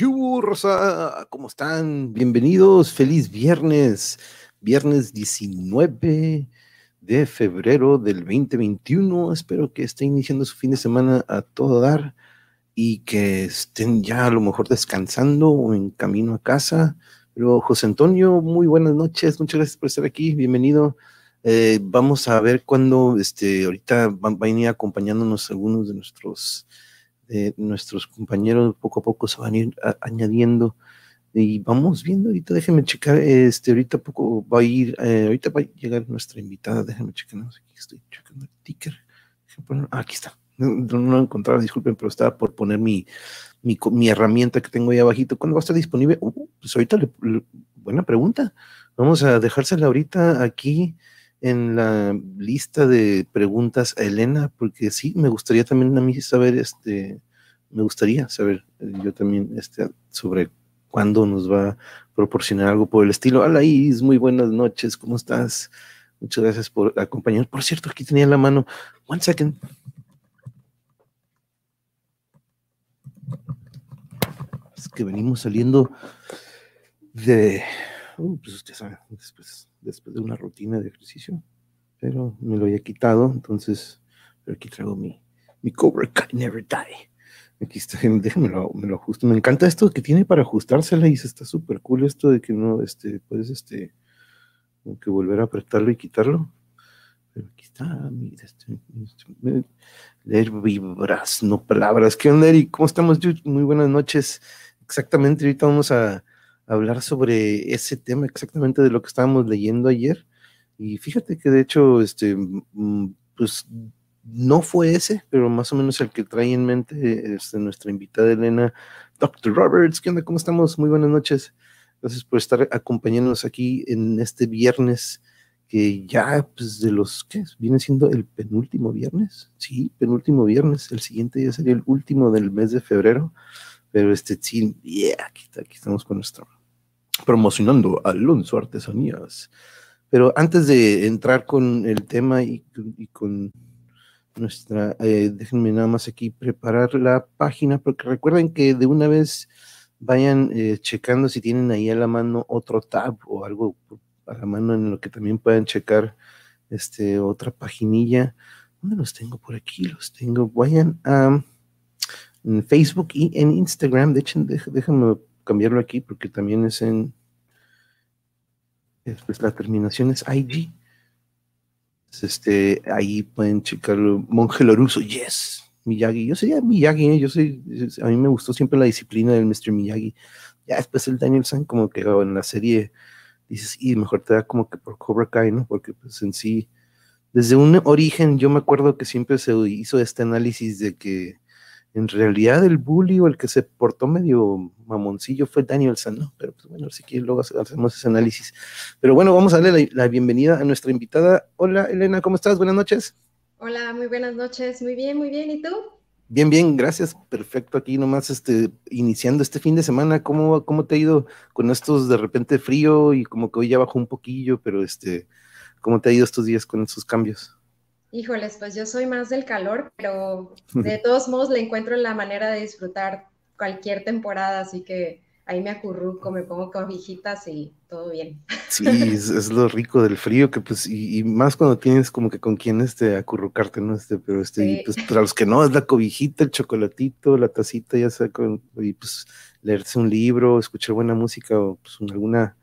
¿Qué Rosa? ¿Cómo están? Bienvenidos, feliz viernes, viernes 19 de febrero del 2021. Espero que esté iniciando su fin de semana a todo dar y que estén ya a lo mejor descansando o en camino a casa. Pero José Antonio, muy buenas noches, muchas gracias por estar aquí, bienvenido. Eh, vamos a ver cuándo, este, ahorita van, van a ir acompañándonos algunos de nuestros nuestros compañeros poco a poco se van a ir añadiendo. Y vamos viendo ahorita, déjenme checar, este, ahorita poco va a ir, eh, ahorita va a llegar nuestra invitada, déjenme checar, no aquí estoy checando el ticker, ah, aquí está, no, lo he encontrado, disculpen, pero estaba por poner mi, mi, mi, herramienta que tengo ahí abajito, ¿cuándo va a estar disponible? Uh, pues ahorita, buena pregunta, vamos a dejársela ahorita aquí, en la lista de preguntas a Elena, porque sí, me gustaría también a mí saber, este, me gustaría saber eh, yo también este, sobre cuándo nos va a proporcionar algo por el estilo. Hola Is, muy buenas noches, ¿cómo estás? Muchas gracias por acompañarnos. Por cierto, aquí tenía la mano. One second. Es que venimos saliendo de, uh, pues usted sabe, después después de una rutina de ejercicio, pero me lo había quitado, entonces, pero aquí traigo mi, mi Cobra Never Die. Aquí está, déjame lo, me lo ajusto. Me encanta esto que tiene para ajustársela y está súper cool esto de que no, este, puedes, este, como que volver a apretarlo y quitarlo. Pero aquí está, mira, este, este leer vibras, no palabras. ¿Qué onda, Eric? ¿Cómo estamos, Muy buenas noches. Exactamente, ahorita vamos a, hablar sobre ese tema exactamente de lo que estábamos leyendo ayer. Y fíjate que de hecho, este, mm, pues no fue ese, pero más o menos el que trae en mente este, nuestra invitada Elena, Dr. Roberts. ¿Qué onda? ¿Cómo estamos? Muy buenas noches. Gracias por estar acompañándonos aquí en este viernes que ya, pues de los que viene siendo el penúltimo viernes. Sí, penúltimo viernes. El siguiente ya sería el último del mes de febrero. Pero este, sí, yeah, aquí, aquí estamos con nuestro promocionando Alonso Artesanías. Pero antes de entrar con el tema y, con nuestra, eh, déjenme nada más aquí preparar la página, porque recuerden que de una vez vayan eh, checando si tienen ahí a la mano otro tab o algo a la mano en lo que también puedan checar este, otra paginilla. ¿Dónde los tengo? Por aquí los tengo. Vayan a Facebook y en Instagram. De hecho, déjenme cambiarlo aquí porque también es en. Pues la terminación es IG. Este, ahí pueden checarlo. Monje Loruso, yes. Miyagi. Yo sería Miyagi, ¿eh? yo soy. A mí me gustó siempre la disciplina del Mr. Miyagi. Ya después el Daniel San, como que en la serie dices, y mejor te da como que por Cobra Kai, ¿no? Porque pues en sí, desde un origen, yo me acuerdo que siempre se hizo este análisis de que en realidad el bully o el que se portó medio mamoncillo fue Danielson, ¿no? Pero pues bueno, si quieres luego hacemos ese análisis. Pero bueno, vamos a darle la, bienvenida a nuestra invitada. Hola Elena, ¿cómo estás? Buenas noches. Hola, muy buenas noches. Muy bien, muy bien. ¿Y tú? Bien, bien, gracias. Perfecto. Aquí nomás este, iniciando este fin de semana, ¿cómo, ¿cómo te ha ido con estos de repente frío y como que hoy ya bajó un poquillo, pero este, ¿cómo te ha ido estos días con esos cambios? Híjoles, pues yo soy más del calor, pero de todos modos le encuentro la manera de disfrutar cualquier temporada, así que ahí me acurruco, me pongo cobijitas y todo bien. Sí, es, lo rico del frío, que pues, y, más cuando tienes como que con quien este acurrucarte, ¿no? Este, pero este, y pues para los que no, es la cobijita, el chocolatito, la tacita, ya sea, con, y pues leerse un libro, escuchar buena música o pues alguna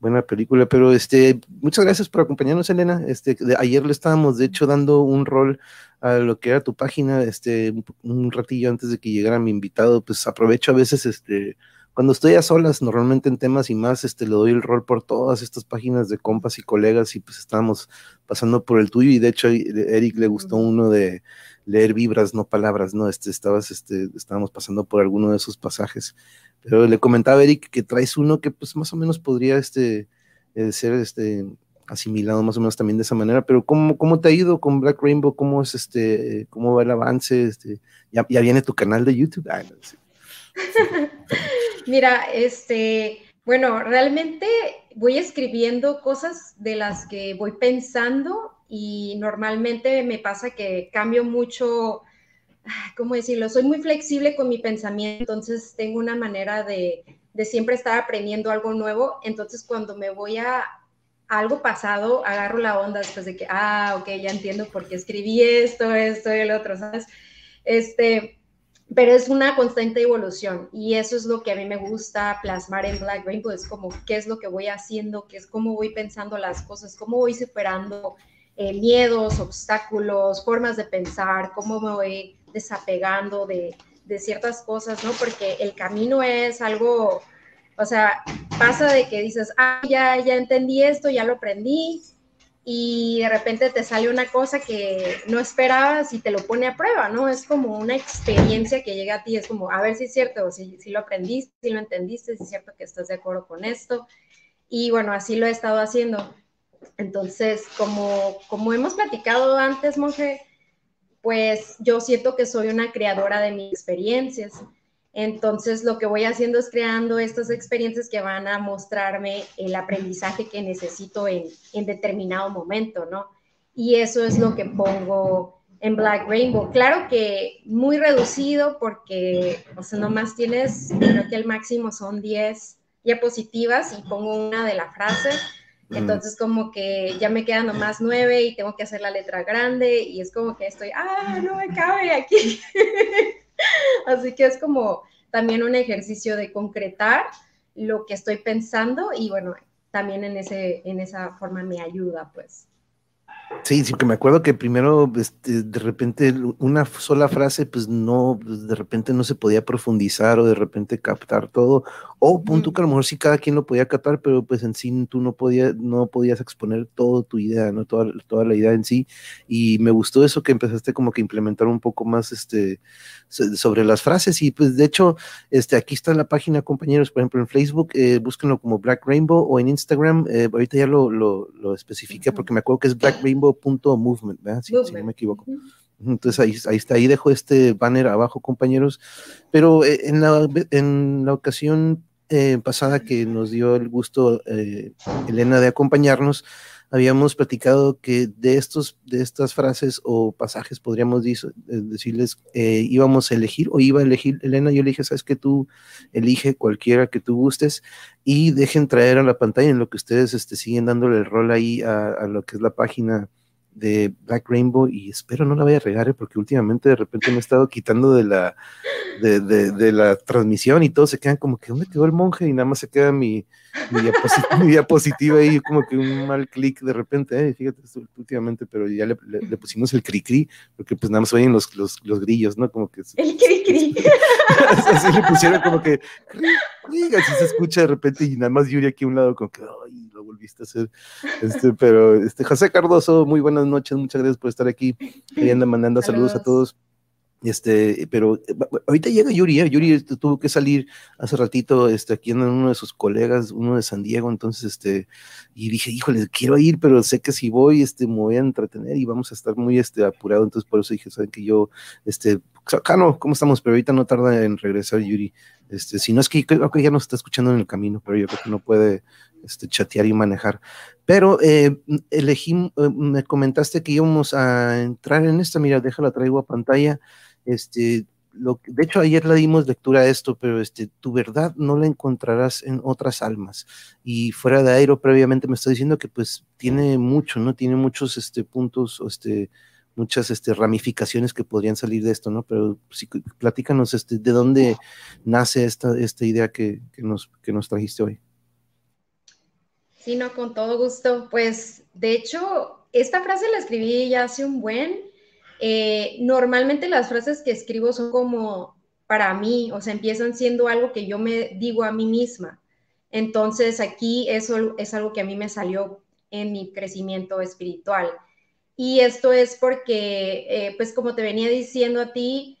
buena película, pero este, muchas gracias por acompañarnos, Elena. Este, ayer le estábamos, de hecho, dando un rol a lo que era tu página, este, un, ratillo antes de que llegara mi invitado, pues aprovecho a veces, este, cuando estoy a solas, normalmente en temas y más, este, le doy el rol por todas estas páginas de compas y colegas y pues estábamos pasando por el tuyo y de hecho a Eric le gustó uno de leer vibras, no palabras, ¿no? Este, estabas, este, estábamos pasando por alguno de esos pasajes. Pero le comentaba a Eric que traes uno que pues más o menos podría este, eh, ser este, asimilado más o menos también de esa manera, pero ¿cómo, cómo te ha ido con Black Rainbow? ¿Cómo es este, cómo va el avance? Este, ya, ya viene tu canal de YouTube. Mira, este, bueno, realmente voy escribiendo cosas de las que voy pensando y normalmente me pasa que cambio mucho ¿cómo decirlo? Soy muy flexible con mi pensamiento, entonces tengo una manera de, de siempre estar aprendiendo algo nuevo. Entonces, cuando me voy a, algo pasado, agarro la onda después de que, ah, ok, ya entiendo por qué escribí esto, esto y el otro, ¿sabes? Este, pero es una constante evolución y eso es lo que a mí me gusta plasmar en Black Rainbow, es como qué es lo que voy haciendo, qué es cómo voy pensando las cosas, cómo voy superando eh, miedos, obstáculos, formas de pensar, cómo me voy desapegando de, de ciertas cosas, ¿no? Porque el camino es algo o sea, pasa de que dices, ah, ya, ya entendí esto, ya lo aprendí, y de repente te sale una cosa que no esperabas y te lo pone a prueba, ¿no? Es como una experiencia que llega a ti, es como, a ver si es cierto, o si, si lo aprendiste, si lo entendiste, si es cierto que estás de acuerdo con esto. Y bueno, así lo he estado haciendo. Entonces, como, como hemos platicado antes, Monje, pues yo siento que soy una creadora de mis experiencias. Entonces, lo que voy haciendo es creando estas experiencias que van a mostrarme el aprendizaje que necesito en, determinado momento, ¿no? Y eso es lo que pongo en Black Rainbow. Claro que muy reducido porque, o sea, nomás tienes, creo que el máximo son 10 diapositivas y pongo una de la frase. Entonces, como que ya me quedan nomás nueve y tengo que hacer la letra grande y es como que estoy, ah, no me cabe aquí. Así que es como también un ejercicio de concretar lo que estoy pensando y bueno, también en, ese, en esa forma me ayuda, pues. Sí, sí, que me acuerdo que primero, este, de repente, una sola frase, pues no, pues, de repente no se podía profundizar o de repente captar todo, o punto que a lo mejor sí cada quien lo podía captar, pero pues en sí tú no podías, no podías exponer toda tu idea, ¿no? Toda, toda la idea en sí, y me gustó eso que empezaste como que implementar un poco más, este, sobre las frases, y pues de hecho, este, aquí está la página, compañeros, por ejemplo, en Facebook, eh, búsquenlo como Black Rainbow, o en Instagram, eh, ahorita ya lo, lo, lo especifiqué, porque me acuerdo que es Black Rainbow rainbow.movement, Si, si, no me equivoco. Entonces ahí, ahí está, ahí dejo este banner abajo, compañeros. Pero eh, en, la, en la ocasión eh, pasada que nos dio el gusto eh, Elena de acompañarnos, habíamos platicado que de estos, de estas frases o pasajes podríamos decirles, íbamos a elegir o iba a elegir Elena, yo le dije, sabes que tú elige cualquiera que tú gustes y dejen traer a la pantalla en lo que ustedes este, siguen dándole el rol ahí a lo que es la página de Black Rainbow y espero no la vaya a regar ¿eh? porque últimamente de repente me he estado quitando de la, de, de, la transmisión y todos se quedan como que ¿dónde quedó el monje? Y nada más se queda mi, mi, diapositiva, ahí como que un mal clic de repente, ¿eh? fíjate últimamente, pero ya le, le, pusimos el cri cri porque pues nada más oyen los, los, los grillos, ¿no? Como que... El cri cri. así le pusieron como que... Así se escucha de repente y nada más Yuri aquí a un lado como que... Ay, volviste a hacer. Este, pero este, José Cardoso, muy buenas noches, muchas gracias por estar aquí. Ahí anda mandando saludos, a todos. Este, pero ahorita llega Yuri, ¿eh? Yuri tuvo que salir hace ratito, este, aquí en uno de sus colegas, uno de San Diego, entonces, este, y dije, híjole, quiero ir, pero sé que si voy, este, me voy a entretener y vamos a estar muy, este, apurado, entonces por eso dije, saben que yo, este, Cano, ¿cómo estamos? Pero ahorita no tarda en regresar Yuri, este, si no es que creo que ya nos está escuchando en el camino, pero yo creo que no puede, este, chatear y manejar. Pero eh, elegí, eh, me comentaste que íbamos a entrar en esta, mira, déjala traigo a pantalla. Este, lo, de hecho, ayer le dimos lectura a esto, pero este, tu verdad no la encontrarás en otras almas. Y fuera de Aero, previamente me está diciendo que pues tiene mucho, ¿no? Tiene muchos este, puntos, este, muchas este, ramificaciones que podrían salir de esto, ¿no? Pero sí, platícanos este, de dónde nace esta, esta idea que, que, nos, que nos trajiste hoy. Sí, no, con todo gusto. Pues, de hecho, esta frase la escribí ya hace un buen. Eh, normalmente las frases que escribo son como para mí, o sea, empiezan siendo algo que yo me digo a mí misma. Entonces, aquí eso es algo que a mí me salió en mi crecimiento espiritual. Y esto es porque, eh, pues como te venía diciendo a ti,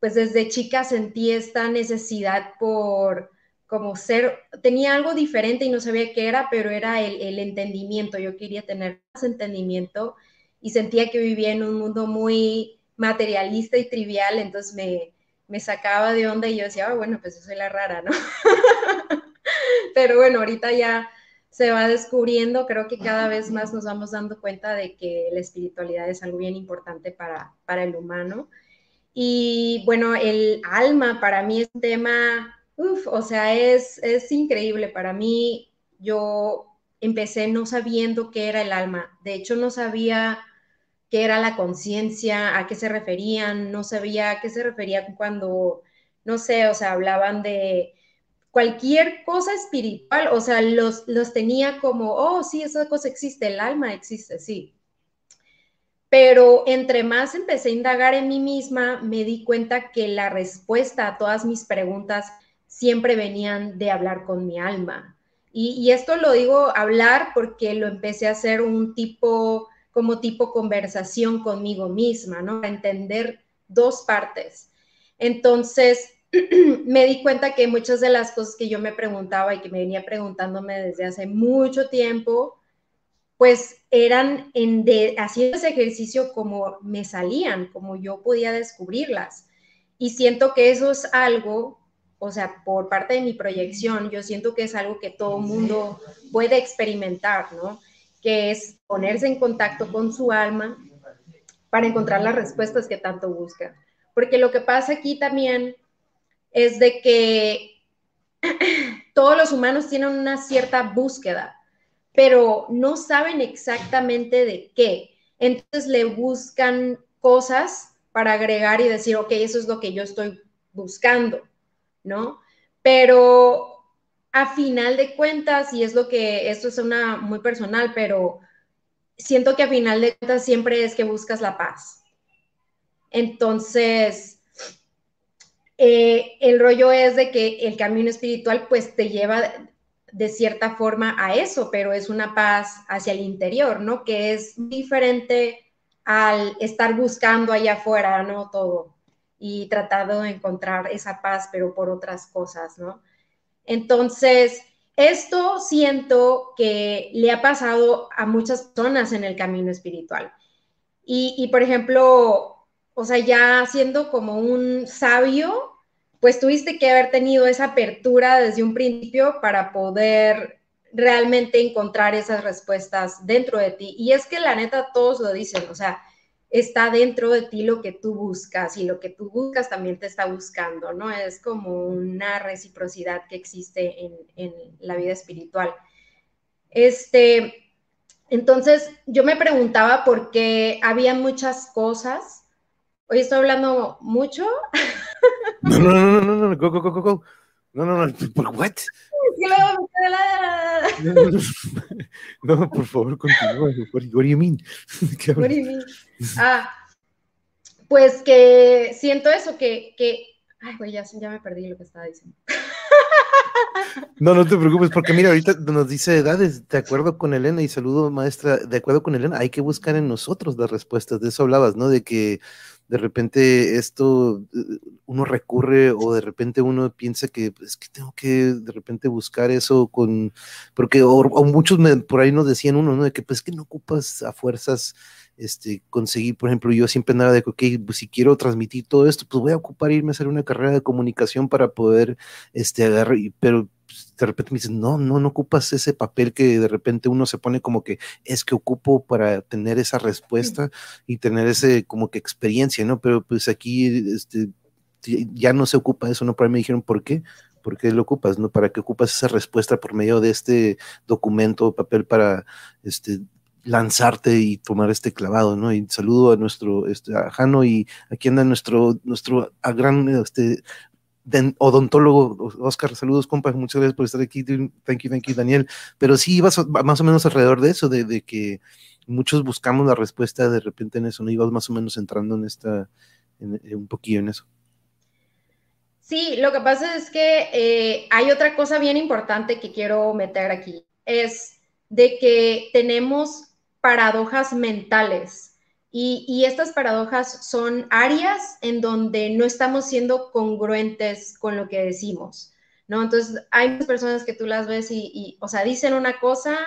pues desde chica sentí esta necesidad por como ser, tenía algo diferente y no sabía qué era, pero era el, entendimiento. Yo quería tener más entendimiento y sentía que vivía en un mundo muy materialista y trivial, entonces me, me sacaba de onda y yo decía, ah, bueno, pues yo soy la rara, ¿no? pero bueno, ahorita ya se va descubriendo, creo que cada vez más nos vamos dando cuenta de que la espiritualidad es algo bien importante para, para el humano. Y bueno, el alma para mí es un tema, uf, o sea, es, es increíble. Para mí, yo empecé no sabiendo qué era el alma. De hecho, no sabía qué era la conciencia, a qué se referían, no sabía a qué se refería cuando, no sé, o sea, hablaban de cualquier cosa espiritual, o sea, los, los tenía como, oh, sí, esa cosa existe, el alma existe, sí. Pero entre más empecé a indagar en mí misma, me di cuenta que la respuesta a todas mis preguntas siempre venían de hablar con mi alma. Y, esto lo digo hablar porque lo empecé a hacer un tipo, como tipo conversación conmigo misma, ¿no? Para entender dos partes. Entonces, me di cuenta que muchas de las cosas que yo me preguntaba y que me venía preguntándome desde hace mucho tiempo, pues eran en de, haciendo ese ejercicio como me salían, como yo podía descubrirlas. Y siento que eso es algo, o sea, por parte de mi proyección, yo siento que es algo que todo mundo puede experimentar, ¿no? Que es ponerse en contacto con su alma para encontrar las respuestas que tanto busca. Porque lo que pasa aquí también es de que todos los humanos tienen una cierta búsqueda, pero no saben exactamente de qué. Entonces le buscan cosas para agregar y decir, ok, eso es lo que yo estoy buscando, ¿no? Pero a final de cuentas, y es lo que, esto es una muy personal, pero siento que a final de cuentas siempre es que buscas la paz. Entonces, eh, el rollo es de que el camino espiritual pues te lleva de cierta forma a eso, pero es una paz hacia el interior, ¿no? Que es diferente al estar buscando allá afuera, ¿no? Todo y tratando de encontrar esa paz, pero por otras cosas, ¿no? Entonces, esto siento que le ha pasado a muchas personas en el camino espiritual. Y, y por ejemplo, o sea, ya siendo como un sabio, pues tuviste que haber tenido esa apertura desde un principio para poder realmente encontrar esas respuestas dentro de ti. Y es que la neta todos lo dicen, o sea, está dentro de ti lo que tú buscas y lo que tú buscas también te está buscando, ¿no? Es como una reciprocidad que existe en, en la vida espiritual. Este, entonces, yo me preguntaba por qué había muchas cosas. Hoy estoy hablando mucho. No, no, no, no, no, go, go, go, go, go. No, no, no, ¿por what? No, no, por favor, continúa. What, do you mean? What do you mean? Ah, pues que siento eso, que, que, ay, güey, ya, ya me perdí lo que estaba diciendo. No, no te preocupes, porque mira, ahorita nos dice edades, de acuerdo con Elena, y saludo maestra, de acuerdo con Elena, hay que buscar en nosotros las respuestas, de eso hablabas, ¿no? De que de repente esto eh, uno recurre o de repente uno piensa que es que tengo que de repente buscar eso con, porque o, muchos por ahí nos decían uno, ¿no? De que pues que no ocupas a fuerzas este, conseguir, por ejemplo, yo siempre andaba de que, pues si quiero transmitir todo esto, pues voy a ocupar irme a hacer una carrera de comunicación para poder, este, agarrar, pero pues, de repente me dicen, no, no, no ocupas ese papel que de repente uno se pone como que es que ocupo para tener esa respuesta y tener ese como que experiencia, ¿no? Pero pues aquí este, ya no se ocupa eso, ¿no? Por ahí me dijeron, ¿por qué? ¿Por qué lo ocupas? ¿No? ¿Para qué ocupas esa respuesta por medio de este documento o papel para este, lanzarte y tomar este clavado, ¿no? Y saludo a nuestro, este, a Jano y aquí anda nuestro, nuestro a gran, este, odontólogo, Oscar, saludos, compa, muchas gracias por estar aquí, thank you, thank you, Daniel, pero sí ibas más o menos alrededor de eso, de, que muchos buscamos la respuesta de repente en eso, ¿no? Ibas más o menos entrando en esta, un poquillo en eso. Sí, lo que pasa es que eh, hay otra cosa bien importante que quiero meter aquí, es de que tenemos paradojas mentales y, estas paradojas son áreas en donde no estamos siendo congruentes con lo que decimos, ¿no? Entonces, hay personas que tú las ves y, o sea, dicen una cosa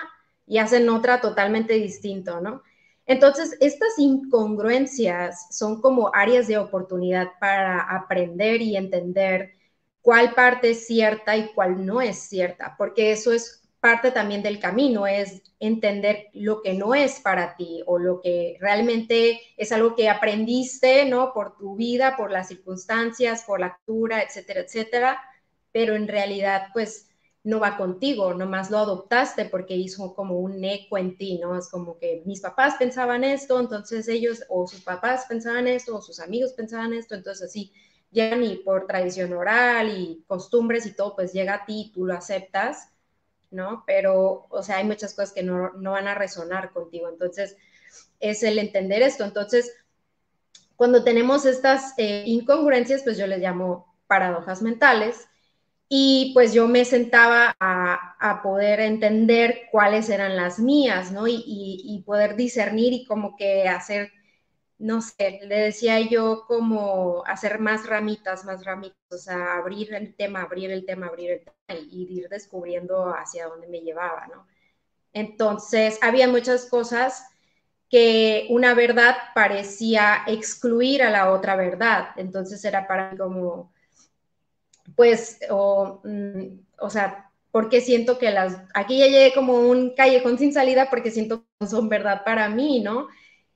y hacen otra totalmente distinto, ¿no? Entonces, estas incongruencias son como áreas de oportunidad para aprender y entender cuál parte es cierta y cuál no es cierta, porque eso es parte también del camino, es entender lo que no es para ti o lo que realmente es algo que aprendiste, ¿no? Por tu vida, por las circunstancias, por la cultura, etcétera, etcétera, pero en realidad, pues, no va contigo, nomás lo adoptaste porque hizo como un eco en ti, ¿no? Es como que mis papás pensaban esto, entonces ellos o sus papás pensaban esto, o sus amigos pensaban esto, entonces así llegan y por tradición oral y costumbres y todo, pues llega a ti, tú lo aceptas, ¿no? Pero, o sea, hay muchas cosas que no, van a resonar contigo, entonces es el entender esto, entonces cuando tenemos estas eh, incongruencias, pues yo les llamo paradojas mentales, y pues yo me sentaba a, poder entender cuáles eran las mías, ¿no? Y, poder discernir y como que hacer, no sé, le decía yo como hacer más ramitas, más ramitas, o sea, abrir el tema, abrir el tema, abrir el tema y, ir descubriendo hacia dónde me llevaba, ¿no? Entonces, había muchas cosas que una verdad parecía excluir a la otra verdad, entonces era para mí como pues, o, mm, o sea, porque siento que las, aquí ya llegué como un callejón sin salida porque siento que son verdad para mí, ¿no?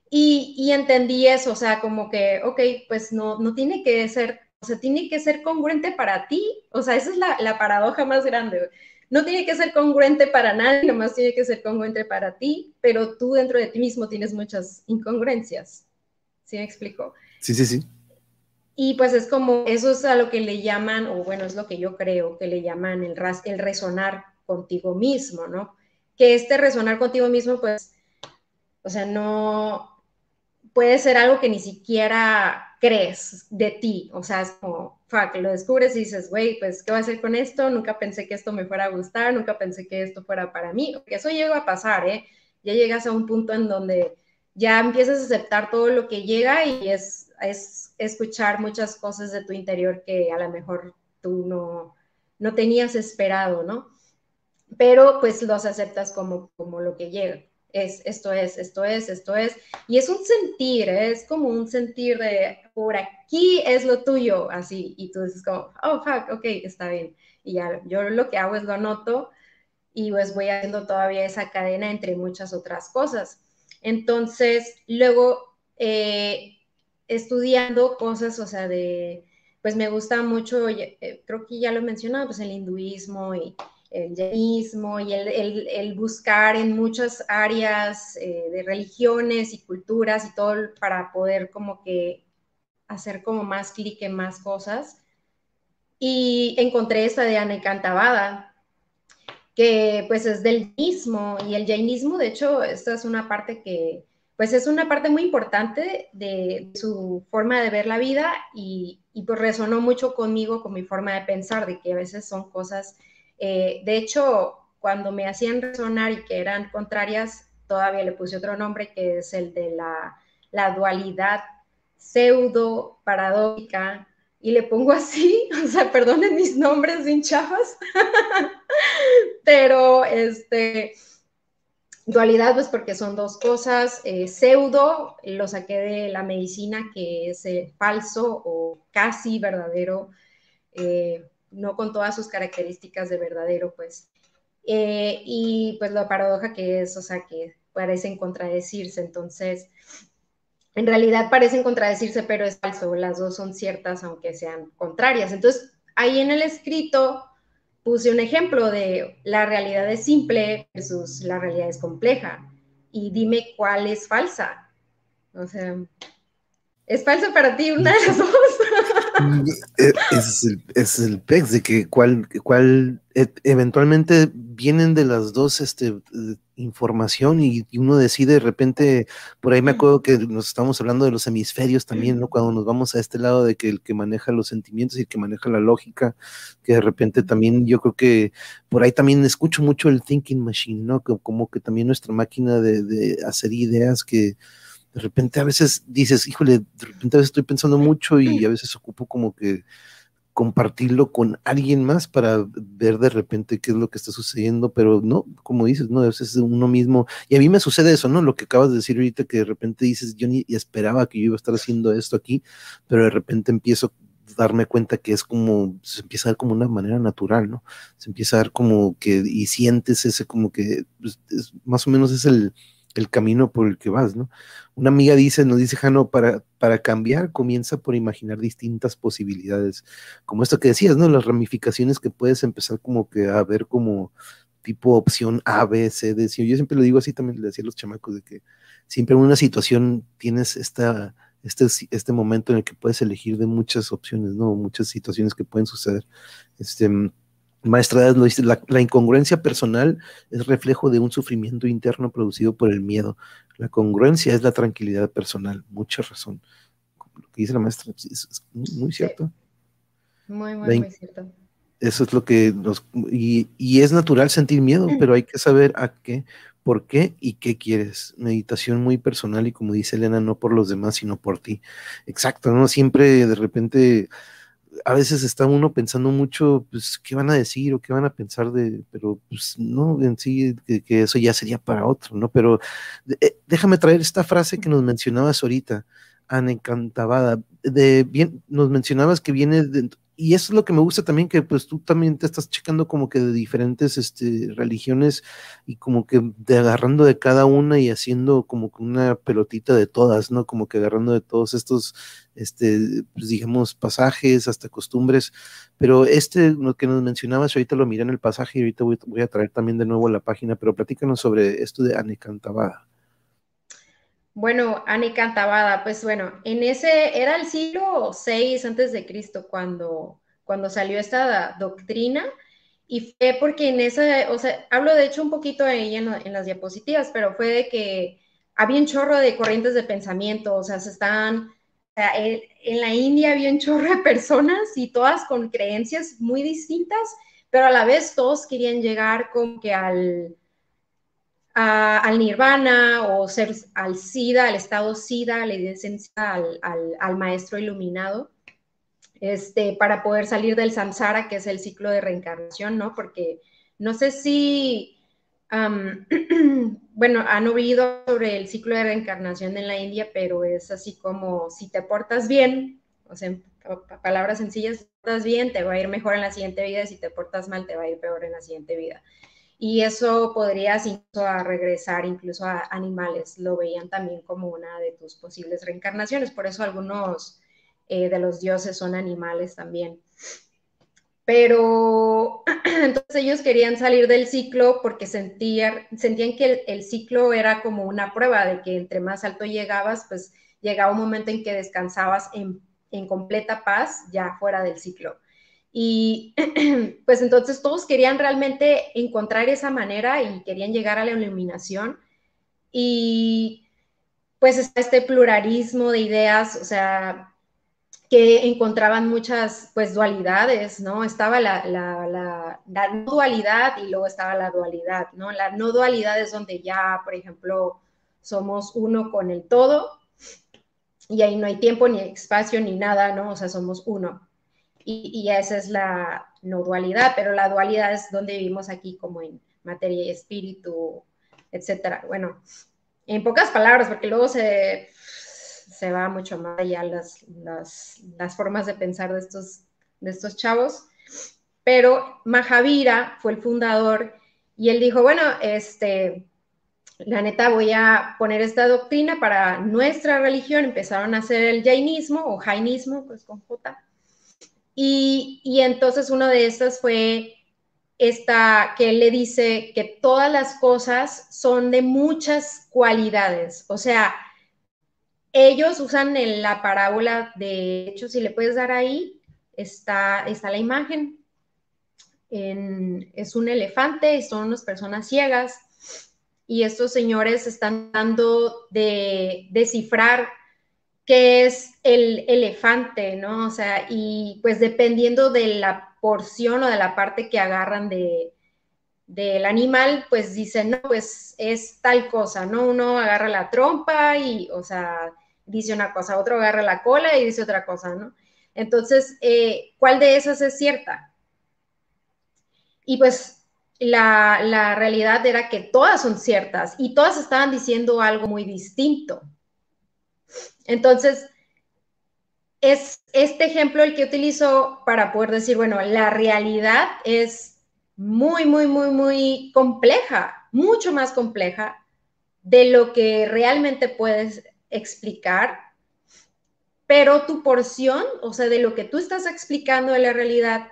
Y, y, entendí eso, o sea, como que, ok, pues no, no tiene que ser, o sea, tiene que ser congruente para ti, o sea, esa es la, la paradoja más grande. No tiene que ser congruente para nadie, nomás tiene que ser congruente para ti, pero tú dentro de ti mismo tienes muchas incongruencias. ¿Sí me explico? Sí, sí, sí. Y pues es como, eso es a lo que le llaman, o bueno, es lo que yo creo que le llaman el, el resonar contigo mismo, ¿no? Que este resonar contigo mismo, pues, o sea, no puede ser algo que ni siquiera crees de ti, o sea, es como, fuck, lo descubres y dices, güey, pues, ¿qué voy a hacer con esto? Nunca pensé que esto me fuera a gustar, nunca pensé que esto fuera para mí, porque eso llega a pasar, ¿eh? Ya llegas a un punto en donde ya empiezas a aceptar todo lo que llega y es, es escuchar muchas cosas de tu interior que a lo mejor tú no, no tenías esperado, ¿no? Pero pues los aceptas como, como lo que llega. Es, esto es, esto es, esto es. Y es un sentir, ¿eh? es como un sentir de, por aquí es lo tuyo, así. Y tú dices como, oh, fuck, ok, está bien. Y ya, yo lo que hago es lo anoto y pues voy haciendo todavía esa cadena entre muchas otras cosas. Entonces, luego, eh, estudiando cosas, o sea, de, pues me gusta mucho, eh, creo que ya lo he mencionado, pues el hinduismo y el jainismo y el, buscar en muchas áreas eh, de religiones y culturas y todo para poder como que hacer como más clic en más cosas. Y encontré esta de Anekantavada, que pues es del mismo y el jainismo, de hecho, esta es una parte que pues es una parte muy importante de su forma de ver la vida y, pues resonó mucho conmigo con mi forma de pensar, de que a veces son cosas, eh, de hecho, cuando me hacían resonar y que eran contrarias, todavía le puse otro nombre que es el de la, dualidad pseudo paradójica y le pongo así, o sea, perdonen mis nombres sin chafas, pero este, Dualidad, pues porque son dos cosas. Eh, pseudo, lo saqué de la medicina, que es eh, falso o casi verdadero, eh, no con todas sus características de verdadero, pues. y pues la paradoja que es, o sea, que parecen contradecirse. Entonces, en realidad parecen contradecirse, pero es falso. Las dos son ciertas, aunque sean contrarias. Entonces, ahí en el escrito puse un ejemplo de la realidad es simple versus la realidad es compleja y dime cuál es falsa. O sea, ¿es falsa para ti una de las dos? E, es el, es el PEX, de que cuál, cuál e, eventualmente vienen de las dos este, información y, uno decide de repente, por ahí me acuerdo que nos estamos hablando de los hemisferios también, ¿no? Cuando nos vamos a este lado de que el que maneja los sentimientos y el que maneja la lógica, que de repente también yo creo que por ahí también escucho mucho el thinking machine, ¿no? Como que también nuestra máquina de, de hacer ideas que de repente a veces dices, híjole, de repente a veces estoy pensando mucho y a veces ocupo como que compartirlo con alguien más para ver de repente qué es lo que está sucediendo, pero no, como dices, no, es uno mismo. Y a mí me sucede eso, ¿no? Lo que acabas de decir ahorita, que de repente dices, yo ni esperaba que yo iba a estar haciendo esto aquí, pero de repente empiezo darme cuenta que es como, se empieza a dar como una manera natural, ¿no? Se empieza a dar como que, y sientes ese como que, pues, más o menos es el, el camino por el que vas, ¿no? Una amiga dice, nos dice Jano, para, para cambiar comienza por imaginar distintas posibilidades, como esto que decías, ¿no? Las ramificaciones que puedes empezar como que a ver como tipo opción A, B, C, D. Yo siempre lo digo así, también le decía a los chamacos, de que siempre en una situación tienes esta, este, este momento en el que puedes elegir de muchas opciones, ¿no? Muchas situaciones que pueden suceder. Este, Maestra lo dice, la, incongruencia personal es reflejo de un sufrimiento interno producido por el miedo. La congruencia es la tranquilidad personal. Mucha razón. Lo que dice la maestra es, muy, cierto. Muy, muy, muy cierto. Eso es lo que nos... Y, y, es natural sentir miedo, pero hay que saber a qué, por qué y qué quieres. Meditación muy personal y como dice Elena, no por los demás, sino por ti. Exacto, ¿no? Siempre de repente a veces está uno pensando mucho, pues, qué van a decir o qué van a pensar de, pero pues no, en sí, que, eso ya sería para otro, ¿no? Pero eh, déjame traer esta frase que nos mencionabas ahorita, Ana Encantabada, de bien, nos mencionabas que viene de, y eso es lo que me gusta también, que pues tú también te estás checando como que de diferentes este, religiones y como que de agarrando de cada una y haciendo como que una pelotita de todas, ¿no? Como que agarrando de todos estos, este, pues digamos, pasajes, hasta costumbres. Pero este, lo que nos mencionabas, ahorita lo miré en el pasaje y ahorita voy, voy a traer también de nuevo la página, pero platícanos sobre esto de Anecantabada. Bueno, Ani Cantabada, pues bueno, en ese era el siglo VI antes de Cristo cuando, cuando salió esta doctrina y fue porque en esa, o sea, hablo de hecho un poquito de ella en, las diapositivas, pero fue de que había un chorro de corrientes de pensamiento, o sea, se están, en la India había un chorro de personas y todas con creencias muy distintas, pero a la vez todos querían llegar como que al al nirvana o ser al SIDA, al estado SIDA, la esencia al, al, maestro iluminado, este, para poder salir del samsara, que es el ciclo de reencarnación, ¿no? Porque no sé si, bueno, han oído sobre el ciclo de reencarnación en la India, pero es así como si te portas bien, o sea, palabras sencillas, si te portas bien, te va a ir mejor en la siguiente vida, si te portas mal, te va a ir peor en la siguiente vida y eso podrías incluso a regresar incluso a animales, lo veían también como una de tus posibles reencarnaciones, por eso algunos eh, de los dioses son animales también. Pero entonces ellos querían salir del ciclo porque sentían, sentían que el, ciclo era como una prueba de que entre más alto llegabas, pues llegaba un momento en que descansabas en, en completa paz ya fuera del ciclo. Y pues entonces todos querían realmente encontrar esa manera y querían llegar a la iluminación. Y pues este pluralismo de ideas, o sea, que encontraban muchas pues dualidades, ¿no? Estaba la, la, no dualidad y luego estaba la dualidad, ¿no? La no dualidad es donde ya, por ejemplo, somos uno con el todo y ahí no hay tiempo ni espacio ni nada, ¿no? O sea, somos uno y, esa es la no dualidad, pero la dualidad es donde vivimos aquí como en materia y espíritu, etcétera. Bueno, en pocas palabras, porque luego se, se va mucho más allá las, las, las formas de pensar de estos, de estos chavos, pero Mahavira fue el fundador y él dijo, bueno, este, la neta voy a poner esta doctrina para nuestra religión, empezaron a hacer el jainismo o jainismo, pues con J, y, entonces una de estas fue esta que él le dice que todas las cosas son de muchas cualidades. O sea, ellos usan la parábola, de hecho, si le puedes dar ahí, está, está la imagen. es un elefante, son unas personas ciegas y estos señores están dando de descifrar qué es el elefante, ¿no? O sea, y pues dependiendo de la porción o de la parte que agarran de, del animal, pues dicen, no, pues es tal cosa, ¿no? Uno agarra la trompa y, o sea, dice una cosa, otro agarra la cola y dice otra cosa, ¿no? Entonces, eh, ¿cuál de esas es cierta? Y pues la, la realidad era que todas son ciertas y todas estaban diciendo algo muy distinto. Entonces, es este ejemplo el que utilizo para poder decir, bueno, la realidad es muy, muy, muy, muy compleja, mucho más compleja de lo que realmente puedes explicar, pero tu porción, o sea, de lo que tú estás explicando de la realidad,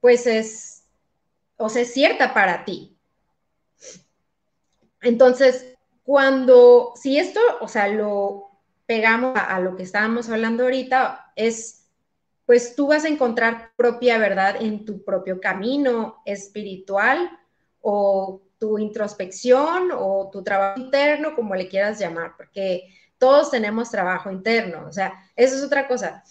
pues es, o sea, es cierta para ti. Entonces, cuando, si esto, o sea, lo pegamos a, lo que estábamos hablando ahorita, es, pues tú vas a encontrar propia verdad en tu propio camino espiritual o tu introspección o tu trabajo interno, como le quieras llamar, porque todos tenemos trabajo interno, o sea, eso es otra cosa.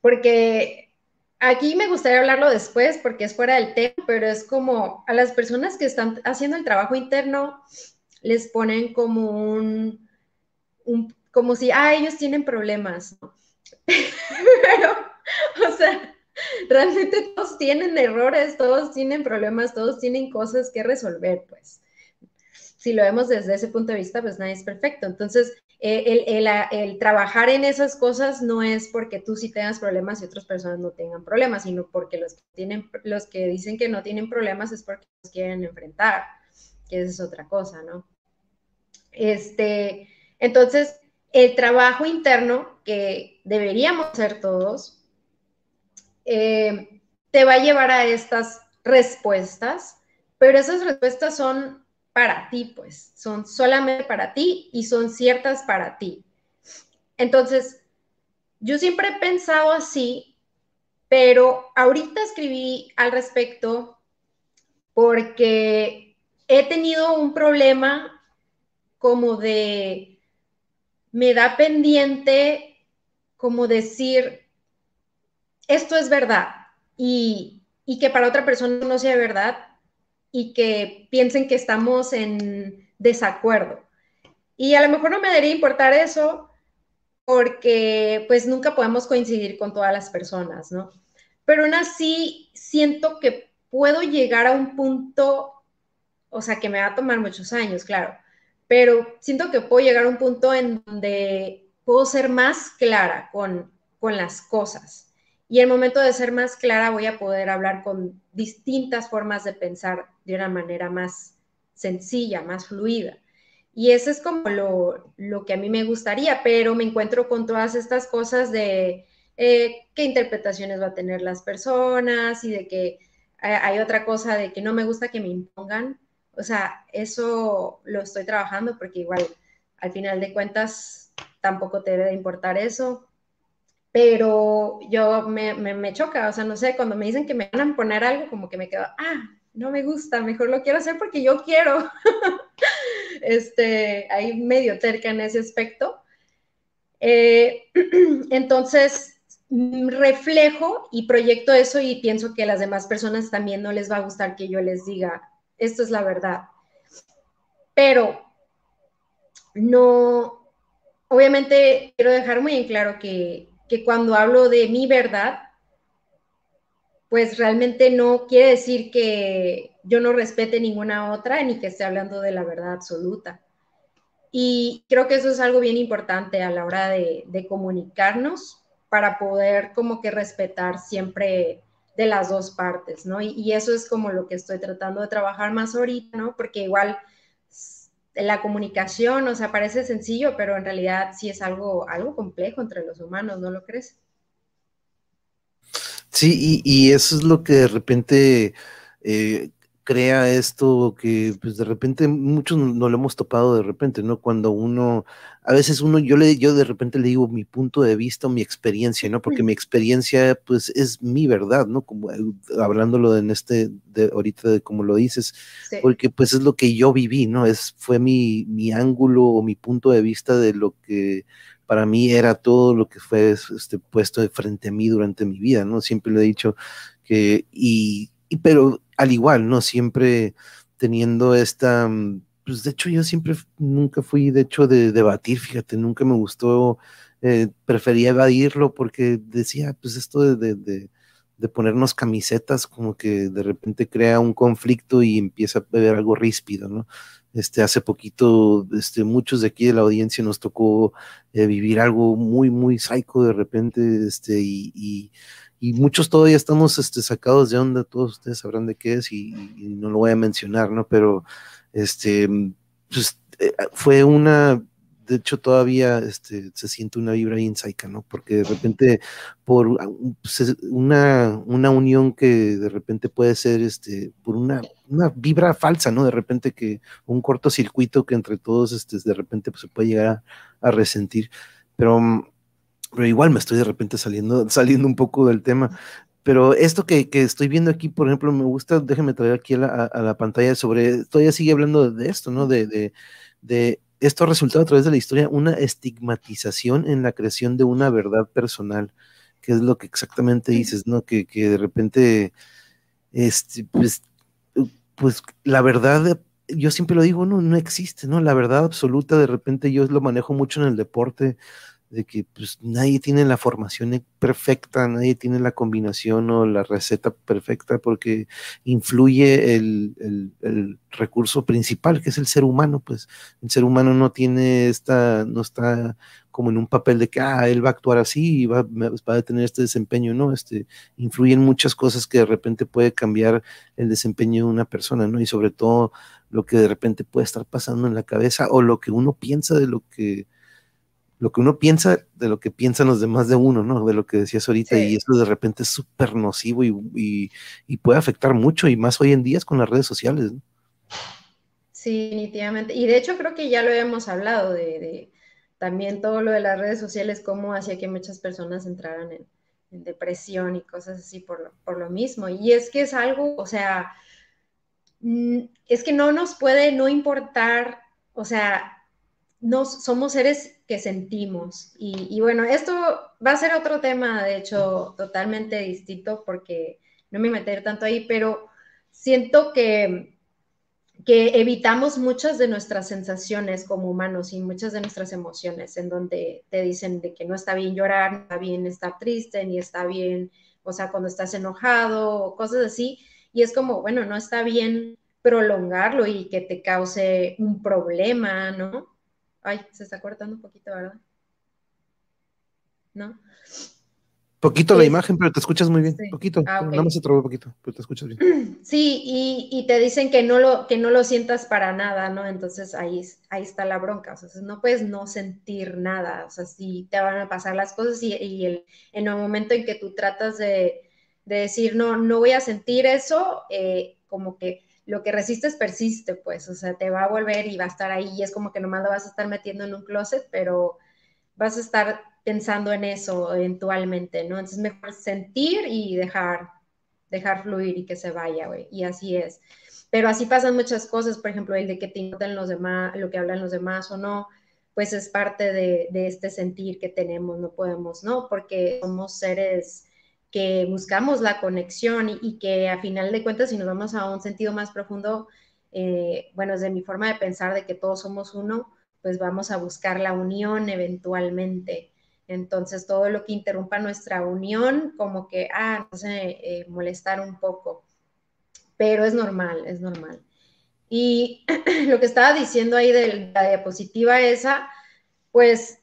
Porque aquí me gustaría hablarlo después porque es fuera del tema, pero es como a las personas que están haciendo el trabajo interno les ponen como un, como si, ah, ellos tienen problemas, Pero, o sea, realmente todos tienen errores, todos tienen problemas, todos tienen cosas que resolver, pues. Si lo vemos desde ese punto de vista, pues nadie es perfecto. Entonces, el, el, el, trabajar en esas cosas no es porque tú sí tengas problemas y otras personas no tengan problemas, sino porque los que, tienen, los que dicen que no tienen problemas es porque los quieren enfrentar, que esa es otra cosa, ¿no? Este, entonces, el trabajo interno que deberíamos hacer todos eh, te va a llevar a estas respuestas, pero esas respuestas son para ti, pues, son solamente para ti y son ciertas para ti. Entonces, yo siempre he pensado así, pero ahorita escribí al respecto porque he tenido un problema como de me da pendiente como decir, esto es verdad y, que para otra persona no sea verdad y que piensen que estamos en desacuerdo. Y a lo mejor no me debería importar eso porque pues nunca podemos coincidir con todas las personas, ¿no? Pero aún así siento que puedo llegar a un punto, o sea, que me va a tomar muchos años, claro, pero siento que puedo llegar a un punto en donde puedo ser más clara con, con las cosas. Y el momento de ser más clara voy a poder hablar con distintas formas de pensar de una manera más sencilla, más fluida. Y eso es como lo, lo que a mí me gustaría, pero me encuentro con todas estas cosas de eh, qué interpretaciones va a tener las personas y de que hay otra cosa de que no me gusta que me impongan o sea, eso lo estoy trabajando porque igual al final de cuentas tampoco te debe importar eso. Pero yo me, me, choca, o sea, no sé, cuando me dicen que me van a poner algo, como que me quedo, ah, no me gusta, mejor lo quiero hacer porque yo quiero. este, ahí medio terca en ese aspecto. Eh, entonces, reflejo y proyecto eso y pienso que a las demás personas también no les va a gustar que yo les diga, esto es la verdad. Pero no, obviamente quiero dejar muy en claro que, cuando hablo de mi verdad, pues realmente no quiere decir que yo no respete ninguna otra ni que esté hablando de la verdad absoluta. Y creo que eso es algo bien importante a la hora de, de comunicarnos para poder como que respetar siempre de las dos partes, ¿no? Y, eso es como lo que estoy tratando de trabajar más ahorita, ¿no? Porque igual la comunicación, o sea, parece sencillo, pero en realidad sí es algo, algo complejo entre los humanos, ¿no lo crees? Sí, y, eso es lo que de repente eh, crea esto que pues de repente muchos no lo hemos topado de repente, ¿no? Cuando uno, a veces uno, yo le, yo de repente le digo mi punto de vista o mi experiencia, ¿no? Porque mi experiencia pues es mi verdad, ¿no? Como eh, hablándolo en este, de ahorita de como lo dices, porque pues es lo que yo viví, ¿no? Es, fue mi, mi ángulo o mi punto de vista de lo que para mí era todo lo que fue este, puesto de frente a mí durante mi vida, ¿no? Siempre le he dicho que, y, y pero al igual, ¿no? Siempre teniendo esta, mm, pues de hecho yo siempre nunca fui, de hecho, de debatir, fíjate, nunca me gustó, eh, prefería evadirlo porque decía, pues esto de, de, de, ponernos camisetas como que de repente crea un conflicto y empieza a ver algo ríspido, ¿no? Este, hace poquito, este, muchos de aquí de la audiencia nos tocó eh, vivir algo muy, muy psycho de repente, este, y, y, muchos todavía estamos este, sacados de onda, todos ustedes sabrán de qué es, y, y no lo voy a mencionar, ¿no? Pero, este, pues, eh, fue una de hecho todavía este, se siente una vibra Saika, ¿no? Porque de repente por una, una unión que de repente puede ser este, por una, una vibra falsa, ¿no? De repente que un cortocircuito que entre todos este, de repente pues, se puede llegar a, resentir. Pero, pero igual me estoy de repente saliendo, saliendo un poco del tema. Pero esto que, que, estoy viendo aquí, por ejemplo, me gusta, déjenme traer aquí a la, a la pantalla sobre, todavía sigue hablando de esto, ¿no? De, de, de esto ha resultado a través de la historia una estigmatización en la creación de una verdad personal, que es lo que exactamente dices, ¿no? Que, de repente, este, pues, pues la verdad, yo siempre lo digo, no, no existe, ¿no? La verdad absoluta, de repente yo lo manejo mucho en el deporte, de que pues nadie tiene la formación perfecta, nadie tiene la combinación o la receta perfecta porque influye el, recurso principal que es el ser humano, pues el ser humano no tiene esta, no está como en un papel de que, ah, él va a actuar así y va, va a tener este desempeño, no, este, influyen muchas cosas que de repente puede cambiar el desempeño de una persona, ¿no? Y sobre todo lo que de repente puede estar pasando en la cabeza o lo que uno piensa de lo que lo que uno piensa de lo que piensan los demás de uno, ¿no? De lo que decías ahorita, y eso de repente es súper nocivo y, puede afectar mucho, y más hoy en día con las redes sociales. ¿no? Sí, definitivamente. Y de hecho creo que ya lo hemos hablado de, también todo lo de las redes sociales, cómo hacía que muchas personas entraran en, depresión y cosas así por lo, por lo mismo. Y es que es algo, o sea, mm, es que no nos puede no importar, o sea, somos seres que sentimos. Y, bueno, esto va a ser otro tema, de hecho, totalmente distinto porque no me meter tanto ahí, pero siento que, que evitamos muchas de nuestras sensaciones como humanos y muchas de nuestras emociones, en donde te dicen de que no está bien llorar, no está bien estar triste, ni está bien, o sea, cuando estás enojado cosas así. Y es como, bueno, no está bien prolongarlo y que te cause un problema, ¿no? Ay, se está cortando un poquito, ¿verdad? ¿No? Poquito la imagen, pero te escuchas muy bien. Poquito, ah, nada más se trabó poquito, pero te escuchas bien. Sí, y, te dicen que no, lo, que no lo sientas para nada, ¿no? Entonces ahí, ahí está la bronca. O sea, no puedes no sentir nada. O sea, sí te van a pasar las cosas y, el, en el momento en que tú tratas de, decir, no, no voy a sentir eso, eh, como que lo que resistes persiste, pues, o sea, te va a volver y va a estar ahí y es como que nomás lo vas a estar metiendo en un closet, pero vas a estar pensando en eso eventualmente, ¿no? Entonces, mejor sentir y dejar, dejar fluir y que se vaya, güey, y así es. Pero así pasan muchas cosas, por ejemplo, el de que te importan los demás, lo que hablan los demás o no, pues es parte de, de este sentir que tenemos, no podemos, ¿no? Porque somos seres que buscamos la conexión y, que a final de cuentas, si nos vamos a un sentido más profundo, eh, bueno, desde mi forma de pensar de que todos somos uno, pues vamos a buscar la unión eventualmente. Entonces, todo lo que interrumpa nuestra unión, como que, ah, nos hace eh, molestar un poco. Pero es normal, es normal. Y lo que estaba diciendo ahí de la diapositiva esa, pues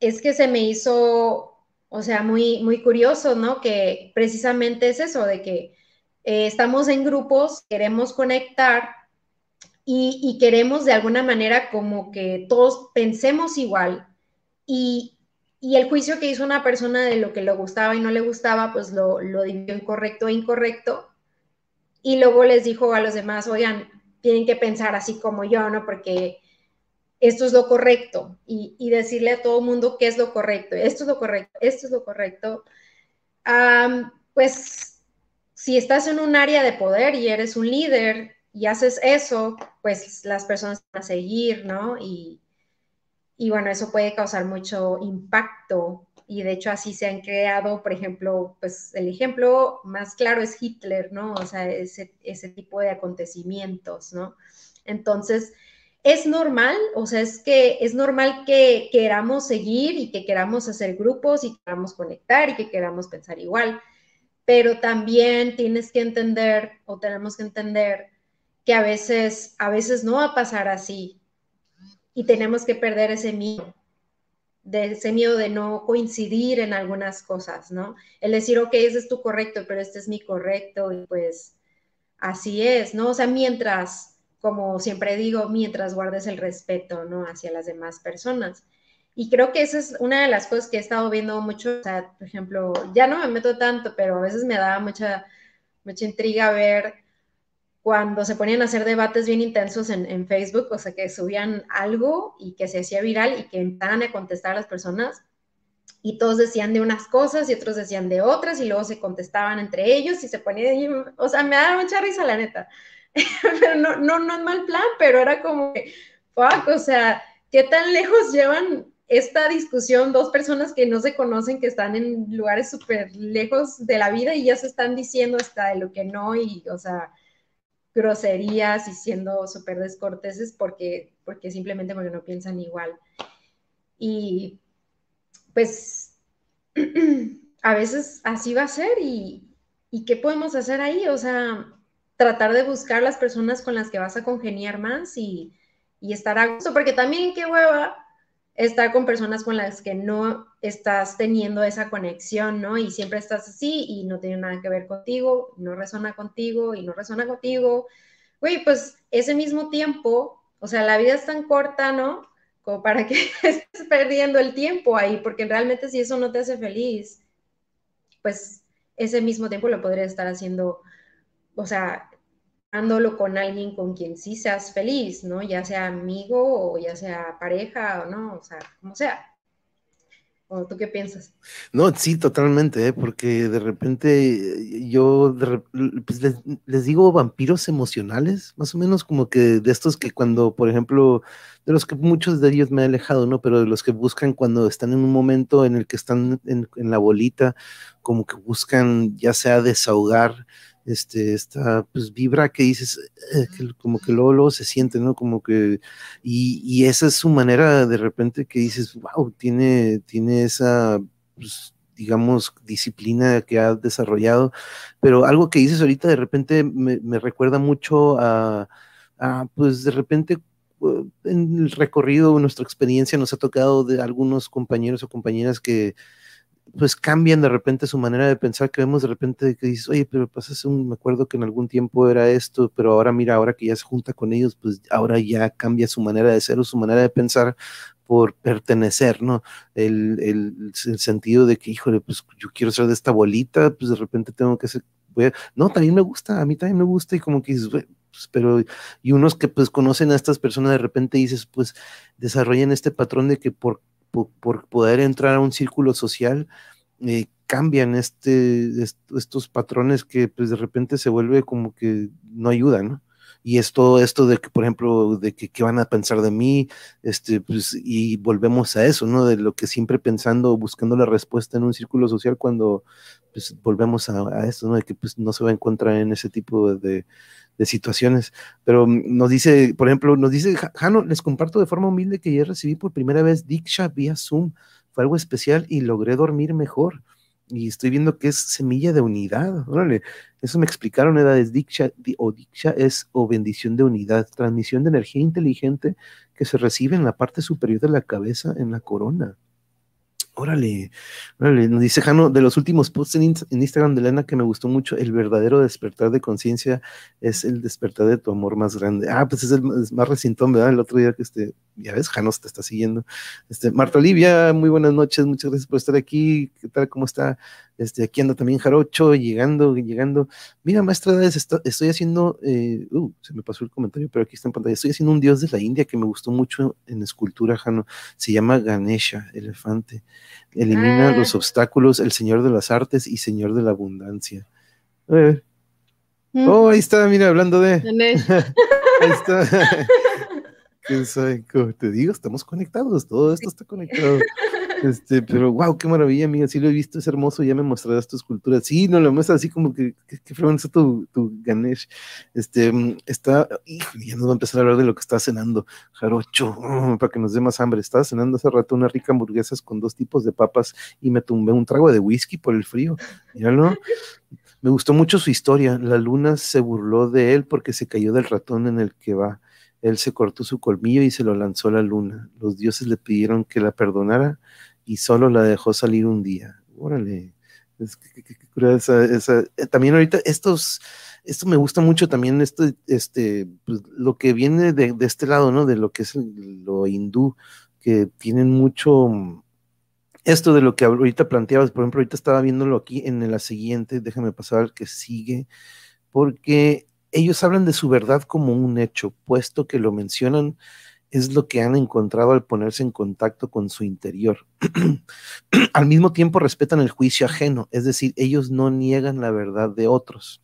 es que se me hizo o sea, muy, muy curioso, ¿no? Que precisamente es eso, de que eh, estamos en grupos, queremos conectar y, queremos de alguna manera como que todos pensemos igual y, el juicio que hizo una persona de lo que le gustaba y no le gustaba, pues lo, lo dividió en correcto e incorrecto y luego les dijo a los demás, oigan, tienen que pensar así como yo, ¿no? Porque esto es lo correcto y, decirle a todo el mundo qué es lo correcto, esto es lo correcto, esto es lo correcto. pues si estás en un área de poder y eres un líder y haces eso, pues las personas van a seguir, ¿no? Y, y bueno, eso puede causar mucho impacto y de hecho así se han creado, por ejemplo, pues el ejemplo más claro es Hitler, ¿no? O sea, ese, ese tipo de acontecimientos, ¿no? Entonces, es normal, o sea, es que es normal que queramos seguir y que queramos hacer grupos y queramos conectar y que queramos pensar igual, pero también tienes que entender o tenemos que entender que a veces, a veces no va a pasar así y tenemos que perder ese miedo, de ese miedo de no coincidir en algunas cosas, ¿no? El decir, ok, ese es tu correcto, pero este es mi correcto y pues así es, ¿no? O sea, mientras, como siempre digo, mientras guardes el respeto, ¿no? Hacia las demás personas. Y creo que esa es una de las cosas que he estado viendo mucho, o sea, por ejemplo, ya no me meto tanto, pero a veces me da mucha, mucha intriga ver cuando se ponían a hacer debates bien intensos en, Facebook, o sea, que subían algo y que se hacía viral y que empezaban a contestar a las personas y todos decían de unas cosas y otros decían de otras y luego se contestaban entre ellos y se ponían, o sea, me daba mucha risa la neta, pero no, no, no es mal plan, pero era como, fuck, o sea, ¿qué tan lejos llevan esta discusión dos personas que no se conocen, que están en lugares súper lejos de la vida y ya se están diciendo hasta de lo que no y, o sea, groserías y siendo súper descorteses porque, porque simplemente porque no piensan igual. Y pues a veces así va a ser y, y ¿qué podemos hacer ahí? O sea, tratar de buscar las personas con las que vas a congeniar más y, y estar a gusto, porque también qué hueva estar con personas con las que no estás teniendo esa conexión, ¿no? Y siempre estás así y no tiene nada que ver contigo, no resuena contigo y no resuena contigo. Güey, pues ese mismo tiempo, o sea, la vida es tan corta, ¿no? Como para que estés perdiendo el tiempo ahí, porque realmente si eso no te hace feliz, pues ese mismo tiempo lo podrías estar haciendo, o sea, dándolo con alguien con quien sí seas feliz, ¿no? Ya sea amigo o ya sea pareja o no, o sea, como sea. ¿O tú qué piensas? No, sí, totalmente, ¿eh? porque de repente yo pues les, digo vampiros emocionales, más o menos como que de estos que cuando, por ejemplo, de los que muchos de ellos me he alejado, ¿no? Pero de los que buscan cuando están en un momento en el que están en la bolita, como que buscan ya sea desahogar este, esta pues, vibra que dices, eh, como que luego, se siente, ¿no? Como que, y, esa es su manera de repente que dices, wow, tiene, tiene esa, pues, digamos, disciplina que ha desarrollado, pero algo que dices ahorita de repente me, recuerda mucho a, a, pues de repente uh, en el recorrido, nuestra experiencia nos ha tocado de algunos compañeros o compañeras que pues cambian de repente su manera de pensar, que vemos de repente que dices, oye, pero pasa un, me acuerdo que en algún tiempo era esto, pero ahora mira, ahora que ya se junta con ellos, pues ahora ya cambia su manera de ser o su manera de pensar por pertenecer, ¿no? El, el, el sentido de que, híjole, pues yo quiero ser de esta bolita, pues de repente tengo que ser, no, también me gusta, a mí también me gusta y como que dices, pues, pero, y unos que pues conocen a estas personas de repente dices, pues desarrollan este patrón de que por por, poder entrar a un círculo social, eh, cambian este, estos patrones que pues de repente se vuelve como que no ayudan, ¿no? Y es todo esto de que, por ejemplo, de que qué van a pensar de mí, este, pues, y volvemos a eso, ¿no? De lo que siempre pensando, buscando la respuesta en un círculo social cuando, pues, volvemos a, a esto, ¿no? De que, pues, no se va a encontrar en ese tipo de, de situaciones. Pero nos dice, por ejemplo, nos dice, Jano, les comparto de forma humilde que ya recibí por primera vez Diksha vía Zoom. Fue algo especial y logré dormir mejor. Y estoy viendo que es semilla de unidad. Órale, eso me explicaron, edades Diksha o Diksha es o bendición de unidad, transmisión de energía inteligente que se recibe en la parte superior de la cabeza, en la corona. Órale, órale, nos dice Jano, de los últimos posts en, Instagram de Elena que me gustó mucho, el verdadero despertar de conciencia es el despertar de tu amor más grande. Ah, pues es el más, recintón, ¿verdad? El otro día que este, ya ves, Jano te está siguiendo. Este, Marta Olivia, muy buenas noches, muchas gracias por estar aquí. ¿Qué tal? ¿Cómo está? Este, aquí anda también Jarocho, llegando, llegando. Mira, maestra, estoy haciendo, eh, uh, se me pasó el comentario, pero aquí está en pantalla. Estoy haciendo un dios de la India que me gustó mucho en escultura, Jano. Se llama Ganesha, elefante. Elimina ah. los obstáculos, el señor de las artes y señor de la abundancia. Mm. Oh, ahí está, mira, hablando de. ahí está. Como te digo, estamos conectados, todo esto está conectado. Este, pero wow, qué maravilla, amiga. Sí lo he visto, es hermoso. Ya me mostrarás tu escultura. Sí, no lo muestra así como que, que, tu, tu, Ganesh. Este, mm, está, ya nos va a empezar a hablar de lo que está cenando. Jarocho, mm, para que nos dé más hambre. Estaba cenando hace rato una rica hamburguesas con dos tipos de papas y me tumbé un trago de whisky por el frío. Míralo. Me gustó mucho su historia. La luna se burló de él porque se cayó del ratón en el que va. Él se cortó su colmillo y se lo lanzó a la luna. Los dioses le pidieron que la perdonara y solo la dejó salir un día. Órale. Eh, también ahorita esto me gusta mucho también, este, pues, lo que viene de, este lado, ¿no? De lo que es lo hindú, que tienen mucho, esto de lo que ahorita planteabas, por ejemplo, ahorita estaba viéndolo aquí en la siguiente, déjame pasar al que sigue, porque ellos hablan de su verdad como un hecho, puesto que lo mencionan es lo que han encontrado al ponerse en contacto con su interior. al mismo tiempo respetan el juicio ajeno, es decir, ellos no niegan la verdad de otros.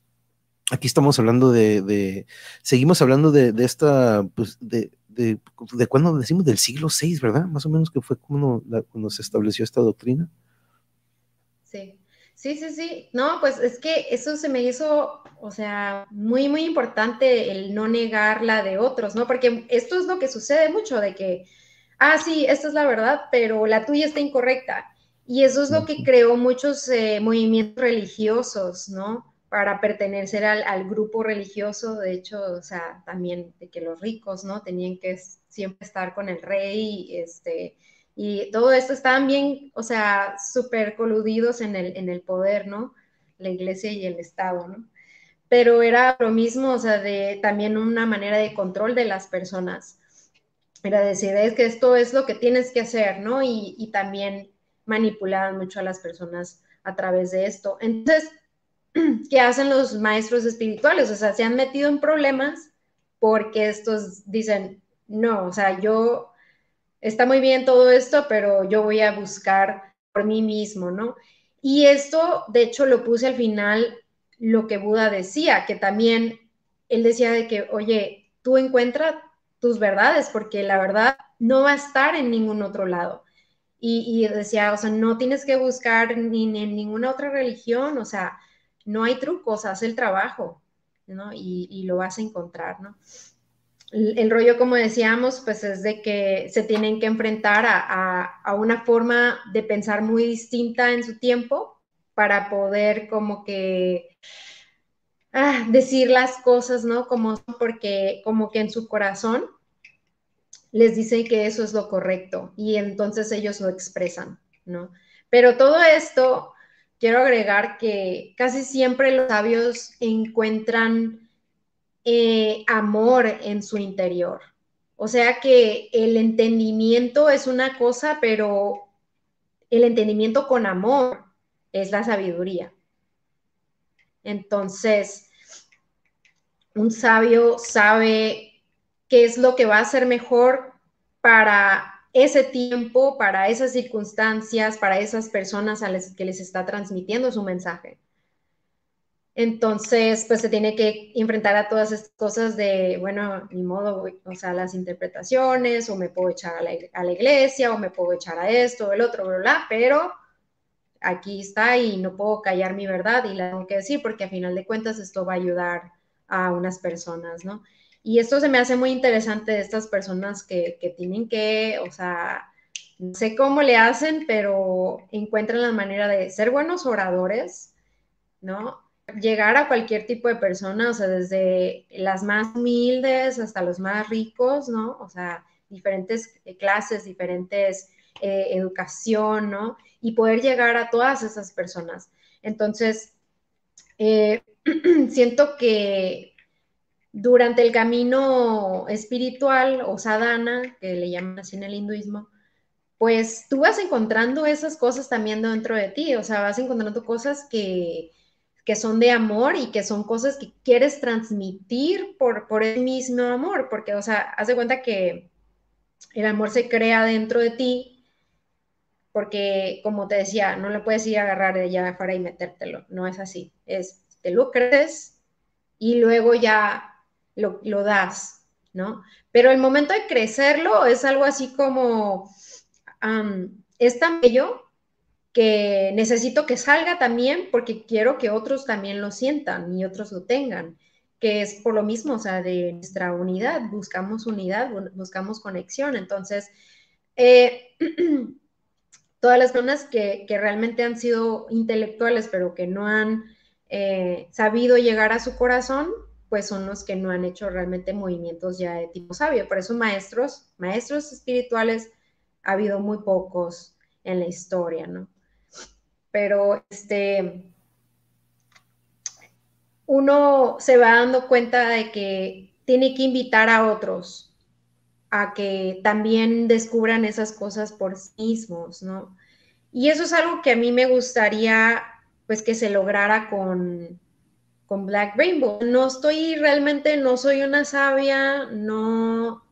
Aquí estamos hablando de, seguimos hablando de, esta, pues, de, de, de cuando decimos del siglo VI, ¿verdad? Más o menos que fue cuando, cuando se estableció esta doctrina. Sí. Sí, sí, sí. No, pues es que eso se me hizo, o sea, muy, muy importante el no negar la de otros, ¿no? Porque esto es lo que sucede mucho, de que, ah, sí, esta es la verdad, pero la tuya está incorrecta. Y eso es lo que creó muchos eh, movimientos religiosos, ¿no? Para pertenecer al, al, grupo religioso, de hecho, o sea, también de que los ricos, ¿no? Tenían que siempre estar con el rey, este, y todo esto estaban bien, o sea, súper coludidos en el, en el poder, ¿no? La iglesia y el Estado, ¿no? Pero era lo mismo, o sea, de también una manera de control de las personas. Era decir, es que esto es lo que tienes que hacer, ¿no? Y, y también manipulaban mucho a las personas a través de esto. Entonces, ¿qué hacen los maestros espirituales? O sea, se han metido en problemas porque estos dicen, no, o sea, yo está muy bien todo esto, pero yo voy a buscar por mí mismo, ¿no? Y esto, de hecho, lo puse al final lo que Buda decía, que también él decía de que, oye, tú encuentra tus verdades, porque la verdad no va a estar en ningún otro lado. Y, decía, o sea, no tienes que buscar ni, en ninguna otra religión, o sea, no hay trucos, haz el trabajo, ¿no? Y, y lo vas a encontrar, ¿no? El rollo, como decíamos, pues es de que se tienen que enfrentar a, una forma de pensar muy distinta en su tiempo para poder como que ah, decir las cosas, ¿no? Como porque como que en su corazón les dicen que eso es lo correcto y entonces ellos lo expresan, ¿no? Pero todo esto, quiero agregar que casi siempre los sabios encuentran eh, amor en su interior. O sea que el entendimiento es una cosa, pero el entendimiento con amor es la sabiduría. Entonces, un sabio sabe qué es lo que va a ser mejor para ese tiempo, para esas circunstancias, para esas personas a las que les está transmitiendo su mensaje. Entonces, pues se tiene que enfrentar a todas estas cosas de, bueno, ni modo, o sea, las interpretaciones, o me puedo echar a la, iglesia, o me puedo echar a esto, o el otro, bla, bla, pero aquí está y no puedo callar mi verdad y la tengo que decir porque a final de cuentas esto va a ayudar a unas personas, ¿no? Y esto se me hace muy interesante de estas personas que, que tienen que, o sea, no sé cómo le hacen, pero encuentran la manera de ser buenos oradores, ¿no? Llegar a cualquier tipo de persona, o sea, desde las más humildes hasta los más ricos, ¿no? O sea, diferentes eh, clases, diferentes eh, educación, ¿no? Y poder llegar a todas esas personas. Entonces, eh, siento que durante el camino espiritual o sadhana, que le llaman así en el hinduismo, pues tú vas encontrando esas cosas también dentro de ti, o sea, vas encontrando cosas que, que son de amor y que son cosas que quieres transmitir por, por el mismo amor, porque, o sea, haz de cuenta que el amor se crea dentro de ti, porque, como te decía, no lo puedes ir a agarrar de allá afuera y metértelo, no es así, es, te lo crees y luego ya lo, lo das, ¿no? Pero el momento de crecerlo es algo así como, es tan bello que necesito que salga también porque quiero que otros también lo sientan y otros lo tengan, que es por lo mismo, o sea, de nuestra unidad, buscamos unidad, buscamos conexión. Entonces, eh, todas las personas que, realmente han sido intelectuales, pero que no han eh, sabido llegar a su corazón, pues son los que no han hecho realmente movimientos ya de tipo sabio. Por eso maestros, maestros espirituales, ha habido muy pocos en la historia, ¿no? Pero este, uno se va dando cuenta de que tiene que invitar a otros a que también descubran esas cosas por sí mismos, ¿no? Y eso es algo que a mí me gustaría, pues, que se lograra con, con Black Rainbow. No estoy realmente, no soy una sabia, no,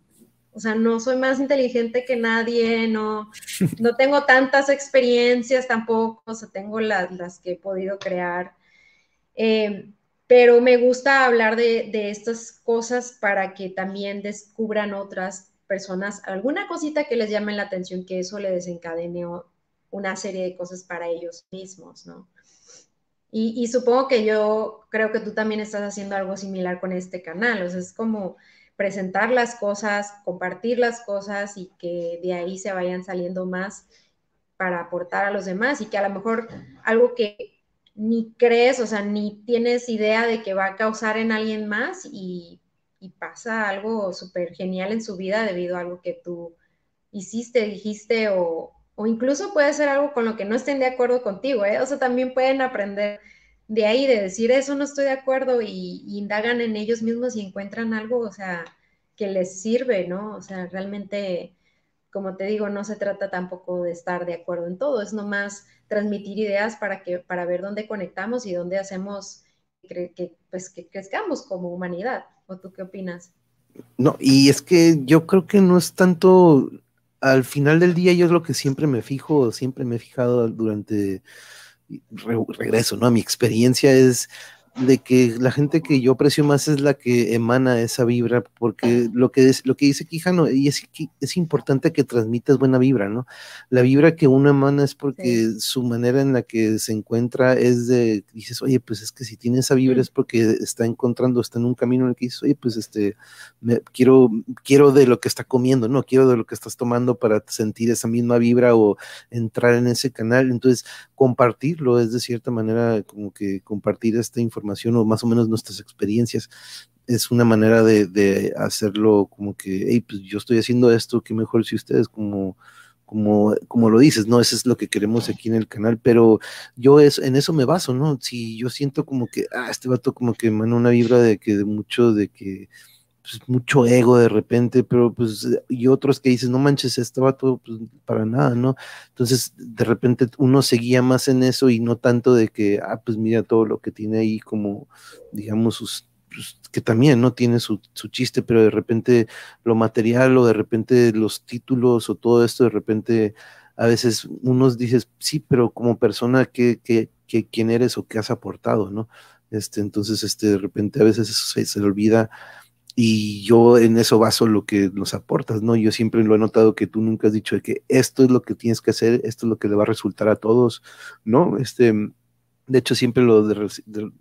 o sea, no soy más inteligente que nadie, no, no tengo tantas experiencias tampoco, o sea, tengo las, las que he podido crear. Eh, pero me gusta hablar de, de, estas cosas para que también descubran otras personas alguna cosita que les llame la atención, que eso le desencadene una serie de cosas para ellos mismos, ¿no? Y, supongo que yo creo que tú también estás haciendo algo similar con este canal, o sea, es como presentar las cosas, compartir las cosas y que de ahí se vayan saliendo más para aportar a los demás y que a lo mejor algo que ni crees, o sea, ni tienes idea de que va a causar en alguien más y, pasa algo súper genial en su vida debido a algo que tú hiciste, dijiste o, o incluso puede ser algo con lo que no estén de acuerdo contigo, ¿eh? O sea, también pueden aprender de ahí, de decir eso no estoy de acuerdo y, indagan en ellos mismos y encuentran algo, o sea, que les sirve, ¿no? O sea, realmente, como te digo, no se trata tampoco de estar de acuerdo en todo, es nomás transmitir ideas para, que, para ver dónde conectamos y dónde hacemos que, pues, que crezcamos como humanidad. ¿O tú qué opinas? No, y es que yo creo que no es tanto al final del día yo es lo que siempre me fijo, siempre me he fijado durante regreso, ¿no? Mi experiencia es de que la gente que yo aprecio más es la que emana esa vibra, porque lo que, es, lo que dice Quijano, y es, es importante que transmitas buena vibra, ¿no? La vibra que uno emana es porque su manera en la que se encuentra es de, dices, oye, pues es que si tiene esa vibra es porque está encontrando, está en un camino en el que dices, oye, pues este, me, quiero, quiero de lo que está comiendo, ¿no? Quiero de lo que estás tomando para sentir esa misma vibra o entrar en ese canal. Entonces, compartirlo es de cierta manera como que compartir esta información o más o menos nuestras experiencias. Es una manera de, hacerlo como que, hey, pues yo estoy haciendo esto, qué mejor si ustedes como, como, como lo dices, ¿no? Eso es lo que queremos aquí en el canal, pero yo es, en eso me baso, ¿no? Si yo siento como que, ah, este vato como que emana una vibra de que de mucho, de que pues, mucho ego de repente, pero pues, y otros que dicen, no manches, estaba todo pues, para nada, ¿no? Entonces, de repente uno seguía más en eso y no tanto de que, ah, pues mira todo lo que tiene ahí como, digamos, sus, pues, que también, ¿no? Tiene su, su, chiste, pero de repente lo material o de repente los títulos o todo esto, de repente a veces unos dices, sí, pero como persona, ¿qué, qué, qué, quién eres o qué has aportado, ¿no? Este, entonces, este, de repente a veces eso se, se le olvida y yo en eso baso lo que nos aportas, ¿no? Yo siempre lo he notado que tú nunca has dicho de que esto es lo que tienes que hacer, esto es lo que le va a resultar a todos, ¿no? Este, de hecho, siempre lo de,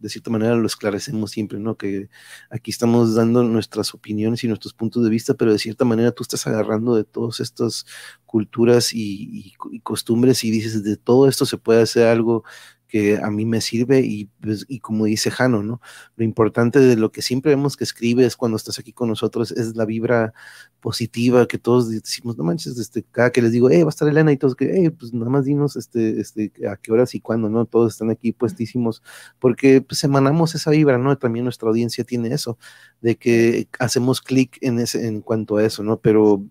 cierta manera lo esclarecemos siempre, ¿no? Que aquí estamos dando nuestras opiniones y nuestros puntos de vista, pero de cierta manera tú estás agarrando de todas estas culturas y, y costumbres y dices, de todo esto se puede hacer algo que a mí me sirve y, pues, y como dice Jano, ¿no? Lo importante de lo que siempre vemos que escribes cuando estás aquí con nosotros es la vibra positiva que todos decimos, no manches, este, cada que les digo, eh, va a estar Elena y todos que, eh, pues nada más dinos este, este, a qué horas y cuándo, ¿no? Todos están aquí puestísimos porque pues emanamos esa vibra, ¿no? También nuestra audiencia tiene eso, de que hacemos clic en, ese, en cuanto a eso, ¿no? Pero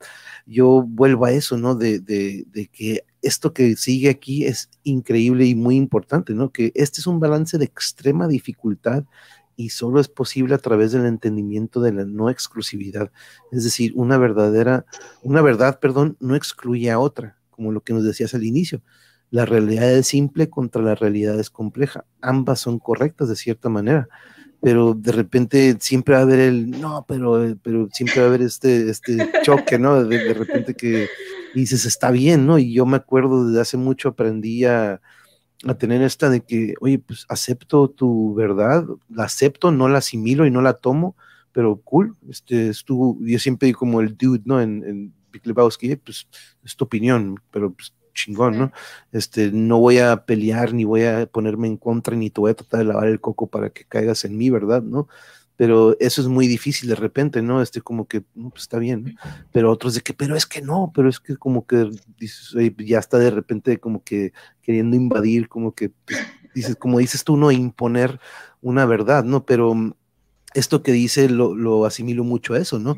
yo vuelvo a eso, ¿no? De, de, de que esto que sigue aquí es increíble y muy importante, ¿no? Que este es un balance de extrema dificultad y solo es posible a través del entendimiento de la no exclusividad. Es decir, una verdadera, una verdad, perdón, no excluye a otra, como lo que nos decías al inicio. La realidad es simple contra la realidad es compleja. Ambas son correctas de cierta manera, pero de repente siempre va a haber el no, pero, pero siempre va a haber este, este choque, ¿no? de repente que y dices, está bien, ¿no? Y yo me acuerdo desde hace mucho aprendí a, tener esta de que, oye, pues acepto tu verdad, la acepto, no la asimilo y no la tomo, pero cool, este, estuvo, yo siempre digo como el dude, ¿no? En, en Big Lebowski, pues es tu opinión, pero pues chingón, ¿no? Este, no voy a pelear, ni voy a ponerme en contra, ni te voy a tratar de lavar el coco para que caigas en mí, ¿verdad? ¿No? Pero eso es muy difícil de repente, ¿no? Este, como que, pues está bien, pero otros de que, pero es que no, pero es que como que ya está de repente como que queriendo invadir, como que, pues, dices, como dices tú, no, imponer una verdad, ¿no? Pero esto que dice lo, lo, asimilo mucho a eso, ¿no?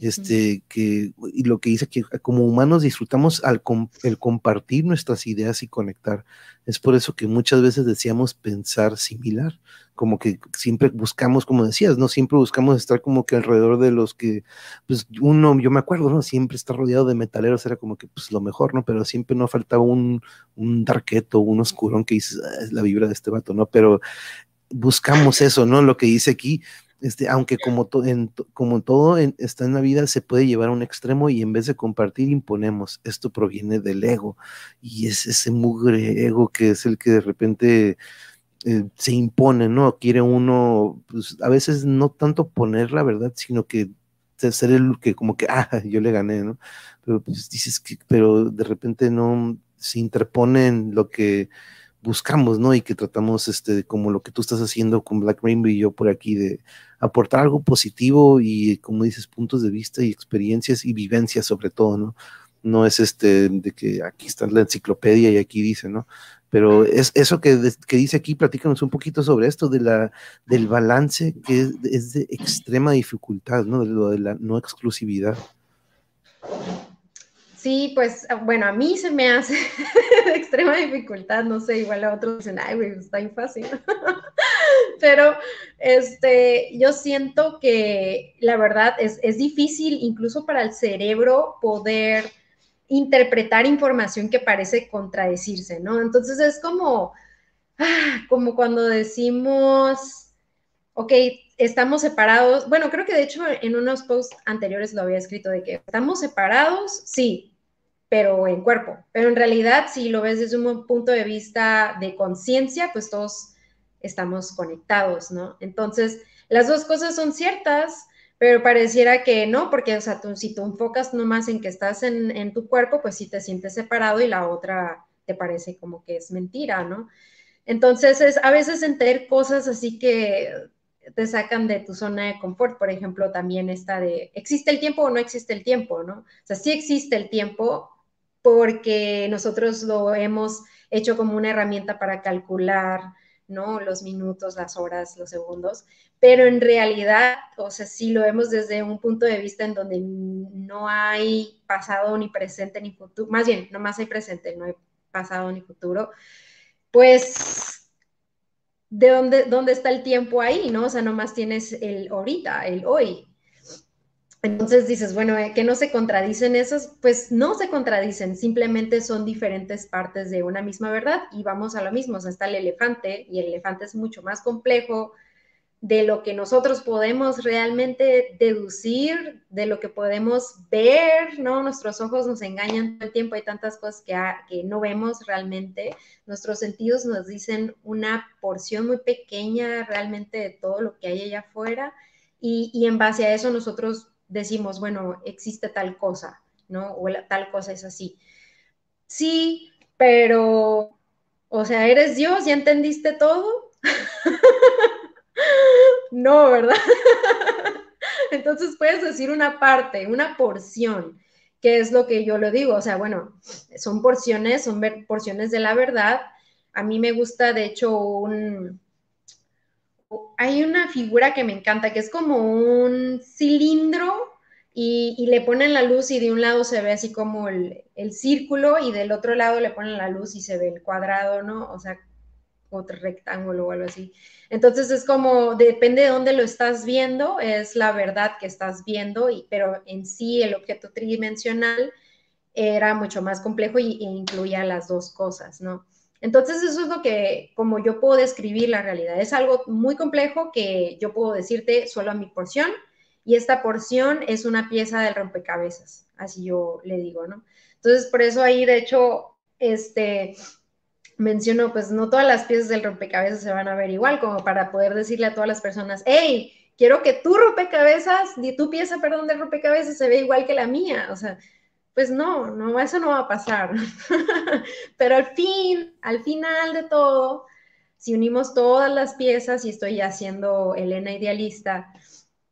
Este, que, y lo que dice que como humanos disfrutamos al el compartir nuestras ideas y conectar. Es por eso que muchas veces decíamos pensar similar, como que siempre buscamos, como decías, ¿no? Siempre buscamos estar como que alrededor de los que, pues uno, yo me acuerdo, ¿no? Siempre está rodeado de metaleros, era como que, pues lo mejor, ¿no? Pero siempre no falta un, un darketo, un oscurón que dices, ah, es la vibra de este vato, ¿no? Pero buscamos eso, ¿no? Lo que dice aquí, este, aunque como, en, como todo está en la vida, se puede llevar a un extremo y en vez de compartir, imponemos. Esto proviene del ego y es ese mugre ego que es el que de repente eh, se impone, ¿no? Quiere uno, pues, a veces no tanto poner la verdad, sino que ser el que como que, ah, yo le gané, ¿no? Pero pues dices que, pero de repente no se interpone en lo que buscamos, ¿no? Y que tratamos, este, como lo que tú estás haciendo con Black Rainbow y yo por aquí, de aportar algo positivo y, como dices, puntos de vista y experiencias y vivencias sobre todo, ¿no? No es este de que aquí está la enciclopedia y aquí dice, ¿no? Pero es eso que, que dice aquí, platícanos un poquito sobre esto de la, del balance que es, es de extrema dificultad, ¿no? De lo de la no exclusividad. Sí, pues ah, bueno, a mí se me hace de extrema dificultad, no sé, igual a otros dicen, ay, güey, está fácil. Pero este, yo siento que la verdad es, es difícil incluso para el cerebro poder interpretar información que parece contradecirse, ¿no? Entonces es como, ah, como cuando decimos, ok, estamos separados. Bueno, creo que de hecho en unos posts anteriores lo había escrito de que estamos separados, sí, pero en cuerpo. Pero en realidad, si lo ves desde un punto de vista de conciencia, pues todos estamos conectados, ¿no? Entonces, las dos cosas son ciertas, pero pareciera que no, porque, o sea, tú, si tú enfocas nomás en que estás en, en, tu cuerpo, pues sí te sientes separado y la otra te parece como que es mentira, ¿no? Entonces, es a veces entender cosas así que te sacan de tu zona de confort. Por ejemplo, también está de, ¿existe el tiempo o no existe el tiempo, no? O sea, sí existe el tiempo, porque nosotros lo hemos hecho como una herramienta para calcular, ¿no? Los minutos, las horas, los segundos, pero en realidad, o sea, si lo vemos desde un punto de vista en donde no hay pasado ni presente ni futuro, más bien, no más hay presente, no hay pasado ni futuro, pues, ¿de dónde, dónde está el tiempo ahí, no? O sea, nomás tienes el ahorita, el hoy, entonces dices, bueno, eh, que no se contradicen esos, pues no se contradicen, simplemente son diferentes partes de una misma verdad y vamos a lo mismo, o sea, está el elefante y el elefante es mucho más complejo de lo que nosotros podemos realmente deducir, de lo que podemos ver, ¿no? Nuestros ojos nos engañan todo el tiempo, hay tantas cosas que, que no vemos realmente, nuestros sentidos nos dicen una porción muy pequeña realmente de todo lo que hay allá afuera y, y en base a eso nosotros decimos, bueno, existe tal cosa, ¿no? O tal cosa es así. Sí, pero, o sea, ¿eres Dios? ¿Ya entendiste todo? no, ¿verdad? Entonces puedes decir una parte, una porción, que es lo que yo lo digo, o sea, bueno, son porciones, son porciones de la verdad. A mí me gusta, de hecho, un, hay una figura que me encanta, que es como un cilindro y, le ponen la luz y de un lado se ve así como el, círculo y del otro lado le ponen la luz y se ve el cuadrado, ¿no? O sea, otro rectángulo o algo así. Entonces es como, depende de dónde lo estás viendo, es la verdad que estás viendo, y, pero en sí el objeto tridimensional era mucho más complejo y, e incluía las dos cosas, ¿no? Entonces, eso es lo que, como yo puedo describir la realidad. Es algo muy complejo que yo puedo decirte solo a mi porción y esta porción es una pieza del rompecabezas, así yo le digo, ¿no? Entonces, por eso ahí, de hecho, este, menciono, pues no todas las piezas del rompecabezas se van a ver igual, como para poder decirle a todas las personas, hey, quiero que tu rompecabezas, tu pieza, perdón, del rompecabezas se vea igual que la mía, o sea, pues no, no, eso no va a pasar. Pero al fin, al final de todo, si unimos todas las piezas y estoy haciendo Elena idealista,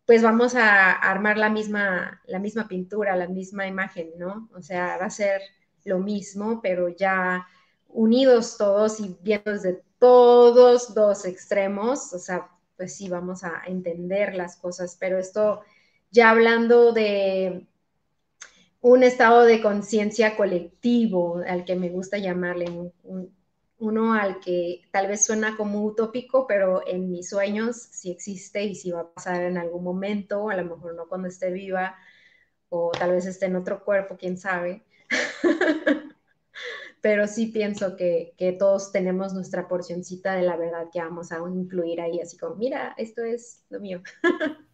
pues vamos a armar la misma, la misma pintura, la misma imagen, ¿no? O sea, va a ser lo mismo, pero ya unidos todos y viendo desde todos dos extremos, o sea, pues sí, vamos a entender las cosas, pero esto ya hablando de un estado de conciencia colectivo, al que me gusta llamarle, uno al que tal vez suena como utópico, pero en mis sueños sí existe y sí va a pasar en algún momento, a lo mejor no cuando esté viva, o tal vez esté en otro cuerpo, quién sabe. pero sí pienso que, todos tenemos nuestra porcioncita de la verdad que vamos a incluir ahí, así como, mira, esto es lo mío.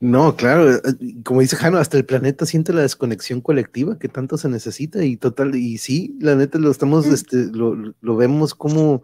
No, claro, eh, como dice Jano, hasta el planeta siente la desconexión colectiva que tanto se necesita y total, y sí, la neta lo estamos, mm. este, lo, vemos como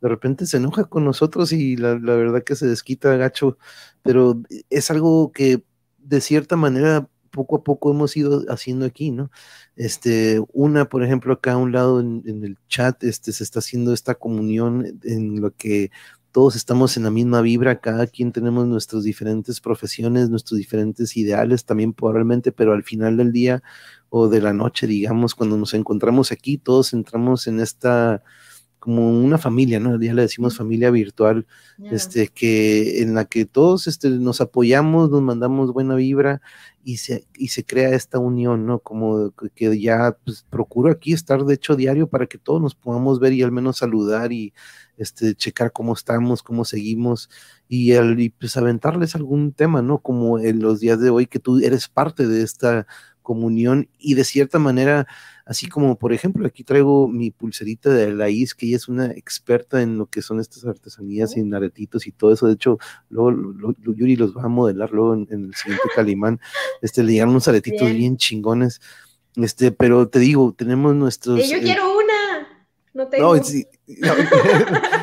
de repente se enoja con nosotros y la, la verdad que se desquita gacho, pero es algo que de cierta manera poco a poco hemos ido haciendo aquí, ¿no? Este, una, por ejemplo, acá a un lado en, el chat, este, se está haciendo esta comunión en lo que todos estamos en la misma vibra, cada quien tenemos nuestras diferentes profesiones, nuestros diferentes ideales también probablemente, pero al final del día o de la noche, digamos, cuando nos encontramos aquí, todos entramos en esta como una familia, ¿no? Ya le decimos familia virtual, este, que en la que todos este, nos apoyamos, nos mandamos buena vibra y se, y se crea esta unión, ¿no? Como que ya pues, procuro aquí estar, de hecho, diario para que todos nos podamos ver y al menos saludar y este, checar cómo estamos, cómo seguimos y, el, y pues aventarles algún tema, ¿no? Como en los días de hoy que tú eres parte de esta comunión y de cierta manera, así como por ejemplo aquí traigo mi pulserita de la IS, que ella es una experta en lo que son estas artesanías y en aretitos y todo eso, de hecho, luego Yuri los va a modelar luego en, el siguiente Calimán, este, le llegaron unos aretitos bien, chingones, este, pero te digo, tenemos nuestros... yo eh, quiero no tengo. No, sí,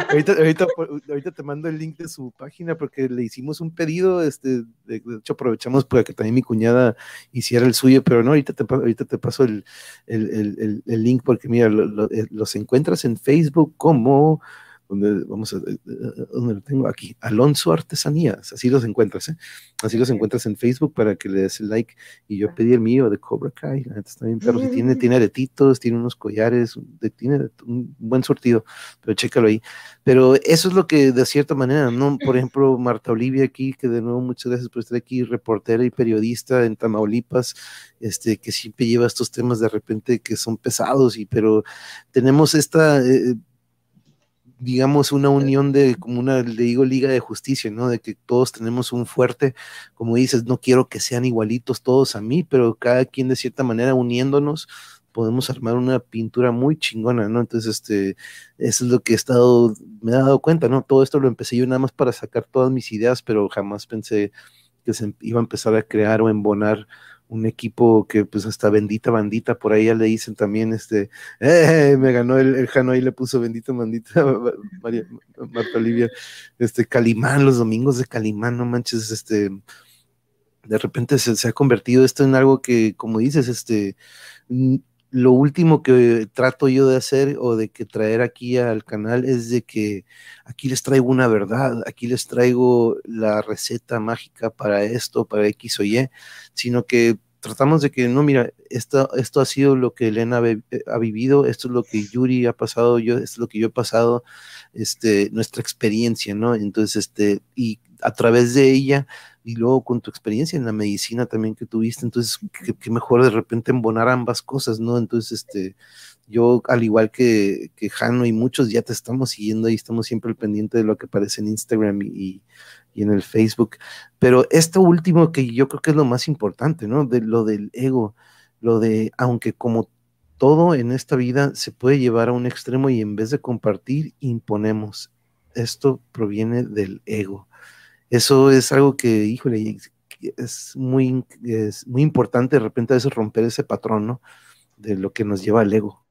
ahorita, te mando el link de su página porque le hicimos un pedido. Este, de, hecho, aprovechamos para que también mi cuñada hiciera el suyo, pero no, ahorita te, ahorita te paso el, el, el link porque, mira, eh, los encuentras en Facebook como donde vamos a, eh, eh, donde lo tengo aquí, Alonso Artesanías, así los encuentras, ¿eh? así los encuentras en Facebook para que le des el like, y yo pedí el mío de Cobra Kai, está bien perro, tiene, tiene aretitos, tiene unos collares, tiene un buen sortido, pero chécalo ahí, pero eso es lo que de cierta manera, ¿no? Por ejemplo, Marta Olivia aquí, que de nuevo muchas gracias por estar aquí, reportera y periodista en Tamaulipas, este, que siempre lleva estos temas de repente que son pesados, y pero tenemos esta digamos, una unión de, como una, le digo, liga de justicia, ¿no? De que todos tenemos un fuerte, como dices, no quiero que sean igualitos todos a mí, pero cada quien de cierta manera uniéndonos podemos armar una pintura muy chingona, ¿no? Entonces, este, eso es lo que he estado, me he dado cuenta, ¿no? Todo esto lo empecé yo nada más para sacar todas mis ideas, pero jamás pensé que se iba a empezar a crear o embonar un equipo que pues hasta bendita bandita, por ahí ya le dicen también, este, eh, me ganó el, el Jano le puso bendita bandita, María, Marta Olivia, este, Calimán, los domingos de Calimán, no manches, este, de repente se, se ha convertido esto en algo que, como dices, este, lo último que trato yo de hacer o de que traer aquí al canal es de que aquí les traigo una verdad, aquí les traigo la receta mágica para esto, para X o Y, sino que tratamos de que no, mira, esto, esto ha sido lo que Elena ha vivido, esto es lo que Yuri ha pasado, yo, esto es lo que yo he pasado, este, nuestra experiencia, ¿no? Entonces, este, y a través de ella y luego con tu experiencia en la medicina también que tuviste, entonces qué, mejor de repente embonar ambas cosas, ¿no? Entonces, este, yo al igual que, que Jano y muchos ya te estamos siguiendo y estamos siempre al pendiente de lo que aparece en Instagram y, y, en el Facebook, pero esto último que yo creo que es lo más importante, ¿no? De lo del ego, lo de, aunque como todo en esta vida se puede llevar a un extremo y en vez de compartir, imponemos. Esto proviene del ego eso es algo que, híjole, es muy, es muy importante de repente a veces romper ese patrón, ¿no? De lo que nos lleva al ego.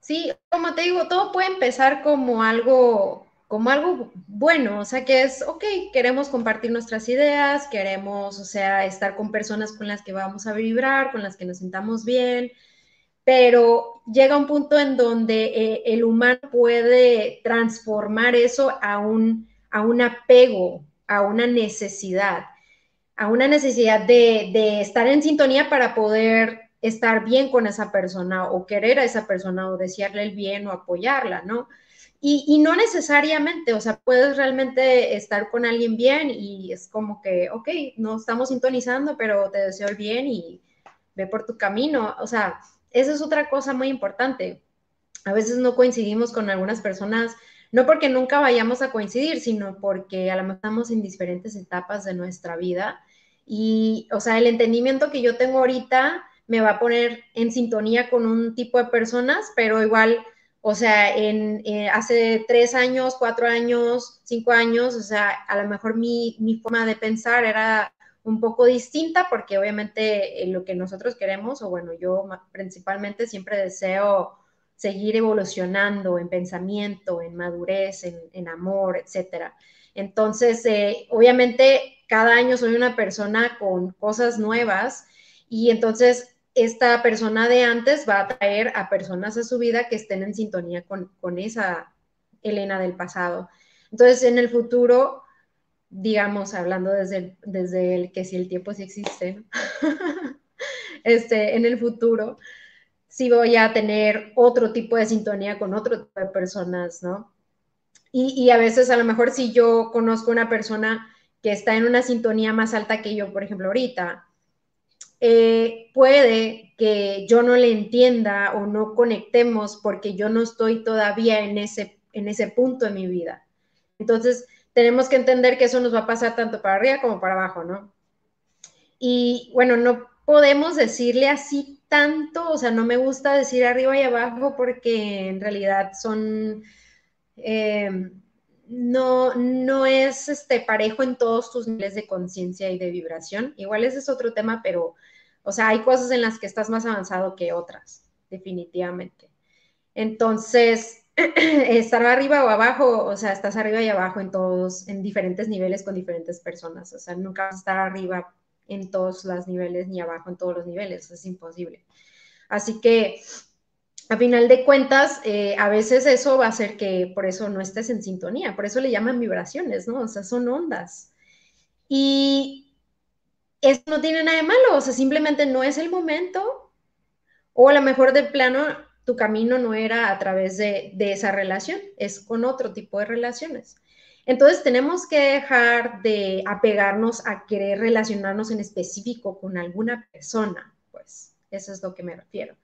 Sí, como te digo, todo puede empezar como algo como algo bueno, o sea, que es, ok, queremos compartir nuestras ideas, queremos, o sea, estar con personas con las que vamos a vibrar, con las que nos sintamos bien, pero llega un punto en donde eh, el humano puede transformar eso a un, a un apego, a una necesidad, a una necesidad de, estar en sintonía para poder estar bien con esa persona o querer a esa persona o desearle el bien o apoyarla, ¿no? Y, no necesariamente, o sea, puedes realmente estar con alguien bien y es como que, ok, no estamos sintonizando, pero te deseo el bien y ve por tu camino. O sea, esa es otra cosa muy importante. A veces no coincidimos con algunas personas, no porque nunca vayamos a coincidir, sino porque a lo mejor estamos en diferentes etapas de nuestra vida. Y, o sea, el entendimiento que yo tengo ahorita me va a poner en sintonía con un tipo de personas, pero igual o sea, en, eh, hace tres años, cuatro años, cinco años, o sea, a lo mejor mi, forma de pensar era un poco distinta porque obviamente eh, lo que nosotros queremos, o bueno, yo principalmente siempre deseo seguir evolucionando en pensamiento, en madurez, en, amor, etcétera. Entonces, eh, obviamente, cada año soy una persona con cosas nuevas y entonces esta persona de antes va a traer a personas a su vida que estén en sintonía con, esa Elena del pasado. Entonces, en el futuro, digamos, hablando desde el, desde el que si el tiempo sí existe, este, en el futuro, sí voy a tener otro tipo de sintonía con otro tipo de personas, ¿no? Y, y a veces, a lo mejor, si yo conozco una persona que está en una sintonía más alta que yo, por ejemplo, ahorita, eh, puede que yo no le entienda o no conectemos porque yo no estoy todavía en ese, en ese punto de mi vida. Entonces, tenemos que entender que eso nos va a pasar tanto para arriba como para abajo, ¿no? Y bueno, no podemos decirle así tanto, o sea, no me gusta decir arriba y abajo porque en realidad son, eh, no, no es este parejo en todos tus niveles de conciencia y de vibración. Igual ese es otro tema, pero o sea, hay cosas en las que estás más avanzado que otras, definitivamente. Entonces, estar arriba o abajo, o sea, estás arriba y abajo en todos, en diferentes niveles con diferentes personas. O sea, nunca vas a estar arriba en todos los niveles ni abajo en todos los niveles, es imposible. Así que, a final de cuentas, eh, a veces eso va a hacer que por eso no estés en sintonía, por eso le llaman vibraciones, ¿no? O sea, son ondas. Y eso no tiene nada de malo, o sea, simplemente no es el momento, o a lo mejor de plano tu camino no era a través de, esa relación, es con otro tipo de relaciones. Entonces tenemos que dejar de apegarnos a querer relacionarnos en específico con alguna persona, pues eso es lo que me refiero.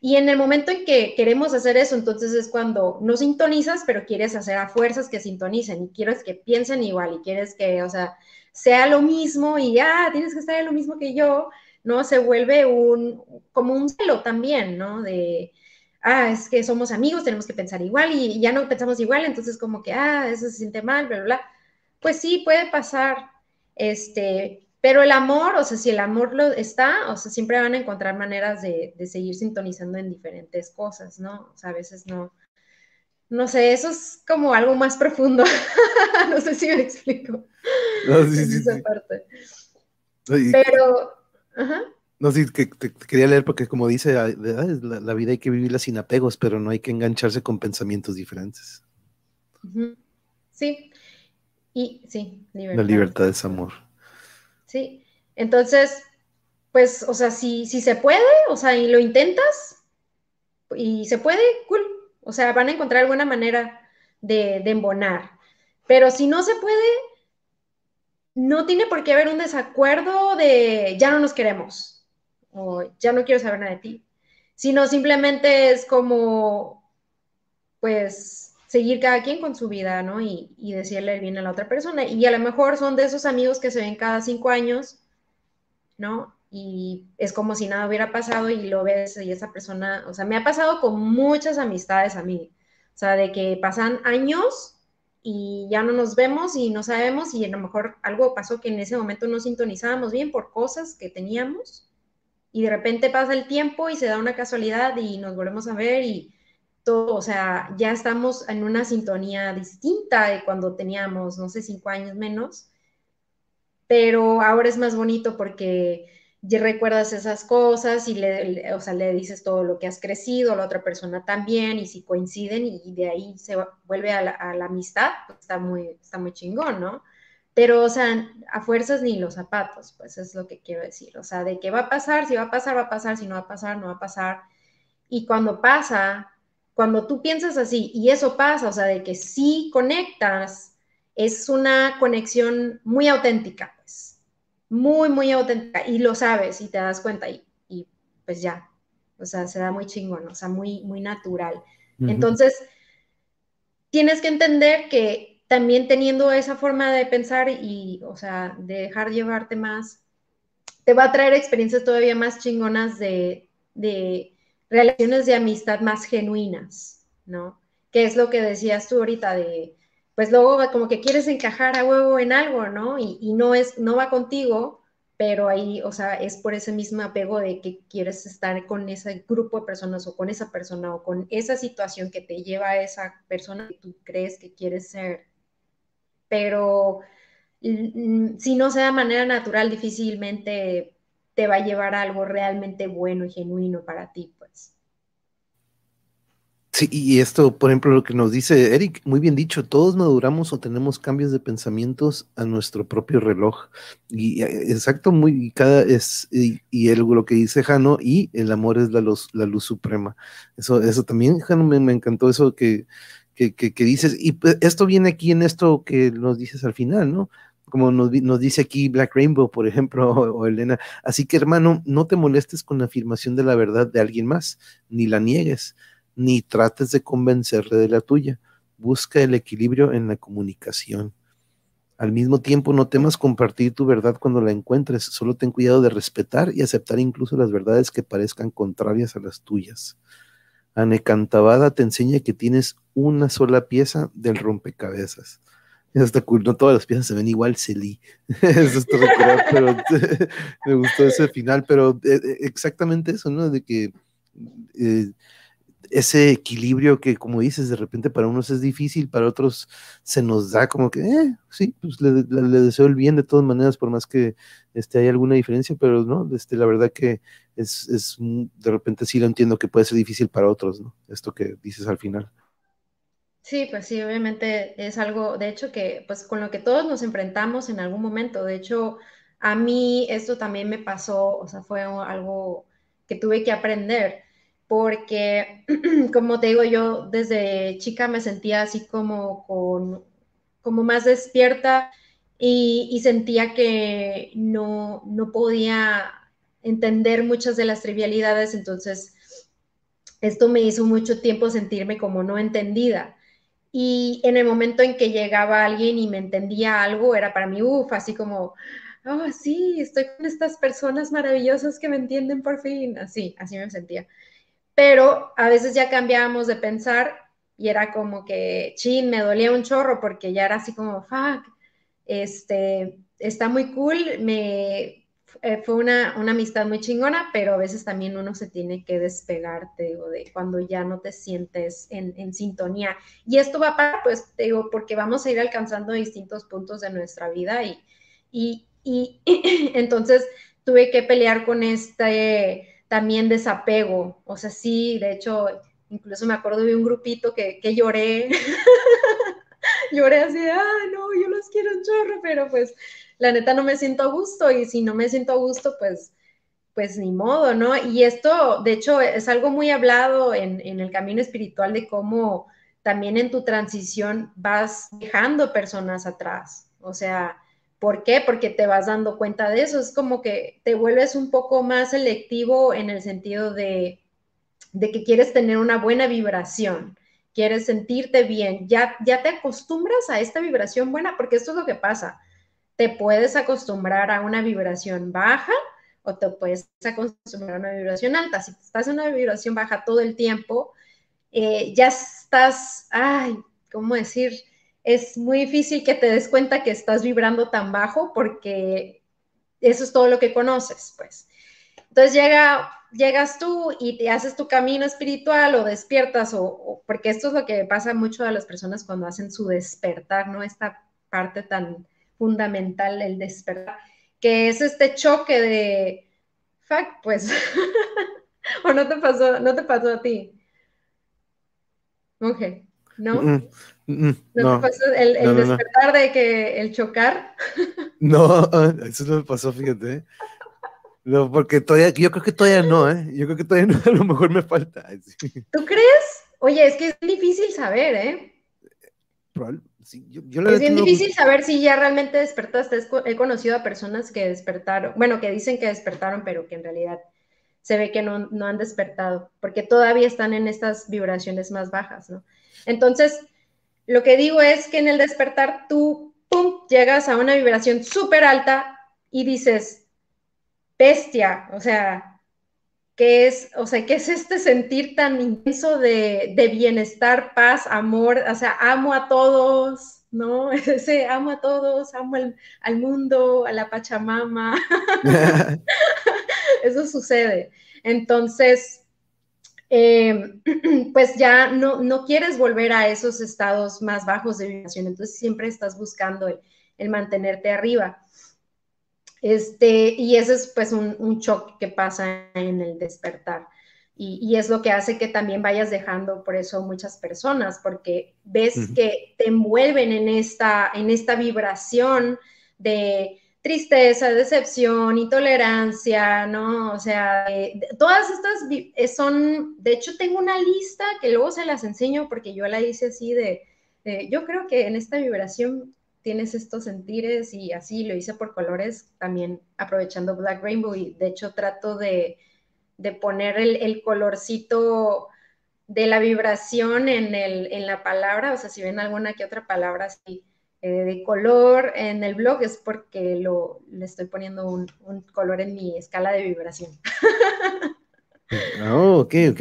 Y en el momento en que queremos hacer eso, entonces es cuando no sintonizas, pero quieres hacer a fuerzas que sintonicen y quieres que piensen igual y quieres que, o sea, sea lo mismo y ya ah, tienes que estar lo mismo que yo, ¿no? Se vuelve un, como un celo también, ¿no? De, ah, es que somos amigos, tenemos que pensar igual y ya no pensamos igual, entonces como que, ah, eso se siente mal, bla, bla, bla. Pues sí, puede pasar, este, pero el amor, o sea, si el amor lo está, o sea, siempre van a encontrar maneras de, de seguir sintonizando en diferentes cosas, ¿no? O sea, a veces no, no sé, eso es como algo más profundo. no sé si me explico. No, sí, sí, esa parte. Pero, ajá. No, sí, que te, quería leer porque como dice, la, la, vida hay que vivirla sin apegos, pero no hay que engancharse con pensamientos diferentes. Sí, y sí, libertad. La libertad es amor. Sí, entonces, pues, o sea, si, si se puede, o sea, y lo intentas, y se puede, cool, o sea, van a encontrar alguna manera de, embonar. Pero si no se puede, no tiene por qué haber un desacuerdo de ya no nos queremos o ya no quiero saber nada de ti, sino simplemente es como, pues, seguir cada quien con su vida, ¿no? Y, y, decirle bien a la otra persona. Y a lo mejor son de esos amigos que se ven cada cinco años, ¿no? y es como si nada hubiera pasado y lo ves y esa persona, o sea, me ha pasado con muchas amistades a mí, o sea, de que pasan años y ya no nos vemos y no sabemos y a lo mejor algo pasó que en ese momento no sintonizábamos bien por cosas que teníamos y de repente pasa el tiempo y se da una casualidad y nos volvemos a ver y todo, o sea, ya estamos en una sintonía distinta de cuando teníamos, no sé, cinco años menos, pero ahora es más bonito porque ya recuerdas esas cosas y le, o sea, le dices todo lo que has crecido, a la otra persona también, y si coinciden y de ahí se vuelve a la, amistad, pues está muy, está muy chingón, ¿no? Pero, o sea, a fuerzas ni los zapatos, pues es lo que quiero decir. O sea, de que va a pasar, si va a pasar, va a pasar, si no va a pasar, no va a pasar. Y cuando pasa, cuando tú piensas así y eso pasa, o sea, de que sí conectas, es una conexión muy auténtica, pues, muy, muy auténtica. Y lo sabes y te das cuenta y, y pues ya, o sea, se da muy chingón, o sea, muy, muy natural. Entonces, tienes que entender que también teniendo esa forma de pensar y, o sea, de dejar llevarte más, te va a traer experiencias todavía más chingonas de, de relaciones de amistad más genuinas, ¿no? Que es lo que decías tú ahorita de, pues luego como que quieres encajar a huevo en algo, ¿no? Y, y, no es, no va contigo, pero ahí, o sea, es por ese mismo apego de que quieres estar con ese grupo de personas o con esa persona o con esa situación que te lleva a esa persona que tú crees que quieres ser pero si no sea de manera natural, difícilmente te va a llevar a algo realmente bueno y genuino para ti, pues. Sí, y esto, por ejemplo, lo que nos dice Eric, muy bien dicho, todos maduramos o tenemos cambios de pensamientos a nuestro propio reloj. Y eh, exacto, muy, cada es, y, y lo que dice Jano, y el amor es la luz, la luz suprema. Eso, eso también, Jano, me encantó eso que, que, dices, y pues, esto viene aquí en esto que nos dices al final, ¿no? Como nos, dice aquí Black Rainbow, por ejemplo, o, Elena. Así que, hermano, no te molestes con la afirmación de la verdad de alguien más, ni la niegues, ni trates de convencerle de la tuya. Busca el equilibrio en la comunicación. Al mismo tiempo, no temas compartir tu verdad cuando la encuentres, solo ten cuidado de respetar y aceptar incluso las verdades que parezcan contrarias a las tuyas. Anecantabada te enseña que tienes una sola pieza del rompecabezas. Eso está cool, no todas las piezas se ven igual, Celí. eso está pero me gustó ese final, pero eh, eh, exactamente eso, ¿no? De que eh, ese equilibrio que, como dices, de repente para unos es difícil, para otros se nos da como que, eh, sí, pues le, deseo el bien de todas maneras, por más que este, haya alguna diferencia, pero no, este, la verdad que es, es, de repente sí lo entiendo que puede ser difícil para otros, ¿no? Esto que dices al final. Sí, pues sí, obviamente es algo, de hecho, que pues con lo que todos nos enfrentamos en algún momento, de hecho, a mí esto también me pasó, o sea, fue algo que tuve que aprender porque, como te digo, yo desde chica me sentía así como, con, como más despierta y, sentía que no, no podía entender muchas de las trivialidades, entonces esto me hizo mucho tiempo sentirme como no entendida. Y en el momento en que llegaba alguien y me entendía algo, era para mí, uff, así como, oh, sí, estoy con estas personas maravillosas que me entienden por fin, así, así me sentía pero a veces ya cambiábamos de pensar y era como que, chin, me dolía un chorro porque ya era así como, fuck, este, está muy cool, me, eh, fue una, una, amistad muy chingona, pero a veces también uno se tiene que despegarte o de cuando ya no te sientes en, en sintonía. Y esto va para, pues, te digo, porque vamos a ir alcanzando distintos puntos de nuestra vida y, y, y entonces tuve que pelear con este también desapego. O sea, sí, de hecho, incluso me acuerdo de un grupito que, que lloré. lloré así, ah, no, yo los quiero un chorro, pero pues la neta no me siento a gusto y si no me siento a gusto, pues, pues ni modo, ¿no? Y esto, de hecho, es algo muy hablado en, en el camino espiritual de cómo también en tu transición vas dejando personas atrás. O sea, ¿Por qué? Porque te vas dando cuenta de eso. Es como que te vuelves un poco más selectivo en el sentido de, que quieres tener una buena vibración, quieres sentirte bien. Ya, ya te acostumbras a esta vibración buena, porque esto es lo que pasa. Te puedes acostumbrar a una vibración baja o te puedes acostumbrar a una vibración alta. Si estás en una vibración baja todo el tiempo, eh, ya estás, ay, ¿cómo decir? Es muy difícil que te des cuenta que estás vibrando tan bajo porque eso es todo lo que conoces, pues. Entonces llega, llegas tú y te haces tu camino espiritual o despiertas, o, porque esto es lo que pasa mucho a las personas cuando hacen su despertar, ¿no? Esta parte tan fundamental, el despertar, que es este choque de, fuck, pues, o no te pasó, no te pasó a ti. Ok, ¿no? Mm, mm, mm, ¿No, te pasó el, despertar de que el chocar? No, eso no me pasó, fíjate. No, porque todavía, yo creo que todavía no, ¿eh? Yo creo que todavía no, a lo mejor me falta. ¿Tú crees? Oye, es que es difícil saber, ¿eh? es bien difícil saber si ya realmente despertaste. He conocido a personas que despertaron, bueno, que dicen que despertaron, pero que en realidad se ve que no, no han despertado, porque todavía están en estas vibraciones más bajas, ¿no? Entonces, lo que digo es que en el despertar tú, pum, llegas a una vibración súper alta y dices, bestia, o sea, ¿qué es, o sea, qué es este sentir tan intenso de, bienestar, paz, amor? O sea, amo a todos, ¿no? Ese amo a todos, amo al, al mundo, a la Pachamama. Eso sucede. Entonces, eh, pues ya no, no, quieres volver a esos estados más bajos de vibración, entonces siempre estás buscando el, el mantenerte arriba. Este, y ese es pues un, un shock que pasa en el despertar. Y, y, es lo que hace que también vayas dejando por eso muchas personas, porque ves que te envuelven en esta, en esta vibración de tristeza, decepción, intolerancia, ¿no? O sea, todas estas son, de hecho tengo una lista que luego se las enseño porque yo la hice así de, de yo creo que en esta vibración tienes estos sentires y así lo hice por colores, también aprovechando Black Rainbow y de hecho trato de, poner el, colorcito de la vibración en, el, en la palabra, o sea, si ven alguna que otra palabra así eh, de color en el blog es porque lo, le estoy poniendo un, color en mi escala de vibración. Oh, ok, ok.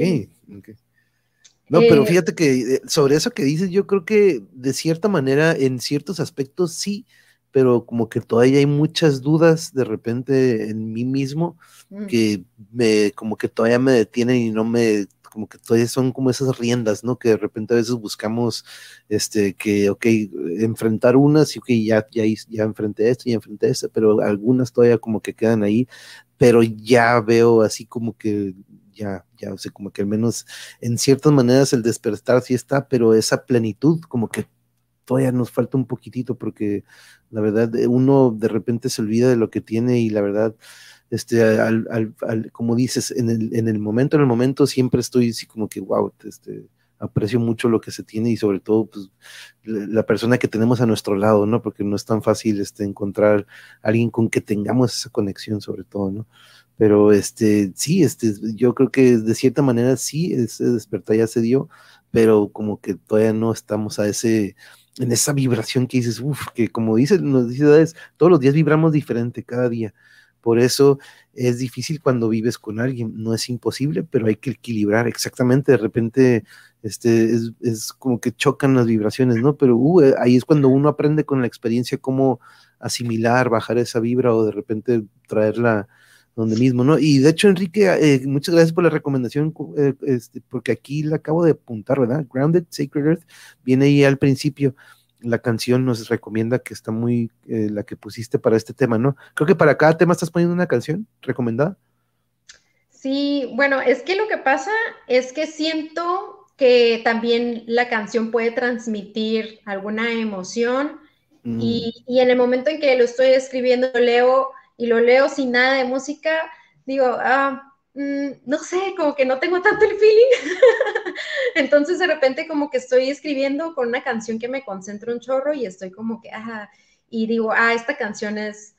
No, pero eh, fíjate que eh, sobre eso que dices, yo creo que de cierta manera, en ciertos aspectos sí, pero como que todavía hay muchas dudas de repente en mí mismo mm. que me, como que todavía me detienen y no me, como que todavía son como esas riendas, ¿no? Que de repente a veces buscamos, este, que, ok, enfrentar unas y, ok, ya, ya, ya enfrenté esto, ya enfrenté esto, pero algunas todavía como que quedan ahí, pero ya veo así como que ya, ya, o sea, como que al menos en ciertas maneras el despertar sí está, pero esa plenitud como que todavía nos falta un poquitito porque la verdad eh, uno de repente se olvida de lo que tiene y la verdad, este, al, al, como dices, en el, en el momento, en el momento siempre estoy así como que, wow, este, aprecio mucho lo que se tiene y sobre todo pues, la persona que tenemos a nuestro lado, ¿no? Porque no es tan fácil este, encontrar alguien con que tengamos esa conexión sobre todo, ¿no? Pero este, sí, este, yo creo que de cierta manera sí, ese despertar ya se dio, pero como que todavía no estamos a ese, en esa vibración que dices, uff, que como dice, nos todos los días vibramos diferente cada día. Por eso es difícil cuando vives con alguien, no es imposible, pero hay que equilibrar exactamente. De repente, este, es, es como que chocan las vibraciones, ¿no? Pero uh, ahí es cuando uno aprende con la experiencia cómo asimilar, bajar esa vibra o de repente traerla donde mismo, ¿no? Y de hecho, Enrique, eh, muchas gracias por la recomendación, eh, este, porque aquí la acabo de apuntar, ¿verdad? Grounded, Sacred Earth, viene ahí al principio. La canción nos recomienda que está muy, eh, la que pusiste para este tema, ¿no? Creo que para cada tema estás poniendo una canción recomendada. Sí, bueno, es que lo que pasa es que siento que también la canción puede transmitir alguna emoción mm. y, y en el momento en que lo estoy escribiendo, leo y lo leo sin nada de música, digo, ah, mm, no sé, como que no tengo tanto el feeling. Entonces de repente como que estoy escribiendo con una canción que me concentro un chorro y estoy como que, ah, y digo, ah, esta canción es,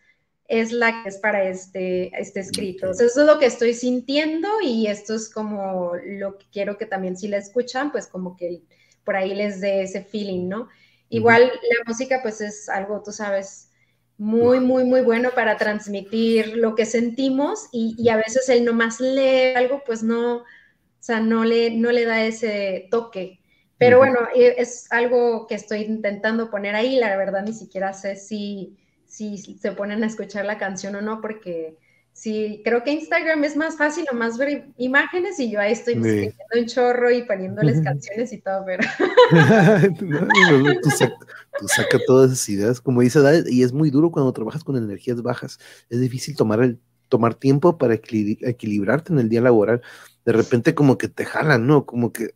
es la que es para este, este escrito. eso es lo que estoy sintiendo y esto es como lo que quiero que también si la escuchan, pues como que por ahí les dé ese feeling, ¿no? Igual la música pues es algo, tú sabes, muy, muy, muy bueno para transmitir lo que sentimos y, a veces el nomás lee algo, pues no, o sea, no le, no le da ese toque. Pero bueno, e, es algo que estoy intentando poner ahí, la verdad ni siquiera sé si, si se ponen a escuchar la canción o no, porque Sí, creo que Instagram es más fácil o más ver imágenes y yo ahí estoy escribiendo un chorro y poniéndoles canciones y todo, pero... tú, saca, todas esas ideas, como dice y es muy duro cuando trabajas con energías bajas. Es difícil tomar, el, tomar tiempo para equilibrarte en el día laboral. De repente como que te jalan, ¿no? Como que,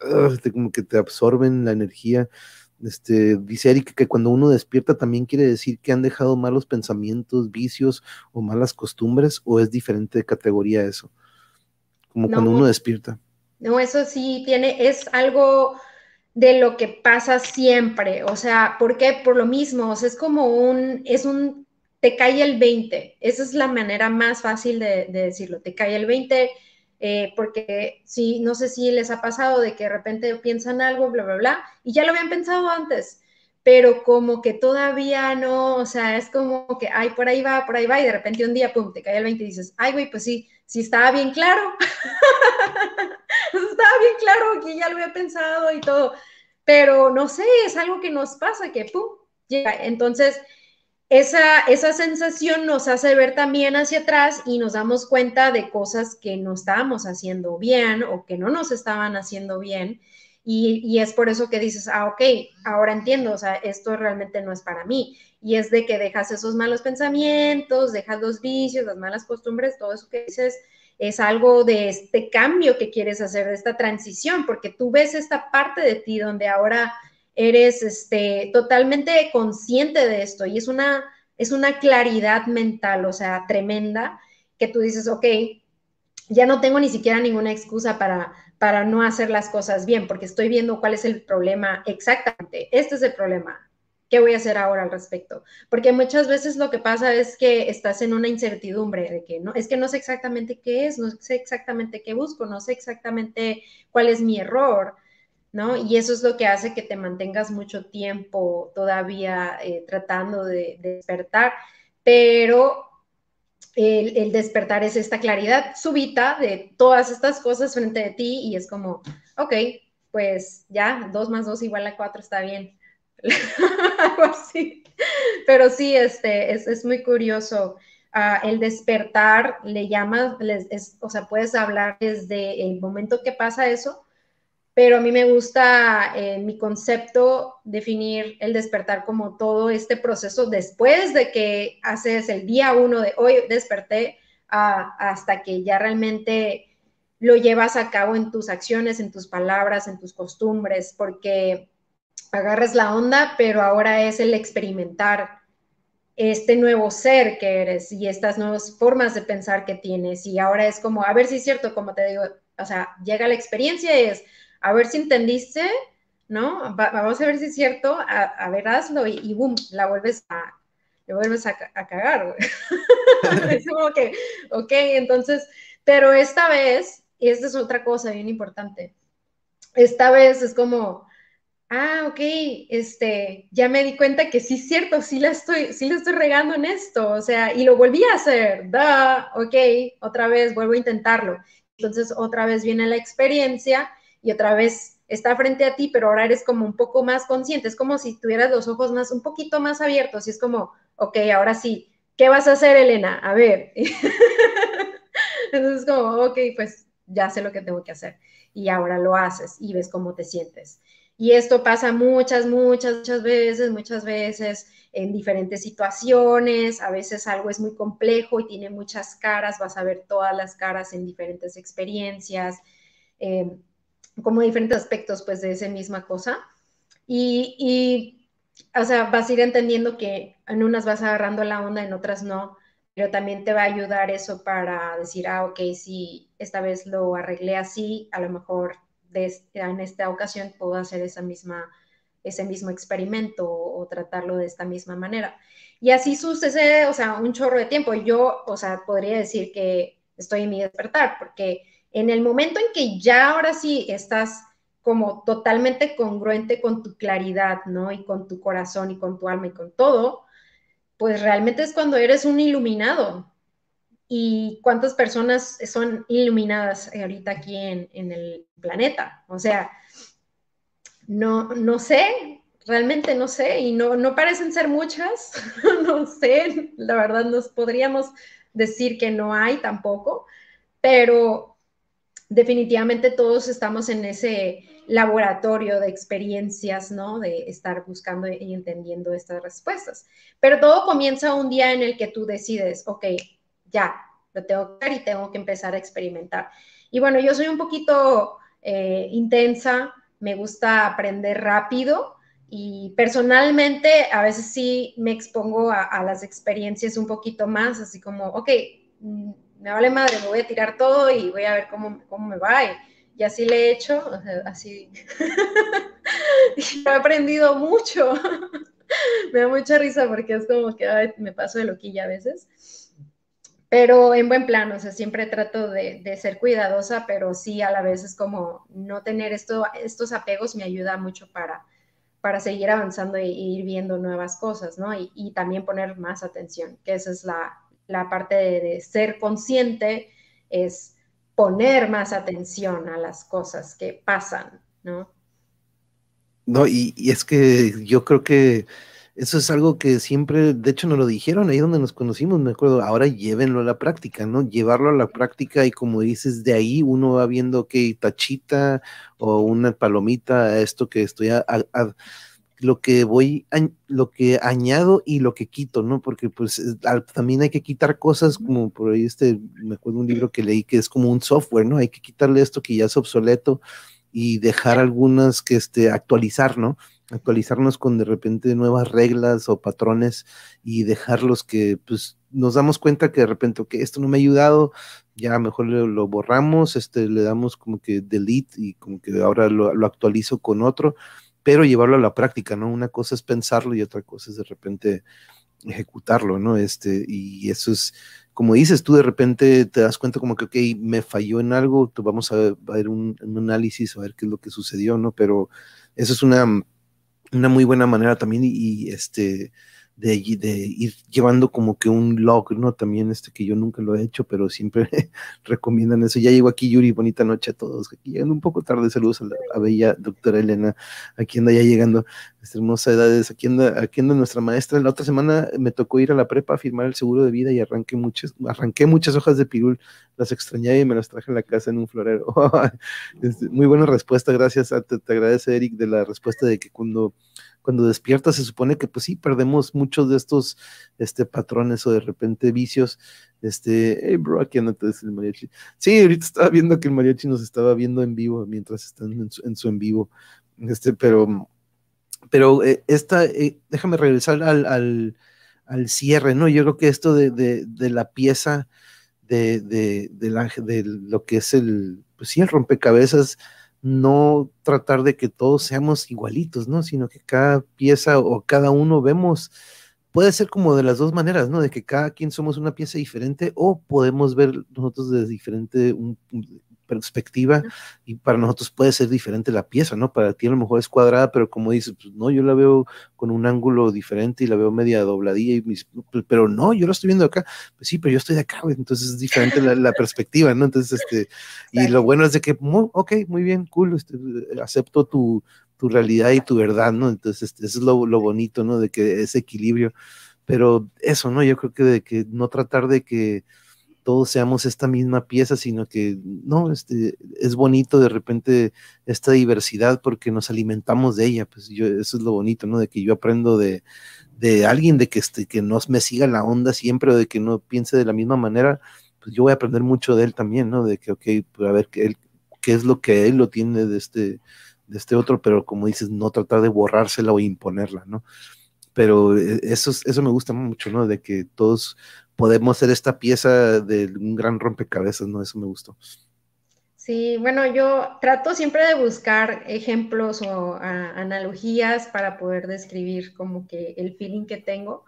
como que te absorben la energía este, dice Eric que cuando uno despierta también quiere decir que han dejado malos pensamientos, vicios o malas costumbres, o es diferente de categoría eso, como cuando uno despierta. No, eso sí tiene, es algo de lo que pasa siempre, o sea, ¿por qué? Por lo mismo, o sea, es como un, es un, te cae el 20, esa es la manera más fácil de, de decirlo, te cae el 20 eh, porque sí, no sé si les ha pasado de que de repente piensan algo, bla, bla, bla, y ya lo habían pensado antes, pero como que todavía no, o sea, es como que, ay, por ahí va, por ahí va, y de repente un día, pum, te cae el 20 y dices, ay, güey, pues sí, sí estaba bien claro, estaba bien claro que ya lo había pensado y todo, pero no sé, es algo que nos pasa, que, pum, llega, entonces esa, esa sensación nos hace ver también hacia atrás y nos damos cuenta de cosas que no estábamos haciendo bien o que no nos estaban haciendo bien. Y, es por eso que dices, ah, ok, ahora entiendo, o sea, esto realmente no es para mí. Y es de que dejas esos malos pensamientos, dejas los vicios, las malas costumbres, todo eso que dices es algo de este cambio que quieres hacer, de esta transición, porque tú ves esta parte de ti donde ahora eres este, totalmente consciente de esto y es una, es una claridad mental, o sea, tremenda, que tú dices, ok, ya no tengo ni siquiera ninguna excusa para, para no hacer las cosas bien, porque estoy viendo cuál es el problema exactamente. Este es el problema. ¿Qué voy a hacer ahora al respecto? Porque muchas veces lo que pasa es que estás en una incertidumbre de que no, es que no sé exactamente qué es, no sé exactamente qué busco, no sé exactamente cuál es mi error. ¿No? Y eso es lo que hace que te mantengas mucho tiempo todavía eh, tratando de, despertar, pero el, despertar es esta claridad súbita de todas estas cosas frente de ti y es como, ok, pues ya, dos más dos igual a cuatro está bien. Algo así. Pero sí, este, es, muy curioso. Ah, el despertar le llamas, o sea, puedes hablar desde el momento que pasa eso pero a mí me gusta eh, mi concepto definir el despertar como todo este proceso después de que haces el día uno de hoy desperté hasta que ya realmente lo llevas a cabo en tus acciones, en tus palabras, en tus costumbres, porque agarras la onda, pero ahora es el experimentar este nuevo ser que eres y estas nuevas formas de pensar que tienes. Y ahora es como, a ver si es cierto, como te digo, o sea, llega la experiencia y es, a ver si entendiste, ¿no? vamos a ver si es cierto, a, ver, hazlo y, boom, la vuelves a, le vuelves a, cagar. es como que, ok, entonces, pero esta vez, y esta es otra cosa bien importante, esta vez es como, ah, ok, este, ya me di cuenta que sí es cierto, sí la estoy, sí la estoy regando en esto, o sea, y lo volví a hacer, da, ok, otra vez vuelvo a intentarlo. Entonces, otra vez viene la experiencia y otra vez está frente a ti, pero ahora eres como un poco más consciente, es como si tuvieras los ojos más, un poquito más abiertos y es como, ok, ahora sí, ¿qué vas a hacer, Elena? A ver. Entonces es como, ok, pues ya sé lo que tengo que hacer y ahora lo haces y ves cómo te sientes. Y esto pasa muchas, muchas, muchas veces, muchas veces en diferentes situaciones. A veces algo es muy complejo y tiene muchas caras, vas a ver todas las caras en diferentes experiencias. Eh, como diferentes aspectos pues de esa misma cosa. Y, y, o sea, vas a ir entendiendo que en unas vas agarrando la onda, en otras no, pero también te va a ayudar eso para decir, ah, ok, si esta vez lo arreglé así, a lo mejor en esta ocasión puedo hacer esa misma, ese mismo experimento o, o tratarlo de esta misma manera. Y así sucede, o sea, un chorro de tiempo. Yo, o sea, podría decir que estoy en mi despertar, porque en el momento en que ya ahora sí estás como totalmente congruente con tu claridad, ¿no? Y con tu corazón y con tu alma y con todo, pues realmente es cuando eres un iluminado. ¿Y cuántas personas son iluminadas ahorita aquí en, el planeta? O sea, no, no sé, realmente no sé, y no, no parecen ser muchas, no sé, la verdad nos podríamos decir que no hay tampoco, pero definitivamente todos estamos en ese laboratorio de experiencias, ¿no? De estar buscando y entendiendo estas respuestas. Pero todo comienza un día en el que tú decides, ok, ya, lo tengo que hacer y tengo que empezar a experimentar. Y bueno, yo soy un poquito eh, intensa, me gusta aprender rápido y personalmente a veces sí me expongo a, las experiencias un poquito más, así como, ok, me vale madre, me voy a tirar todo y voy a ver cómo, cómo me va. Y, así le he hecho, así. he aprendido mucho. me da mucha risa porque es como que me paso de loquilla a veces pero en buen plano, o sea, siempre trato de, ser cuidadosa, pero sí a la vez es como no tener esto, estos apegos me ayuda mucho para, para seguir avanzando e, ir viendo nuevas cosas, ¿no? Y, también poner más atención, que esa es la, parte de, ser consciente, es poner más atención a las cosas que pasan, ¿no? No, y es que yo creo que eso es algo que siempre, de hecho, nos lo dijeron ahí donde nos conocimos, me acuerdo, ahora llévenlo a la práctica, ¿no? Llevarlo a la práctica y como dices, de ahí uno va viendo que tachita o una palomita, esto que estoy a, lo que voy, lo que añado y lo que quito, ¿no? Porque pues también hay que quitar cosas como por ahí este, me acuerdo un libro que leí que es como un software, ¿no? Hay que quitarle esto que ya es obsoleto y dejar algunas que este, actualizar, ¿no? actualizarnos con de repente nuevas reglas o patrones y dejarlos que pues nos damos cuenta que de repente, que esto no me ha ayudado, ya mejor lo, borramos, este, le damos como que delete y como que ahora lo, lo, actualizo con otro, pero llevarlo a la práctica, ¿no? Una cosa es pensarlo y otra cosa es de repente ejecutarlo, ¿no? Este, y eso es, como dices, tú de repente te das cuenta como que, ok, me falló en algo, tú vamos a, ver un, análisis, a ver qué es lo que sucedió, ¿no? Pero eso es una una muy buena manera también y, este de, ir llevando como que un log, ¿no? También este que yo nunca lo he hecho, pero siempre recomiendan eso. Ya llegó aquí Yuri, bonita noche a todos. Aquí llegando un poco tarde, saludos a la bella doctora Elena, aquí anda ya llegando, esta hermosa edades, aquí anda, aquí anda nuestra maestra. La otra semana me tocó ir a la prepa a firmar el seguro de vida y arranqué muchas, arranqué muchas hojas de pirul, las extrañé y me las traje a la casa en un florero. Este, muy buena respuesta, gracias, te, te agradece Eric de la respuesta de que cuando cuando despiertas se supone que pues sí, perdemos muchos de estos este, patrones o de repente vicios. Este, hey bro, aquí anda el mariachi. Sí, ahorita estaba viendo que el mariachi nos estaba viendo en vivo mientras están en su, en, vivo. Este, pero, pero eh, esta, eh, déjame regresar al, al, al, cierre, ¿no? Yo creo que esto de, de, de la pieza de, de, de, lo que es el, pues sí, el rompecabezas, no tratar de que todos seamos igualitos, ¿no? Sino que cada pieza o cada uno vemos, puede ser como de las dos maneras, ¿no? De que cada quien somos una pieza diferente o podemos ver nosotros desde diferente, un, perspectiva y para nosotros puede ser diferente la pieza, ¿no? Para ti a lo mejor es cuadrada, pero como dices, pues no, yo la veo con un ángulo diferente y la veo media dobladilla, y mis, pero no, yo la estoy viendo acá, pues sí, pero yo estoy de acá, entonces es diferente la, perspectiva, ¿no? Entonces, este, y lo bueno es de que, ok, muy bien, cool, este, acepto tu, tu realidad y tu verdad, ¿no? Entonces, este, eso es lo, lo bonito, ¿no? De que ese equilibrio, pero eso, ¿no? Yo creo que de que no tratar de que todos seamos esta misma pieza, sino que no, este, es bonito de repente esta diversidad porque nos alimentamos de ella, pues yo, eso es lo bonito, ¿no? De que yo aprendo de, de alguien, de que, este, que no me siga la onda siempre o de que no piense de la misma manera, pues yo voy a aprender mucho de él también, ¿no? De que, ok, pues a ver qué, él, qué es lo que él lo tiene de este, de este otro, pero como dices, no tratar de borrársela o imponerla, ¿no? Pero eh, eso, eso me gusta mucho, ¿no? De que todos podemos ser esta pieza de un gran rompecabezas, ¿no? Eso me gustó. Sí, bueno, yo trato siempre de buscar ejemplos o analogías para poder describir como que el feeling que tengo.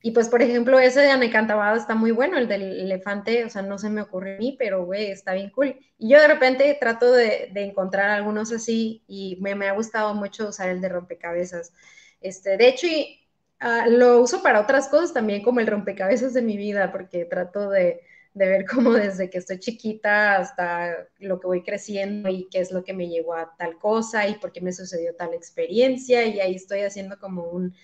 Y pues, por ejemplo, ese de Anecantabado está muy bueno, el del elefante, o sea, no se me ocurre a mí, pero güey, está bien cool. Y yo de repente trato de, encontrar algunos así y me, me, ha gustado mucho usar el de rompecabezas. Este, de hecho, y, Ah, lo uso para otras cosas también, como el rompecabezas de mi vida, porque trato de, de ver cómo desde que estoy chiquita hasta lo que voy creciendo y qué es lo que me llevó a tal cosa y por qué me sucedió tal experiencia. Y ahí estoy haciendo como un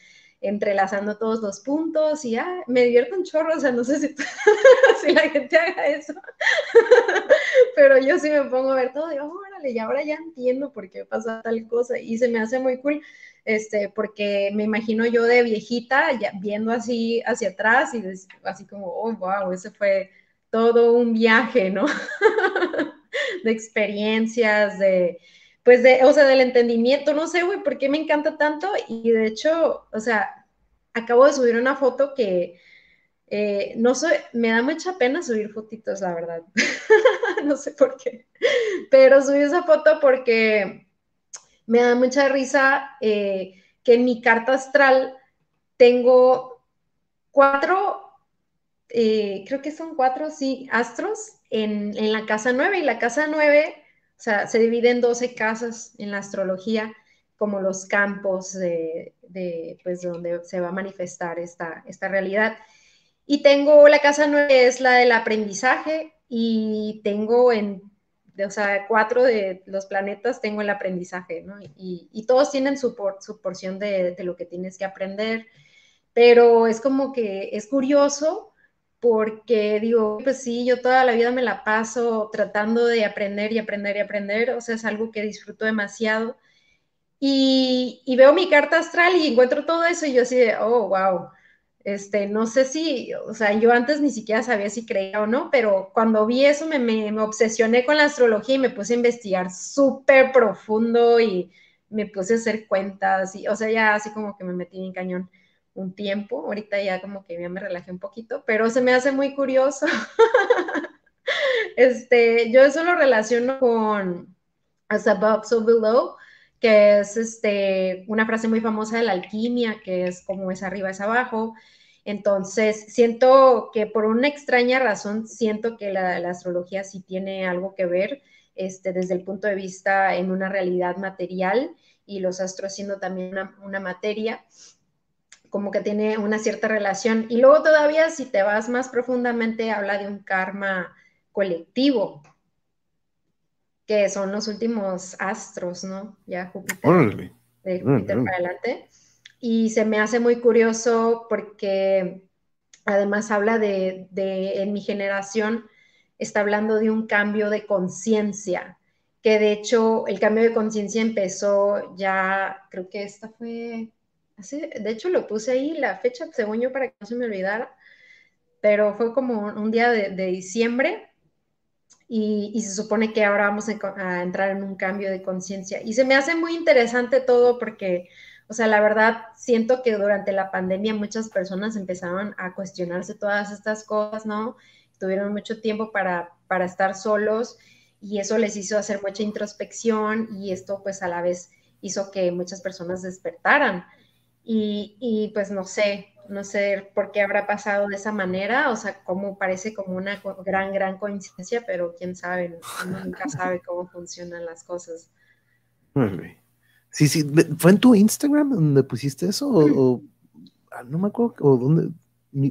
entrelazando todos los puntos y ah, me divierto un chorro, o sea, no sé si, la gente haga eso, pero yo sí me pongo a ver todo y órale, y ahora ya entiendo por qué pasa tal cosa y se me hace muy cool, este, porque me imagino yo de viejita ya, viendo así hacia atrás y así como, oh, wow, ese fue todo un viaje, ¿no? de experiencias, de, pues, de, o sea, del entendimiento, no sé, güey, por qué me encanta tanto. Y de hecho, o sea, acabo de subir una foto que eh, no soy, me da mucha pena subir fotitos, la verdad, no sé por qué, pero subí esa foto porque me da mucha risa eh, que en mi carta astral tengo cuatro eh, creo que son cuatro, sí, astros en, la casa nueve y la casa nueve, o sea, se divide en 12 casas en la astrología, como los campos de, pues, donde se va a manifestar esta, esta realidad. Y tengo la casa nueve, es la del aprendizaje, y tengo en, o sea, cuatro de los planetas tengo el aprendizaje, ¿no? Y, todos tienen su, su porción de, de, lo que tienes que aprender, pero es como que es curioso porque digo, pues sí, yo toda la vida me la paso tratando de aprender y aprender y aprender, o sea, es algo que disfruto demasiado. Y, veo mi carta astral y encuentro todo eso y yo así de, oh, wow, este, no sé si, o sea, yo antes ni siquiera sabía si creía o no, pero cuando vi eso me, obsesioné con la astrología y me puse a investigar súper profundo y me puse a hacer cuentas y, o sea, ya así como que me metí en cañón un tiempo, ahorita ya como que ya me relajé un poquito, pero se me hace muy curioso. este, yo eso lo relaciono con as above, so below, que es este, una frase muy famosa de la alquimia, que es como es arriba, es abajo. Entonces, siento que por una extraña razón, siento que la, astrología sí tiene algo que ver este, desde el punto de vista en una realidad material y los astros siendo también una, una materia como que tiene una cierta relación. Y luego todavía si te vas más profundamente, habla de un karma colectivo, que son los últimos astros, ¿no? Ya Júpiter. De Júpiter para adelante. Y se me hace muy curioso porque además habla de, de en mi generación, está hablando de un cambio de conciencia, que de hecho el cambio de conciencia empezó ya, creo que esta fue de hecho lo puse ahí la fecha, según yo, para que no se me olvidara, pero fue como un día de, diciembre y, se supone que ahora vamos a, entrar en un cambio de conciencia. Y se me hace muy interesante todo porque, o sea, la verdad, siento que durante la pandemia muchas personas empezaron a cuestionarse todas estas cosas, ¿no? Tuvieron mucho tiempo para, para estar solos y eso les hizo hacer mucha introspección y esto pues a la vez hizo que muchas personas despertaran. Y, pues no sé, no sé por qué habrá pasado de esa manera, o sea, como parece como una gran, gran coincidencia, pero quién sabe, uno nunca sabe cómo funcionan las cosas. Sí, sí, ¿fue en tu Instagram donde pusiste eso? O, ah, no me acuerdo, o dónde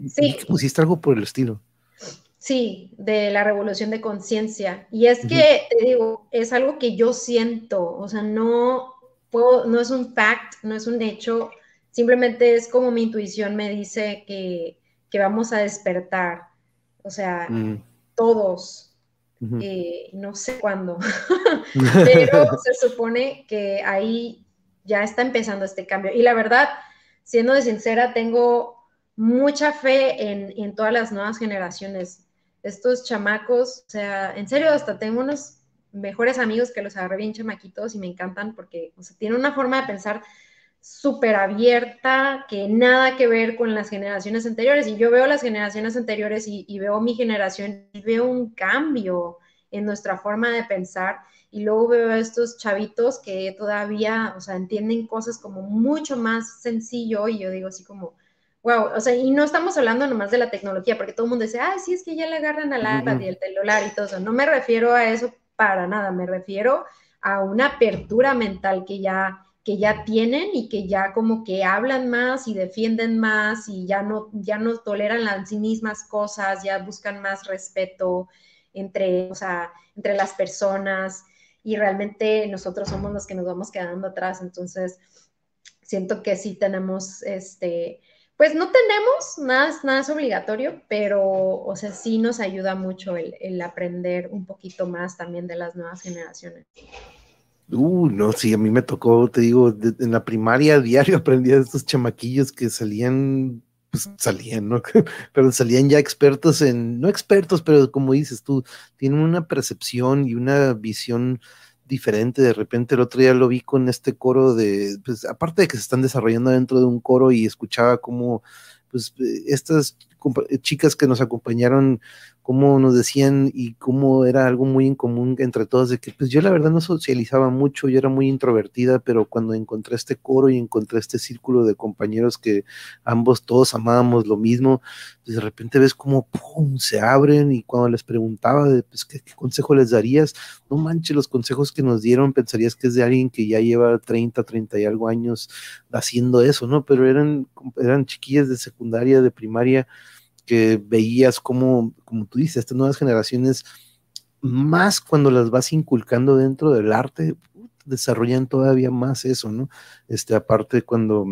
sí. pusiste algo por el estilo. Sí, de la revolución de conciencia. Y es que, te digo, es algo que yo siento, o sea, no, puedo, no es un fact, no es un hecho, Simplemente es como mi intuición me dice que, vamos a despertar. O sea, mm. todos. Eh, no sé cuándo, pero se supone que ahí ya está empezando este cambio. Y la verdad, siendo de sincera, tengo mucha fe en, en, todas las nuevas generaciones. Estos chamacos, o sea, en serio, hasta tengo unos mejores amigos que los agarré bien chamaquitos y me encantan porque o sea, tienen una forma de pensar súper abierta, que nada que ver con las generaciones anteriores. Y yo veo las generaciones anteriores y, veo mi generación y veo un cambio en nuestra forma de pensar. Y luego veo a estos chavitos que todavía, o sea, entienden cosas como mucho más sencillo y yo digo así como, wow, o sea, y no estamos hablando nomás de la tecnología, porque todo el mundo dice, ah, sí, es que ya le agarran al iPad y el celular y todo eso. No me refiero a eso para nada, me refiero a una apertura mental que ya que ya tienen y que ya como que hablan más y defienden más y ya no, ya no toleran las mismas cosas, ya buscan más respeto entre, o sea, entre las personas y realmente nosotros somos los que nos vamos quedando atrás. Entonces, siento que sí tenemos, este, pues no tenemos, nada, nada es obligatorio, pero, o sea, sí nos ayuda mucho el, el aprender un poquito más también de las nuevas generaciones. Uh, no, sí, a mí me tocó, te digo, en la primaria diario aprendía de estos chamaquillos que salían, pues salían, ¿no? pero salían ya expertos en, no expertos, pero como dices tú, tienen una percepción y una visión diferente. De repente el otro día lo vi con este coro de, pues aparte de que se están desarrollando dentro de un coro y escuchaba como, pues estas chicas que nos acompañaron cómo nos decían y cómo era algo muy en común entre todos, de que pues yo la verdad no socializaba mucho, yo era muy introvertida, pero cuando encontré este coro y encontré este círculo de compañeros que ambos todos amábamos lo mismo, pues de repente ves cómo ¡pum! se abren y cuando les preguntaba de pues, ¿qué, consejo les darías, no manches los consejos que nos dieron, pensarías que es de alguien que ya lleva 30, 30 y algo años haciendo eso, ¿no? Pero eran, eran chiquillas de secundaria, de primaria, que veías como, como tú dices, estas nuevas generaciones, más cuando las vas inculcando dentro del arte, desarrollan todavía más eso, ¿no? Este, aparte cuando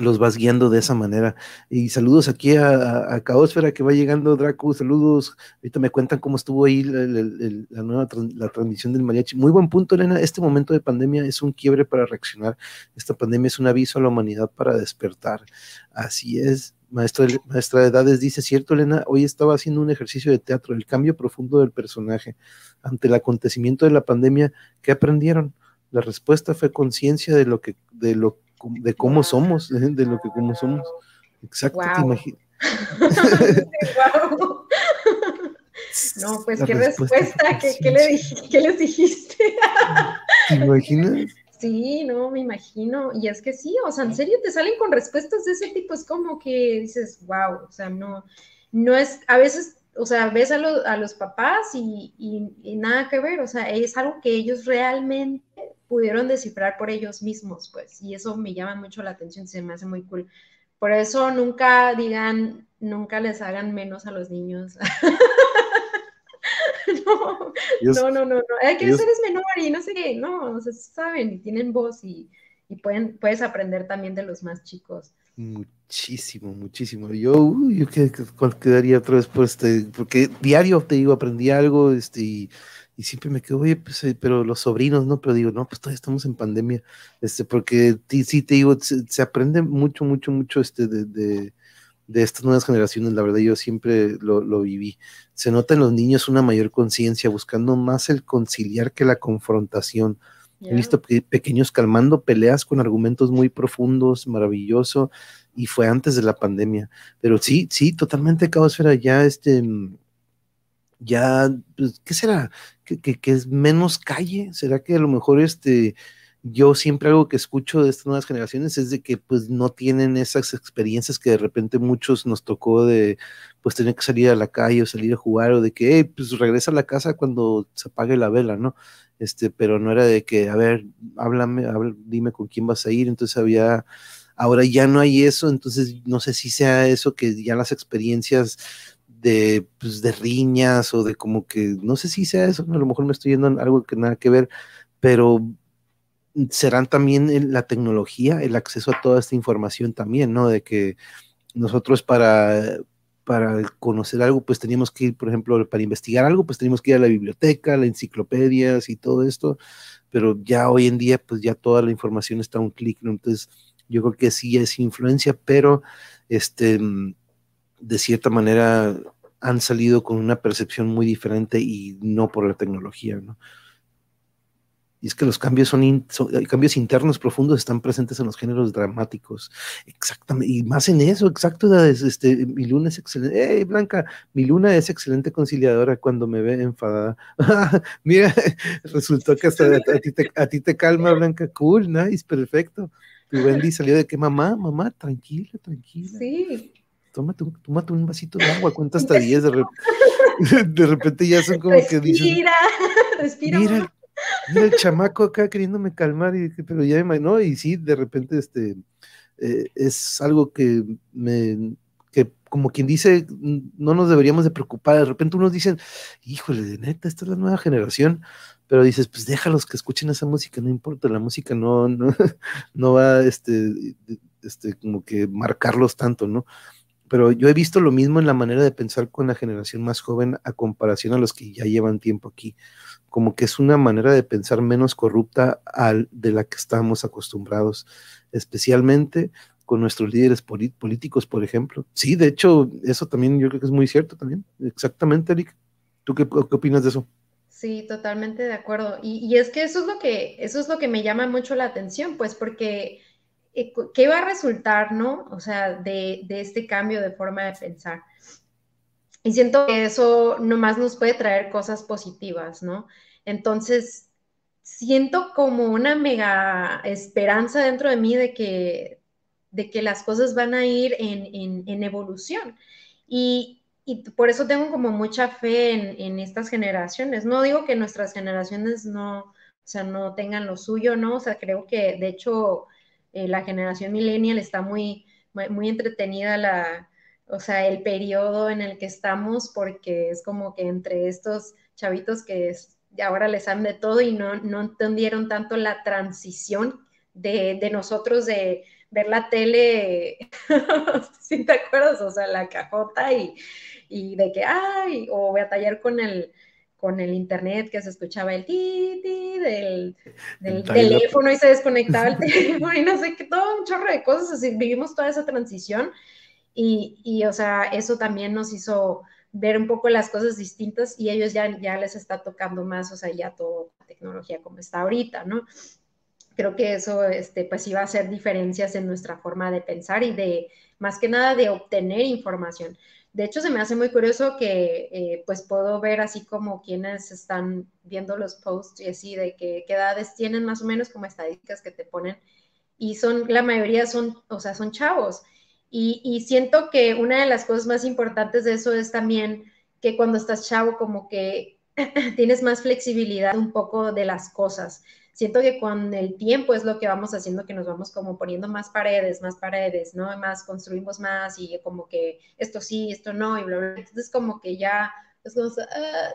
los vas guiando de esa manera. Y saludos aquí a, a Caosfera que va llegando, Draco, saludos. Ahorita me cuentan cómo estuvo ahí la, nueva la transmisión del mariachi. Muy buen punto, Elena. Este momento de pandemia es un quiebre para reaccionar. Esta pandemia es un aviso a la humanidad para despertar. Así es maestra, maestra de edades, dice, cierto, Elena, hoy estaba haciendo un ejercicio de teatro, el cambio profundo del personaje. Ante el acontecimiento de la pandemia, ¿qué aprendieron? La respuesta fue conciencia de lo que, de lo, de cómo somos, de lo que como somos. Exacto, te imaginas. no, pues qué respuesta, ¿Qué, ¿qué, le, ¿qué les dijiste? ¿Te imaginas? Sí, no, me imagino. Y es que sí, o sea, en serio te salen con respuestas de ese tipo. Es como que dices, wow, o sea, no, no es, a veces, o sea, ves a, a los papás y, y, nada que ver, o sea, es algo que ellos realmente pudieron descifrar por ellos mismos, pues, y eso me llama mucho la atención, se me hace muy cool. Por eso nunca digan, nunca les hagan menos a los niños. no, no, no, no, hay que ser menor y no sé qué, no, o sea, saben y tienen voz y, pueden, puedes aprender también de los más chicos. Muchísimo, muchísimo. Yo, yo quedaría otra vez por este, porque diario te digo, aprendí algo, este, y, siempre me quedo, oye, pues, eh, pero los sobrinos, ¿no? Pero digo, no, pues todavía estamos en pandemia, este, porque sí te digo, se, aprende mucho, mucho, mucho, este, de de estas nuevas generaciones, la verdad yo siempre lo, viví. Se nota en los niños una mayor conciencia, buscando más el conciliar que la confrontación. He visto pequeños calmando peleas con argumentos muy profundos, maravilloso, y fue antes de la pandemia. Pero sí, sí, totalmente caosfera, ya este, ya, pues, ¿qué será? ¿Que, que es menos calle? ¿Será que a lo mejor este yo siempre algo que escucho de estas nuevas generaciones es de que pues no tienen esas experiencias que de repente muchos nos tocó de pues tener que salir a la calle o salir a jugar o de que pues regresa a la casa cuando se apague la vela, ¿no? Este, pero no era de que, a ver, háblame, dime con quién vas a ir, entonces había, ahora ya no hay eso, entonces no sé si sea eso que ya las experiencias de, pues, de riñas o de como que, no sé si sea eso, a lo mejor me estoy yendo en algo que nada que ver, pero serán también la tecnología, el acceso a toda esta información también, ¿no? De que nosotros para, para conocer algo, pues teníamos que ir, por ejemplo, para investigar algo, pues teníamos que ir a la biblioteca, las enciclopedias y todo esto, pero ya hoy en día, pues ya toda la información está a un clic, ¿no? Entonces, yo creo que sí es influencia, pero este, de cierta manera han salido con una percepción muy diferente y no por la tecnología, ¿no? Y es que los cambios son, cambios internos profundos están presentes en los géneros dramáticos. Exactamente. Y más en eso, exacto. Este, mi luna es excelente. ¡Hey, Blanca! Mi luna es excelente conciliadora cuando me ve enfadada. Mira, resultó que hasta a, ti te, a ti te calma, Blanca. Cool, nice, perfecto. Y Wendy salió de que mamá, mamá, tranquila, tranquila. Sí. Tómate, tómate un vasito de agua, cuenta hasta 10. De, de repente ya son como que dicen. Respira, respira. Mira, el chamaco acá queriéndome calmar, y, pero ya me, ¿no? Y sí, de repente, este, eh, es algo que me, que como quien dice, no nos deberíamos de preocupar. De repente unos dicen, híjole, de neta, esta es la nueva generación, pero dices, pues déjalos que escuchen esa música, no importa, la música no, no, no va, este, este, como que marcarlos tanto, ¿no? Pero yo he visto lo mismo en la manera de pensar con la generación más joven a comparación a los que ya llevan tiempo aquí como que es una manera de pensar menos corrupta de la que estamos acostumbrados, especialmente con nuestros líderes políticos, por ejemplo. Sí, de hecho, eso también yo creo que es muy cierto también. Exactamente, Eric. ¿Tú qué, opinas de eso? Sí, totalmente de acuerdo. Y, es que eso es lo que, eso es lo que me llama mucho la atención, pues porque ¿qué va a resultar, no? O sea, de, de este cambio de forma de pensar. Y siento que eso nomás nos puede traer cosas positivas, ¿no? Entonces, siento como una mega esperanza dentro de mí de que, de que las cosas van a ir en, evolución. Y, por eso tengo como mucha fe en, estas generaciones. No digo que nuestras generaciones no, o sea, no tengan lo suyo, ¿no? O sea, creo que de hecho eh, la generación millennial está muy, muy entretenida la, o sea, el periodo en el que estamos, porque es como que entre estos chavitos que ahora les han de todo y no, no entendieron tanto la transición de, nosotros de ver la tele, si te acuerdas, o sea, la cajota y, de que, ay, o voy a tallar con el, con el internet que se escuchaba el ti, ti del, del teléfono y se desconectaba el teléfono y no sé qué, todo un chorro de cosas, así, vivimos toda esa transición y, o sea, eso también nos hizo ver un poco las cosas distintas y ellos ya, ya les está tocando más, o sea, ya toda la tecnología como está ahorita, ¿no? Creo que eso, este, pues iba a hacer diferencias en nuestra forma de pensar y de, más que nada, de obtener información. De hecho, se me hace muy curioso que, eh, pues, puedo ver así como quienes están viendo los posts y así, de que, qué edades tienen más o menos como estadísticas que te ponen. Y son, la mayoría son, o sea, son chavos. Y, siento que una de las cosas más importantes de eso es también que cuando estás chavo como que tienes más flexibilidad un poco de las cosas. Siento que con el tiempo es lo que vamos haciendo, que nos vamos como poniendo más paredes, más paredes, ¿no? Más construimos más y como que esto sí, esto no, y bla, bla. Entonces como que ya es ah,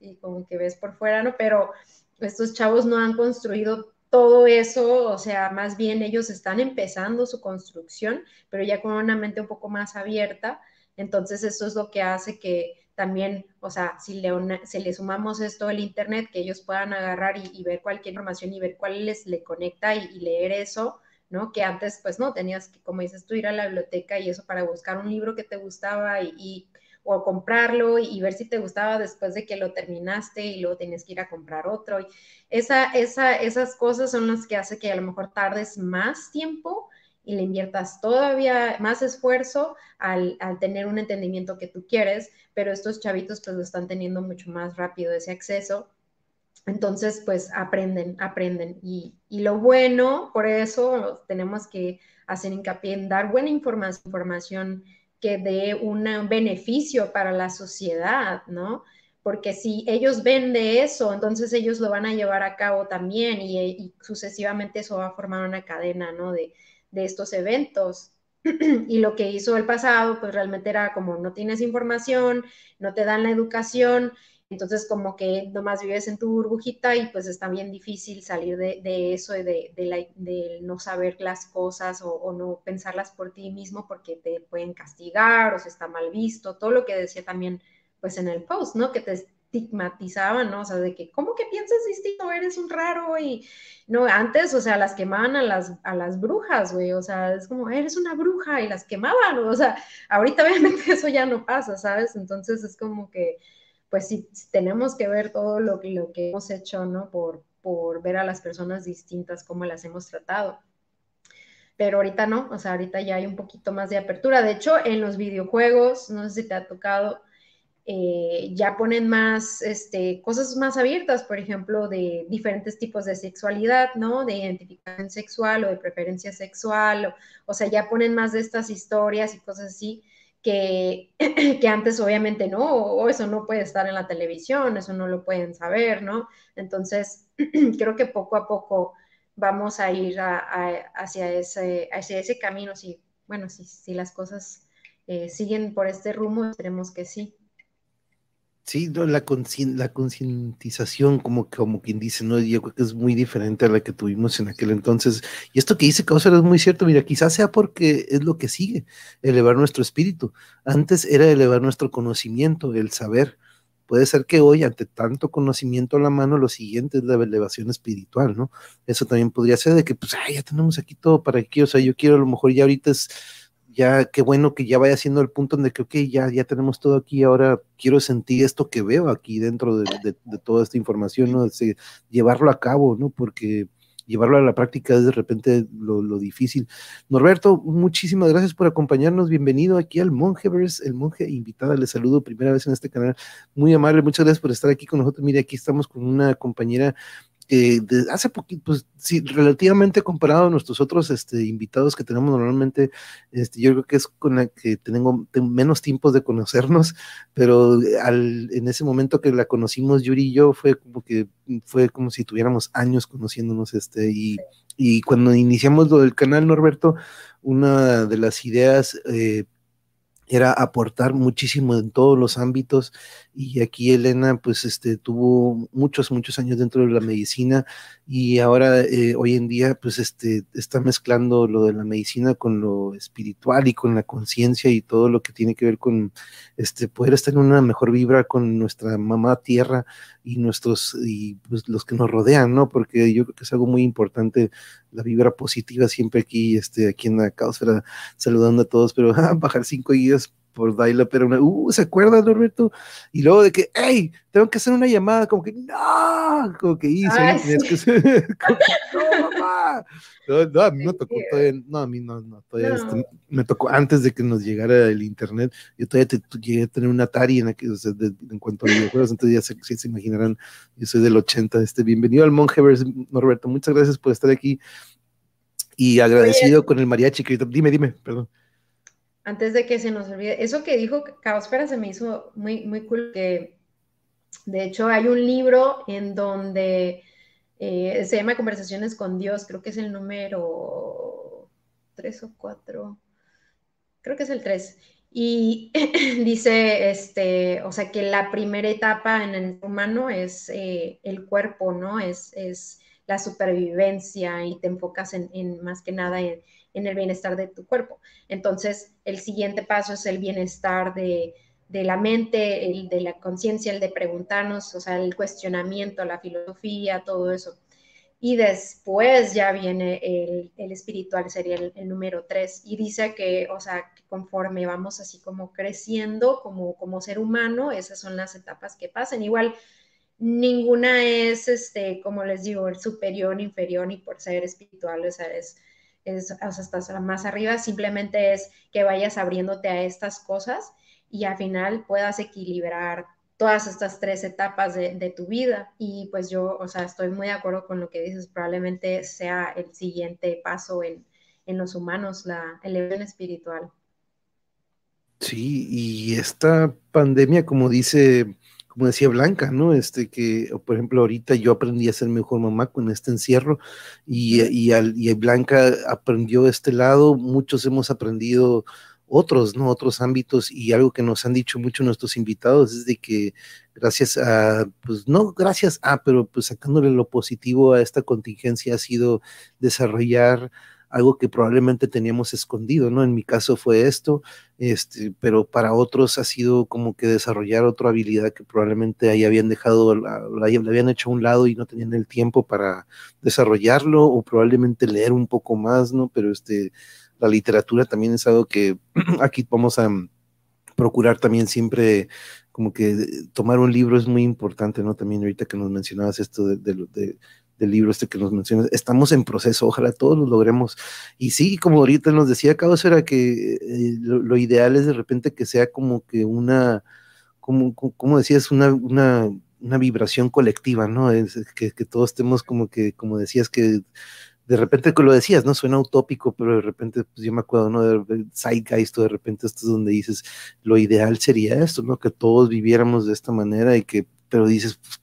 y como que ves por fuera, ¿no? Pero estos chavos no han construido todo eso, o sea, más bien ellos están empezando su construcción, pero ya con una mente un poco más abierta. Entonces, eso es lo que hace que también, o sea, si le, se le sumamos esto al Internet, que ellos puedan agarrar y, ver cualquier información y ver cuál les le conecta y, leer eso, ¿no? Que antes, pues no, tenías que, como dices tú, ir a la biblioteca y eso para buscar un libro que te gustaba y o comprarlo y, ver si te gustaba después de que lo terminaste y luego tienes que ir a comprar otro. Esa, esa, esas cosas son las que hace que a lo mejor tardes más tiempo y le inviertas todavía más esfuerzo al, al, tener un entendimiento que tú quieres, pero estos chavitos pues lo están teniendo mucho más rápido ese acceso. Entonces, pues aprenden, aprenden. Y, y lo bueno, por eso tenemos que hacer hincapié en dar buena información, información que dé un beneficio para la sociedad, ¿no? Porque si ellos ven de eso, entonces ellos lo van a llevar a cabo también y, sucesivamente eso va a formar una cadena, ¿no? De, de estos eventos. y lo que hizo el pasado, pues realmente era como no tienes información, no te dan la educación entonces, como que nomás vives en tu burbujita y pues está bien difícil salir de, eso, de, de, no saber las cosas o, no pensarlas por ti mismo porque te pueden castigar o se está mal visto, todo lo que decía también pues en el post, ¿no? Que te estigmatizaban, ¿no? O sea, de que, ¿cómo que piensas distinto? Eres un raro y, no, antes, o sea, las quemaban a las, a las brujas, güey, o sea, es como, eres una bruja y las quemaban, o sea, ahorita obviamente eso ya no pasa, ¿sabes? Entonces es como que pues sí, tenemos que ver todo lo, lo que hemos hecho, ¿no? Por, por ver a las personas distintas, cómo las hemos tratado. Pero ahorita no, o sea, ahorita ya hay un poquito más de apertura. De hecho, en los videojuegos, no sé si te ha tocado, eh, ya ponen más este, cosas más abiertas, por ejemplo, de diferentes tipos de sexualidad, ¿no? De identificación sexual o de preferencia sexual, o, sea, ya ponen más de estas historias y cosas así que, que antes obviamente no, o eso no puede estar en la televisión, eso no lo pueden saber, ¿no? Entonces, creo que poco a poco vamos a ir hacia, ese, hacia ese camino. Si, bueno, si, si las cosas eh, siguen por este rumbo, esperemos que sí. Sí, no, la, la concientización, como, como quien dice, ¿no? Yo creo que es muy diferente a la que tuvimos en aquel entonces. Y esto que dice Causa es muy cierto, mira, quizás sea porque es lo que sigue, elevar nuestro espíritu. Antes era elevar nuestro conocimiento, el saber. Puede ser que hoy, ante tanto conocimiento a la mano, lo siguiente es la elevación espiritual, ¿no? Eso también podría ser de que, pues, ay, ya tenemos aquí todo para aquí, o sea, yo quiero a lo mejor ya ahorita es ya qué bueno que ya vaya siendo el punto en de que, ok, ya, ya tenemos todo aquí, ahora quiero sentir esto que veo aquí dentro de, toda esta información, ¿no? llevarlo a cabo, ¿no? Porque llevarlo a la práctica es de repente lo, difícil. Norberto, muchísimas gracias por acompañarnos. Bienvenido aquí al Monjeverse, el monje invitada. Le saludo primera vez en este canal. Muy amable, muchas gracias por estar aquí con nosotros. Mire, aquí estamos con una compañera que hace poquito, pues sí, relativamente comparado a nuestros otros este, invitados que tenemos normalmente, este, yo creo que es con la que tengo, menos tiempos de conocernos, pero al, en ese momento que la conocimos Yuri y yo fue como que fue como si tuviéramos años conociéndonos, este, y, y cuando iniciamos lo del canal Norberto, una de las ideas eh, era aportar muchísimo en todos los ámbitos y aquí Elena pues este tuvo muchos muchos años dentro de la medicina y ahora eh, hoy en día pues este está mezclando lo de la medicina con lo espiritual y con la conciencia y todo lo que tiene que ver con este poder estar en una mejor vibra con nuestra mamá tierra y nuestros y pues los que nos rodean no porque yo creo que es algo muy importante la vibra positiva siempre aquí este aquí en la caosfera saludando a todos pero bajar cinco días por Daila, pero una, uh, ¿se acuerda, Norberto? Y luego de que, hey, tengo que hacer una llamada, como que, no, como que hice, no, mamá. No, a mí me tocó todavía, no, a mí no, no, todavía este, me tocó antes de que nos llegara el internet, yo todavía te, llegué a tener un Atari en, aquel, en cuanto a videojuegos, entonces ya se, se, imaginarán, yo soy del 80, este, bienvenido al Monjevers, Norberto, muchas gracias por estar aquí y agradecido con el mariachi, que dime, dime, perdón antes de que se nos olvide, eso que dijo Caosfera se me hizo muy, muy cool, que de hecho hay un libro en donde eh, se llama Conversaciones con Dios, creo que es el número 3 o 4, creo que es el 3. Y dice, este, o sea, que la primera etapa en el humano es eh, el cuerpo, ¿no? Es, es la supervivencia y te enfocas en, en más que nada en, en el bienestar de tu cuerpo. Entonces, el siguiente paso es el bienestar de, la mente, el de la conciencia, el de preguntarnos, o sea, el cuestionamiento, la filosofía, todo eso. Y después ya viene el, espiritual, sería el, número tres. Y dice que, o sea, conforme vamos así como creciendo como, como ser humano, esas son las etapas que pasan. Igual, ninguna es, este, como les digo, el superior, inferior, ni por ser espiritual, o sea, es es, o sea, estás más arriba, simplemente es que vayas abriéndote a estas cosas y al final puedas equilibrar todas estas tres etapas de, tu vida. Y pues yo, o sea, estoy muy de acuerdo con lo que dices, probablemente sea el siguiente paso en, en los humanos, la elevación espiritual. Sí, y esta pandemia, como dice como decía Blanca, ¿no? Este que, por ejemplo, ahorita yo aprendí a ser mejor mamá con este encierro y, y, al, y Blanca aprendió este lado, muchos hemos aprendido otros, ¿no? Otros ámbitos y algo que nos han dicho mucho nuestros invitados es de que gracias a, pues no gracias a, pero pues sacándole lo positivo a esta contingencia ha sido desarrollar algo que probablemente teníamos escondido, ¿no? En mi caso fue esto, este, pero para otros ha sido como que desarrollar otra habilidad que probablemente ahí habían dejado, la, habían hecho a un lado y no tenían el tiempo para desarrollarlo o probablemente leer un poco más, ¿no? Pero este, la literatura también es algo que aquí vamos a procurar también siempre como que tomar un libro es muy importante, ¿no? También ahorita que nos mencionabas esto de, de, del libro este que nos mencionas, estamos en proceso, ojalá todos lo logremos. Y sí, como ahorita nos decía Carlos, era que eh, lo, ideal es de repente que sea como que una, como, como decías, una, una, una vibración colectiva, ¿no? Es, que, que, todos estemos como que, como decías, que de repente que lo decías, ¿no? Suena utópico, pero de repente, pues yo me acuerdo, ¿no? De Zeitgeist, de repente esto es donde dices, lo ideal sería esto, ¿no? Que todos viviéramos de esta manera y que, pero dices, pues,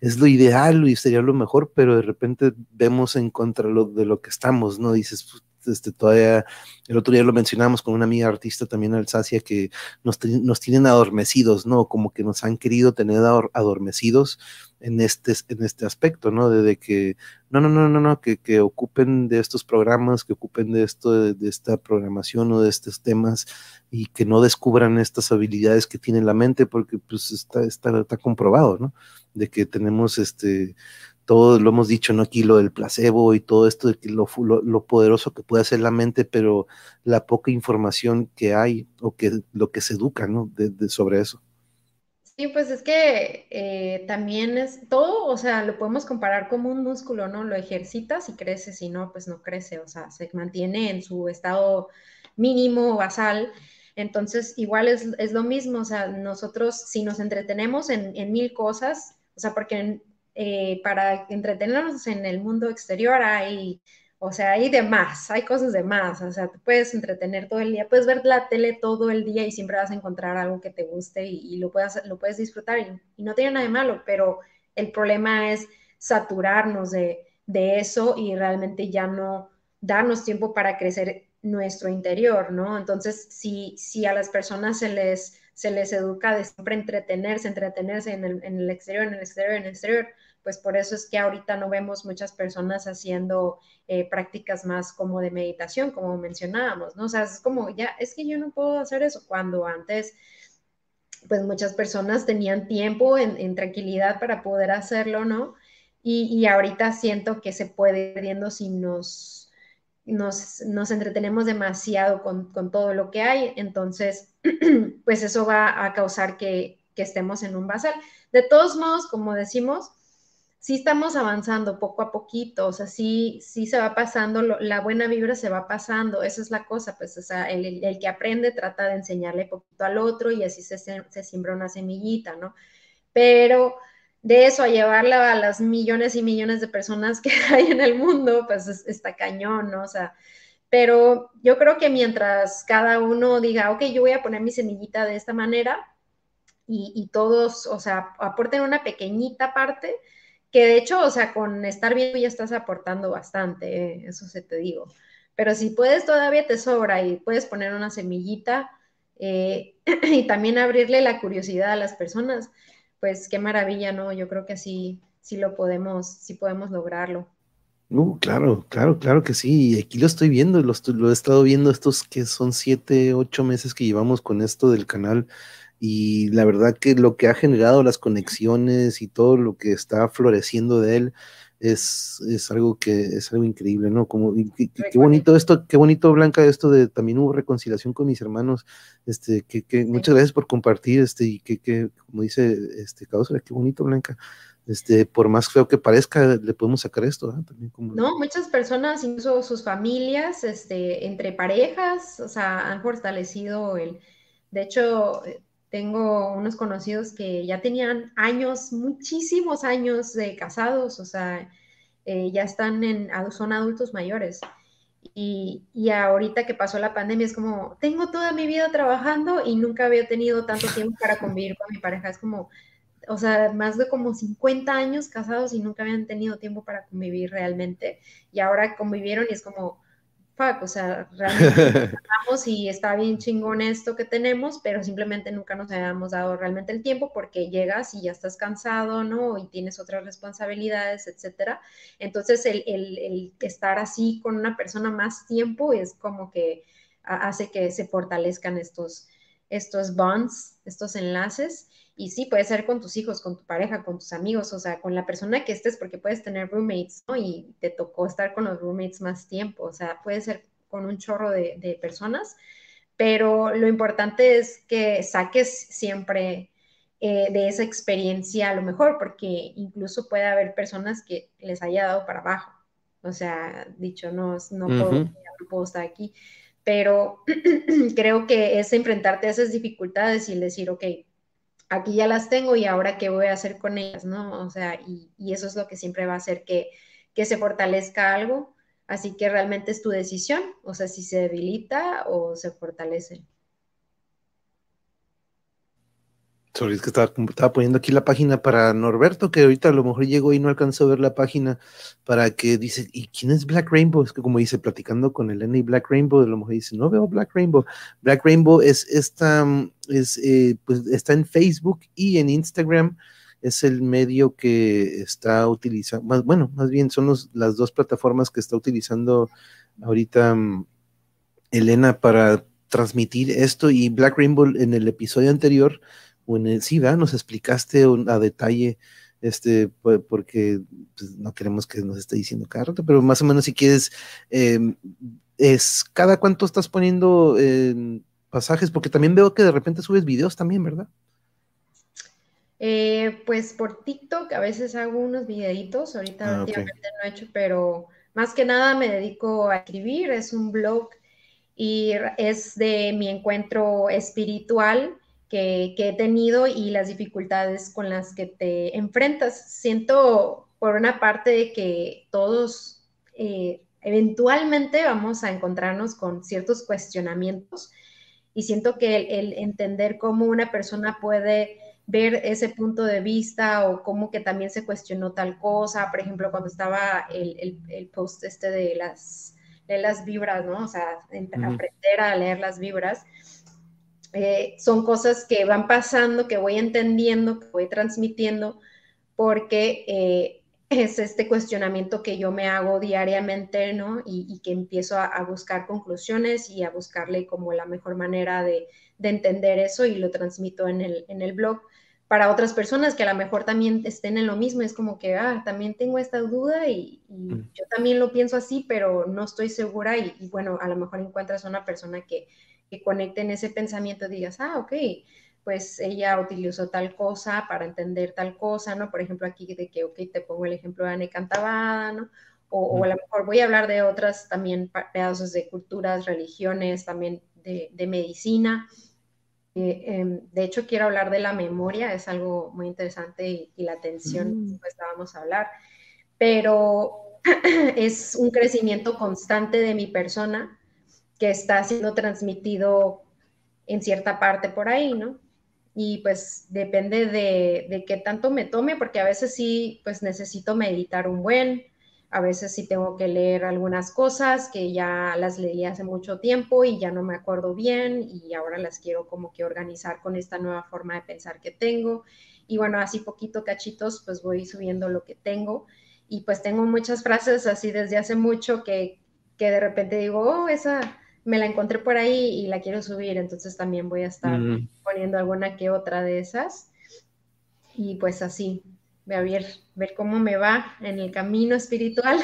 es lo ideal y sería lo mejor, pero de repente vemos en contra lo, de lo que estamos, ¿no? Dices, pues, este, todavía, el otro día lo mencionamos con una amiga artista también Alsacia, que nos, nos tienen adormecidos, ¿no? Como que nos han querido tener adormecidos en este, en este aspecto, ¿no? De, que, no, no, no, no, no, que, que, ocupen de estos programas, que ocupen de esto, de, esta programación o de estos temas y que no descubran estas habilidades que tiene la mente, porque pues está, está, está comprobado, ¿no? De que tenemos este todo lo hemos dicho, ¿no? Aquí lo del placebo y todo esto, de que lo, lo, poderoso que puede hacer la mente, pero la poca información que hay o que lo que se educa, ¿no? De, sobre eso. Sí, pues es que eh, también es todo, o sea, lo podemos comparar como un músculo, ¿no? Lo ejercitas y crece, si no, pues no crece, o sea, se mantiene en su estado mínimo, basal. Entonces, igual es, es lo mismo, o sea, nosotros si nos entretenemos en, en mil cosas, o sea, porque eh, para entretenernos en el mundo exterior hay, o sea, hay de más, hay cosas de más, o sea, te puedes entretener todo el día, puedes ver la tele todo el día y siempre vas a encontrar algo que te guste y, lo, puedes, lo puedes disfrutar y, no tiene nada de malo, pero el problema es saturarnos de, de eso y realmente ya no darnos tiempo para crecer nuestro interior, ¿no? Entonces, si, si a las personas se les, se les educa de siempre entretenerse, entretenerse en el, en el exterior, en el exterior, en el exterior, pues por eso es que ahorita no vemos muchas personas haciendo eh, prácticas más como de meditación, como mencionábamos, ¿no? O sea, es como, ya, es que yo no puedo hacer eso cuando antes pues muchas personas tenían tiempo en, tranquilidad para poder hacerlo, ¿no? Y, ahorita siento que se puede ir viendo si nos, nos, entretenemos demasiado con, todo lo que hay, entonces, pues eso va a causar que, que estemos en un basal. De todos modos, como decimos, sí estamos avanzando poco a poquito, o sea, sí, sí se va pasando, la buena vibra se va pasando, esa es la cosa, pues, sea, el, que aprende trata de enseñarle poquito al otro y así se, se siembra una semillita, ¿no? Pero de eso a llevarla a las millones y millones de personas que hay en el mundo, pues está cañón, ¿no? O sea, pero yo creo que mientras cada uno diga, ok, yo voy a poner mi semillita de esta manera y, y todos, o sea, aporten una pequeñita parte, que de hecho, o sea, con estar viendo ya estás aportando bastante, eh, eso se te digo. Pero si puedes, todavía te sobra y puedes poner una semillita eh, y también abrirle la curiosidad a las personas, pues qué maravilla, ¿no? Yo creo que sí, sí lo podemos, sí podemos lograrlo. Uh, claro, claro, claro que sí. Y aquí lo estoy viendo, lo he estado viendo estos que son siete, ocho meses que llevamos con esto del canal y la verdad que lo que ha generado las conexiones y todo lo que está floreciendo de él es, es algo que es algo increíble, ¿no? Como qué, bonito esto, qué bonito Blanca esto de también hubo reconciliación con mis hermanos, este, que, que muchas gracias por compartir, este, y que, que como dice este causa, qué bonito Blanca, este, por más feo que parezca, le podemos sacar esto, ¿eh? También como... No, muchas personas, incluso sus familias, este, entre parejas, o sea, han fortalecido el, de hecho, tengo unos conocidos que ya tenían años, muchísimos años de casados, o sea, eh, ya están en, son adultos mayores. Y, y, ahorita que pasó la pandemia es como, tengo toda mi vida trabajando y nunca había tenido tanto tiempo para convivir con mi pareja. Es como, o sea, más de como 50 años casados y nunca habían tenido tiempo para convivir realmente. Y ahora convivieron y es como, o sea, realmente y está bien chingón esto que tenemos, pero simplemente nunca nos habíamos dado realmente el tiempo porque llegas y ya estás cansado, ¿no? Y tienes otras responsabilidades, etcétera. Entonces, el, el, el estar así con una persona más tiempo es como que hace que se fortalezcan estos, estos bonds, estos enlaces. Y sí, puede ser con tus hijos, con tu pareja, con tus amigos, o sea, con la persona que estés, porque puedes tener roommates, ¿no? Y te tocó estar con los roommates más tiempo, o sea, puede ser con un chorro de, personas, pero lo importante es que saques siempre eh, de esa experiencia lo mejor, porque incluso puede haber personas que les haya dado para abajo, o sea, dicho, no, no, puedo, no puedo estar aquí, pero creo que es enfrentarte a esas dificultades y decir, ok, aquí ya las tengo y ahora qué voy a hacer con ellas, ¿no? O sea, y, eso es lo que siempre va a hacer que, que, se fortalezca algo. Así que realmente es tu decisión, o sea, si se debilita o se fortalece. Sorry, es que estaba, estaba, poniendo aquí la página para Norberto, que ahorita a lo mejor llegó y no alcanzó a ver la página para que dice, ¿y quién es Black Rainbow? Es que como dice, platicando con Elena y Black Rainbow, a lo mejor dice, no veo Black Rainbow. Black Rainbow es esta, es, eh, pues está en Facebook y en Instagram es el medio que está utilizando, más, bueno, más bien son las dos plataformas que está utilizando ahorita mm, Elena para transmitir esto y Black Rainbow en el episodio anterior, o en el, sí, nos explicaste a detalle, este, porque pues, no queremos que nos esté diciendo cada rato, pero más o menos si quieres, em, es cada cuánto estás poniendo pasajes, porque también veo que de repente subes videos también, ¿verdad? Eh, pues por TikTok a veces hago unos videitos, ahorita ah, últimamente no he hecho, pero más que nada me dedico a escribir, es un blog y es de mi encuentro espiritual que, he tenido y las dificultades con las que te enfrentas. Siento por una parte de que todos eh, eventualmente vamos a encontrarnos con ciertos cuestionamientos y siento que el, entender cómo una persona puede ver ese punto de vista o cómo que también se cuestionó tal cosa, por ejemplo, cuando estaba el, el post este de las leer las vibras, ¿no? O sea, aprender a leer las vibras. Eh, son cosas que van pasando, que voy entendiendo, que voy transmitiendo, porque eh, es este cuestionamiento que yo me hago diariamente, ¿no? Y, que empiezo a, buscar conclusiones y a buscarle como la mejor manera de, de entender eso y lo transmito en el, en el blog para otras personas que a lo mejor también estén en lo mismo, es como que, ah, también tengo esta duda y, mm. yo también lo pienso así, pero no estoy segura y, bueno, a lo mejor encuentras una persona que, que conecte en ese pensamiento y digas, ah, ok, pues ella utilizó tal cosa para entender tal cosa, ¿no? Por ejemplo, aquí de que, ok, te pongo el ejemplo de Anne Cantabada, ¿no? O, a lo mejor voy a hablar de otras también pedazos de culturas, religiones, también de, de medicina. Eh, em, de hecho, quiero hablar de la memoria, es algo muy interesante y, la atención, mm. pues vamos a hablar, pero es un crecimiento constante de mi persona que está siendo transmitido en cierta parte por ahí, ¿no? Y pues depende de, de qué tanto me tome, porque a veces sí, pues necesito meditar un buen, a veces sí tengo que leer algunas cosas que ya las leí hace mucho tiempo y ya no me acuerdo bien y ahora las quiero como que organizar con esta nueva forma de pensar que tengo. Y bueno, así poquito cachitos, pues voy subiendo lo que tengo. Y pues tengo muchas frases así desde hace mucho que, que de repente digo, oh, esa me la encontré por ahí y la quiero subir. Entonces también voy a estar poniendo alguna que otra de esas. Y pues así, a ver, ver cómo me va en el camino espiritual.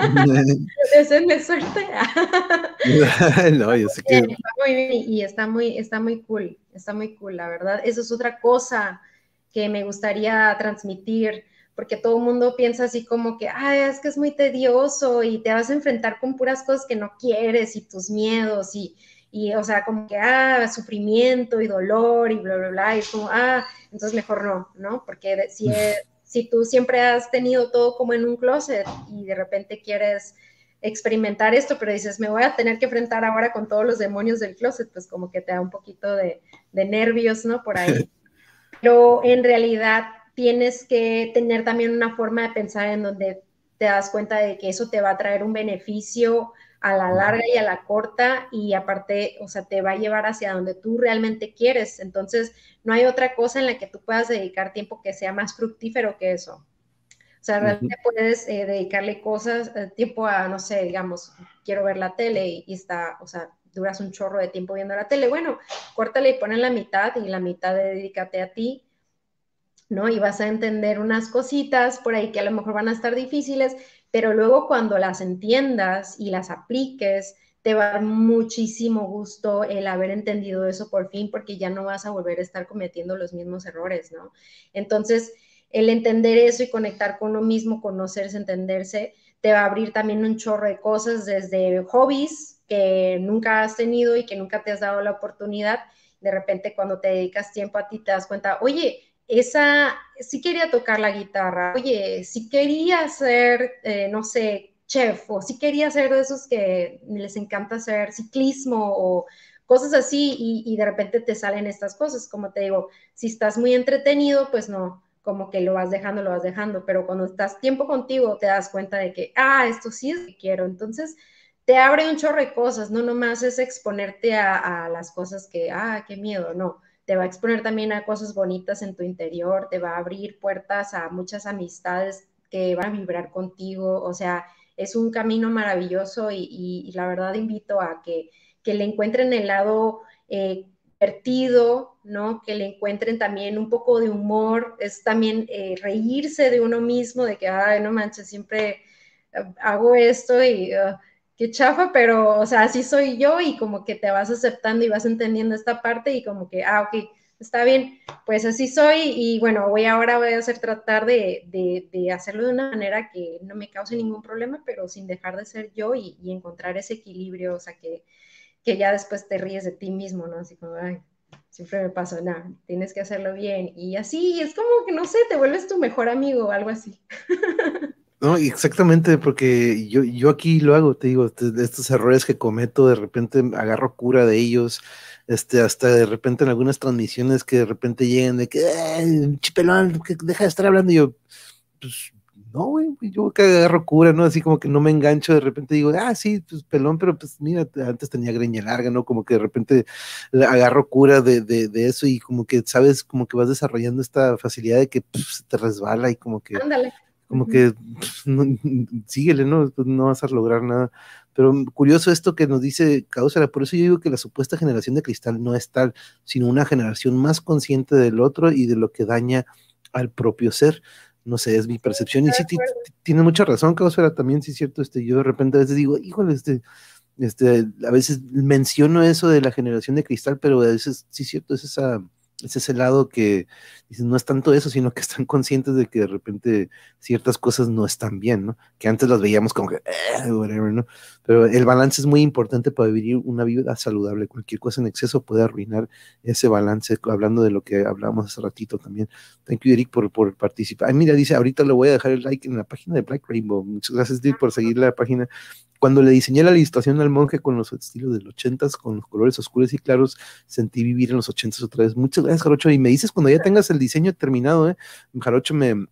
Deseenme suerte. no, yo sé que... Está muy bien y está muy, está muy cool, está muy cool, la verdad. Eso es otra cosa que me gustaría transmitir, porque todo el mundo piensa así como que, ay, es que es muy tedioso y te vas a enfrentar con puras cosas que no quieres y tus miedos y, y o sea, como que, ah, sufrimiento y dolor y bla, bla, bla, y es como, ah, entonces mejor no, ¿no? Porque si si tú siempre has tenido todo como en un closet y de repente quieres experimentar esto, pero dices, me voy a tener que enfrentar ahora con todos los demonios del closet, pues como que te da un poquito de, nervios, ¿no? Por ahí. Pero en realidad tienes que tener también una forma de pensar en donde te das cuenta de que eso te va a traer un beneficio a la larga y a la corta y aparte, o sea, te va a llevar hacia donde tú realmente quieres. Entonces, no hay otra cosa en la que tú puedas dedicar tiempo que sea más fructífero que eso. O sea, realmente puedes eh, dedicarle cosas, eh, tiempo a, no sé, digamos, quiero ver la tele y, está, o sea, duras un chorro de tiempo viendo la tele. Bueno, córtale y ponle la mitad y la mitad dedícate a ti, ¿no? Y vas a entender unas cositas por ahí que a lo mejor van a estar difíciles, pero luego cuando las entiendas y las apliques, te va a dar muchísimo gusto el haber entendido eso por fin, porque ya no vas a volver a estar cometiendo los mismos errores, ¿no? Entonces, el entender eso y conectar con lo mismo, conocerse, entenderse, te va a abrir también un chorro de cosas, desde hobbies que nunca has tenido y que nunca te has dado la oportunidad. De repente, cuando te dedicas tiempo a ti, te das cuenta, oye, esa, sí quería tocar la guitarra, oye, sí quería ser, eh, no sé, chef, o sí quería ser de esos que les encanta hacer ciclismo, o cosas así y, y de repente te salen estas cosas, como te digo, si estás muy entretenido, pues no, como que lo vas dejando, lo vas dejando, pero cuando estás tiempo contigo te das cuenta de que, ah, esto sí es lo que quiero, entonces te abre un chorro de cosas, no nomás es exponerte a, las cosas que, ah, qué miedo, no, te va a exponer también a cosas bonitas en tu interior, te va a abrir puertas a muchas amistades que van a vibrar contigo, o sea, es un camino maravilloso y, la verdad invito a que, que le encuentren el lado eh, divertido, ¿no? Que le encuentren también un poco de humor, es también eh, reírse de uno mismo, de que, ay, no manches, siempre eh, hago esto y uh, qué chafa, pero, o sea, así soy yo y como que te vas aceptando y vas entendiendo esta parte y como que, ah, ok, está bien, pues así soy y bueno, voy ahora voy a hacer tratar de, de, hacerlo de una manera que no me cause ningún problema, pero sin dejar de ser yo y, y encontrar ese equilibrio, o sea, que que ya después te ríes de ti mismo, ¿no? Así como, ay, siempre me pasa, nada, tienes que hacerlo bien. Y así, es como que, no sé, te vuelves tu mejor amigo o algo así. No, exactamente, porque yo, yo aquí lo hago, te digo, estos errores que cometo, de repente agarro cura de ellos, este, hasta de repente en algunas transmisiones que de repente llegan de que, chipelón, deja de estar hablando, y yo, pues no, güey, yo que agarro cura, ¿no? Así como que no me engancho, de repente digo, ah, sí, pues pelón, pero pues mira, antes tenía greña larga, ¿no? Como que de repente agarro cura de, de, de eso y como que, ¿sabes? Como que vas desarrollando esta facilidad de que pues, te resbala y como que... Ándale. Como que pues, síguele, ¿no? No vas a lograr nada. Pero curioso esto que nos dice Causera, por eso yo digo que la supuesta generación de cristal no es tal, sino una generación más consciente del otro y de lo que daña al propio ser no sé, es mi percepción. Y sí, tiene mucha razón, Causera, también, sí es cierto, este, yo de repente a veces digo, híjole, este, este, a veces menciono eso de la generación de cristal, pero a veces sí es cierto, es esa es ese lado que no es tanto eso, sino que están conscientes de que de repente ciertas cosas no están bien, ¿no? Que antes las veíamos como que, eh, whatever, ¿no? Pero el balance es muy importante para vivir una vida saludable. Cualquier cosa en exceso puede arruinar ese balance, hablando de lo que hablábamos hace ratito también. Thank you, Eric, por, por participar. Ay, mira, dice, ahorita le voy a dejar el like en la página de Black Rainbow. Muchas gracias, Eric, por seguir la página cuando le diseñé la ilustración al monje con los estilos del ochentas, con los colores oscuros y claros, sentí vivir en los ochentas otra vez. Muchas gracias, Jarocho. Y me dices cuando ya tengas el diseño terminado, ¿eh? Jarocho me,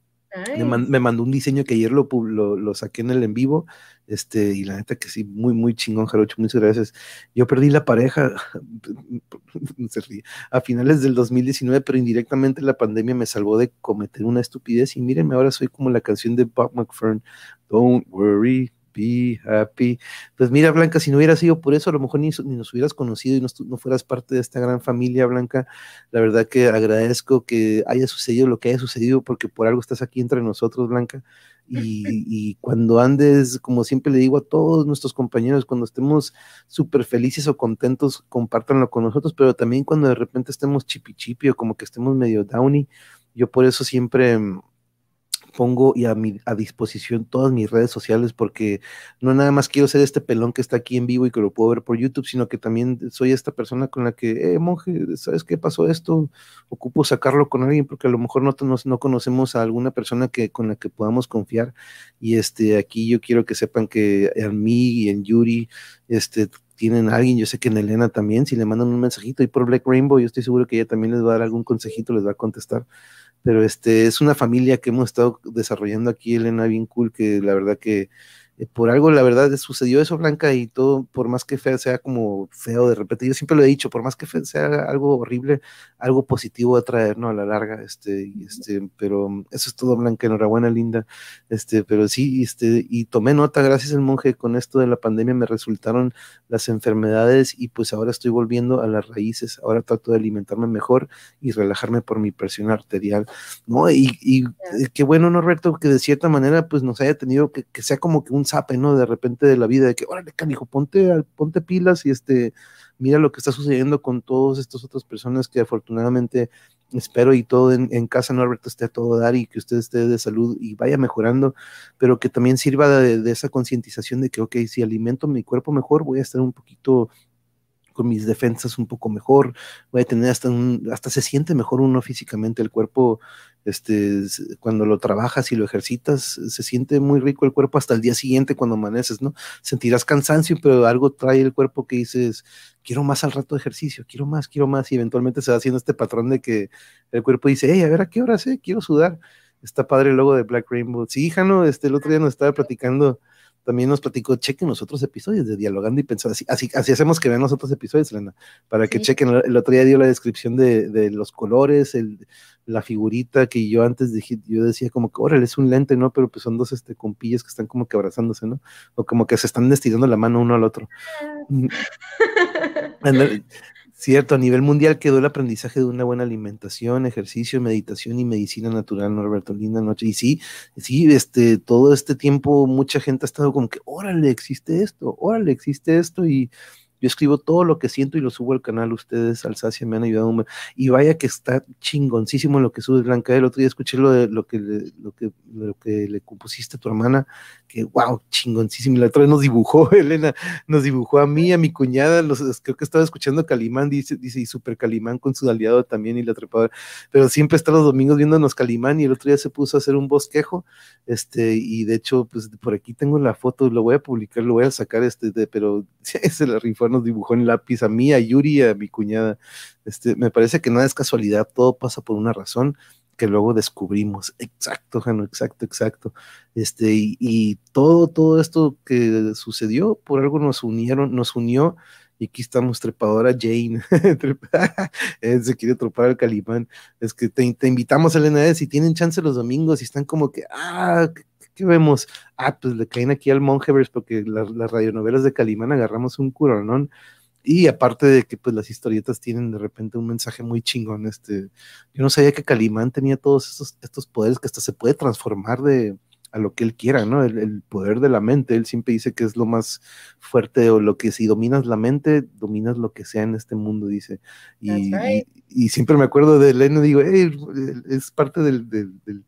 me, mandó un diseño que ayer lo, lo, lo, saqué en el en vivo. Este, y la neta que sí, muy, muy chingón, Jarocho. Muchas gracias. Yo perdí la pareja a finales del 2019, pero indirectamente la pandemia me salvó de cometer una estupidez. Y mírenme, ahora soy como la canción de Bob McFern. Don't worry, be happy. Pues mira, Blanca, si no hubiera sido por eso, a lo mejor ni, nos hubieras conocido y no, fueras parte de esta gran familia, Blanca. La verdad que agradezco que haya sucedido lo que haya sucedido, porque por algo estás aquí entre nosotros, Blanca. Y, cuando andes, como siempre le digo a todos nuestros compañeros, cuando estemos súper felices o contentos, compártanlo con nosotros, pero también cuando de repente estemos chipi chipi o como que estemos medio downy, yo por eso siempre pongo y a, mi, a disposición todas mis redes sociales porque no nada más quiero ser este pelón que está aquí en vivo y que lo puedo ver por YouTube, sino que también soy esta persona con la que, eh, monje, ¿sabes qué pasó esto? Ocupo sacarlo con alguien porque a lo mejor no, no conocemos a alguna persona que, con la que podamos confiar. Y este, aquí yo quiero que sepan que en mí y en Yuri, este, tienen alguien, yo sé que en Elena también, si le mandan un mensajito y por Black Rainbow, yo estoy seguro que ella también les va a dar algún consejito, les va a contestar pero este es una familia que hemos estado desarrollando aquí, Elena, bien cool, que la verdad que eh, por algo, la verdad, sucedió eso, Blanca, y todo, por más que feo sea como feo de repente, yo siempre lo he dicho, por más que sea algo horrible, algo positivo a traer, ¿no? A la larga, este, este, pero eso es todo, Blanca, enhorabuena, linda, este, pero sí, este, y tomé nota, gracias al monje, con esto de la pandemia me resultaron las enfermedades y pues ahora estoy volviendo a las raíces, ahora trato de alimentarme mejor y relajarme por mi presión arterial, ¿no? Y, y qué bueno, Norberto, que de cierta manera, pues nos haya tenido que, que sea como que un sape, ¿no? De repente de la vida, de que, órale, canijo, ponte, ponte pilas y este, mira lo que está sucediendo con todas estas otras personas que afortunadamente espero y todo en, casa Norberto esté a todo dar y que usted esté de salud y vaya mejorando, pero que también sirva de, esa concientización de que, ok, si alimento mi cuerpo mejor, voy a estar un poquito con mis defensas un poco mejor, voy a tener hasta un, hasta se siente mejor uno físicamente, el cuerpo, este, cuando lo trabajas y lo ejercitas, se siente muy rico el cuerpo hasta el día siguiente cuando amaneces, ¿no? Sentirás cansancio, pero algo trae el cuerpo que dices, quiero más al rato de ejercicio, quiero más, quiero más, y eventualmente se va haciendo este patrón de que el cuerpo dice, hey, a ver a qué hora sé, quiero sudar. Está padre el logo de Black Rainbow. Sí, hija, no, este, el otro día nos estaba platicando también nos platicó, chequen los otros episodios de Dialogando y Pensando. Así, así, así hacemos que vean los otros episodios, Elena, para que chequen. El otro día dio la descripción de, de los colores, el, la figurita que yo antes dije, yo decía como que, órale, es un lente, ¿no? Pero pues son dos este, compillas que están como que abrazándose, ¿no? O como que se están estirando la mano uno al otro. Cierto, a nivel mundial quedó el aprendizaje de una buena alimentación, ejercicio, meditación y medicina natural, Norberto, linda noche. Y sí, sí, este, todo este tiempo mucha gente ha estado como que, órale, existe esto, órale, existe esto, y yo escribo todo lo que siento y lo subo al canal. Ustedes, Alsacia, me han ayudado. Y vaya que está chingoncísimo lo que sube Blanca. El otro día escuché lo, de, lo, que, le, lo, que, le compusiste a tu hermana, que wow, chingoncísimo. La otra vez nos dibujó, Elena, nos dibujó a mí, a mi cuñada. Creo que estaba escuchando Calimán, dice, dice, y Super Calimán con su aliado también y la trepadora. Pero siempre está los domingos viéndonos Calimán y el otro día se puso a hacer un bosquejo. Este, y de hecho, pues por aquí tengo la foto, lo voy a publicar, lo voy a sacar, este, de, pero se la rifó nos dibujó en lápiz a mí, a Yuri, a mi cuñada. Este, me parece que nada es casualidad, todo pasa por una razón que luego descubrimos. Exacto, Jano, exacto, exacto. Este, y, todo, todo esto que sucedió, por algo nos unieron, nos unió. Y aquí estamos, trepadora Jane. se quiere tropar al Calimán. Es que te, invitamos, Elena, eh, si tienen chance los domingos y están como que, ah, ¿qué vemos? Ah, pues le caen aquí al Monjevers porque las radionovelas de Calimán agarramos un curonón. Y aparte de que pues las historietas tienen de repente un mensaje muy chingón, este, yo no sabía que Calimán tenía todos estos, estos poderes que hasta se puede transformar de a lo que él quiera, ¿no? El, poder de la mente, él siempre dice que es lo más fuerte o lo que si dominas la mente, dominas lo que sea en este mundo, dice. Y, y, siempre me acuerdo de Elena, digo, es parte del del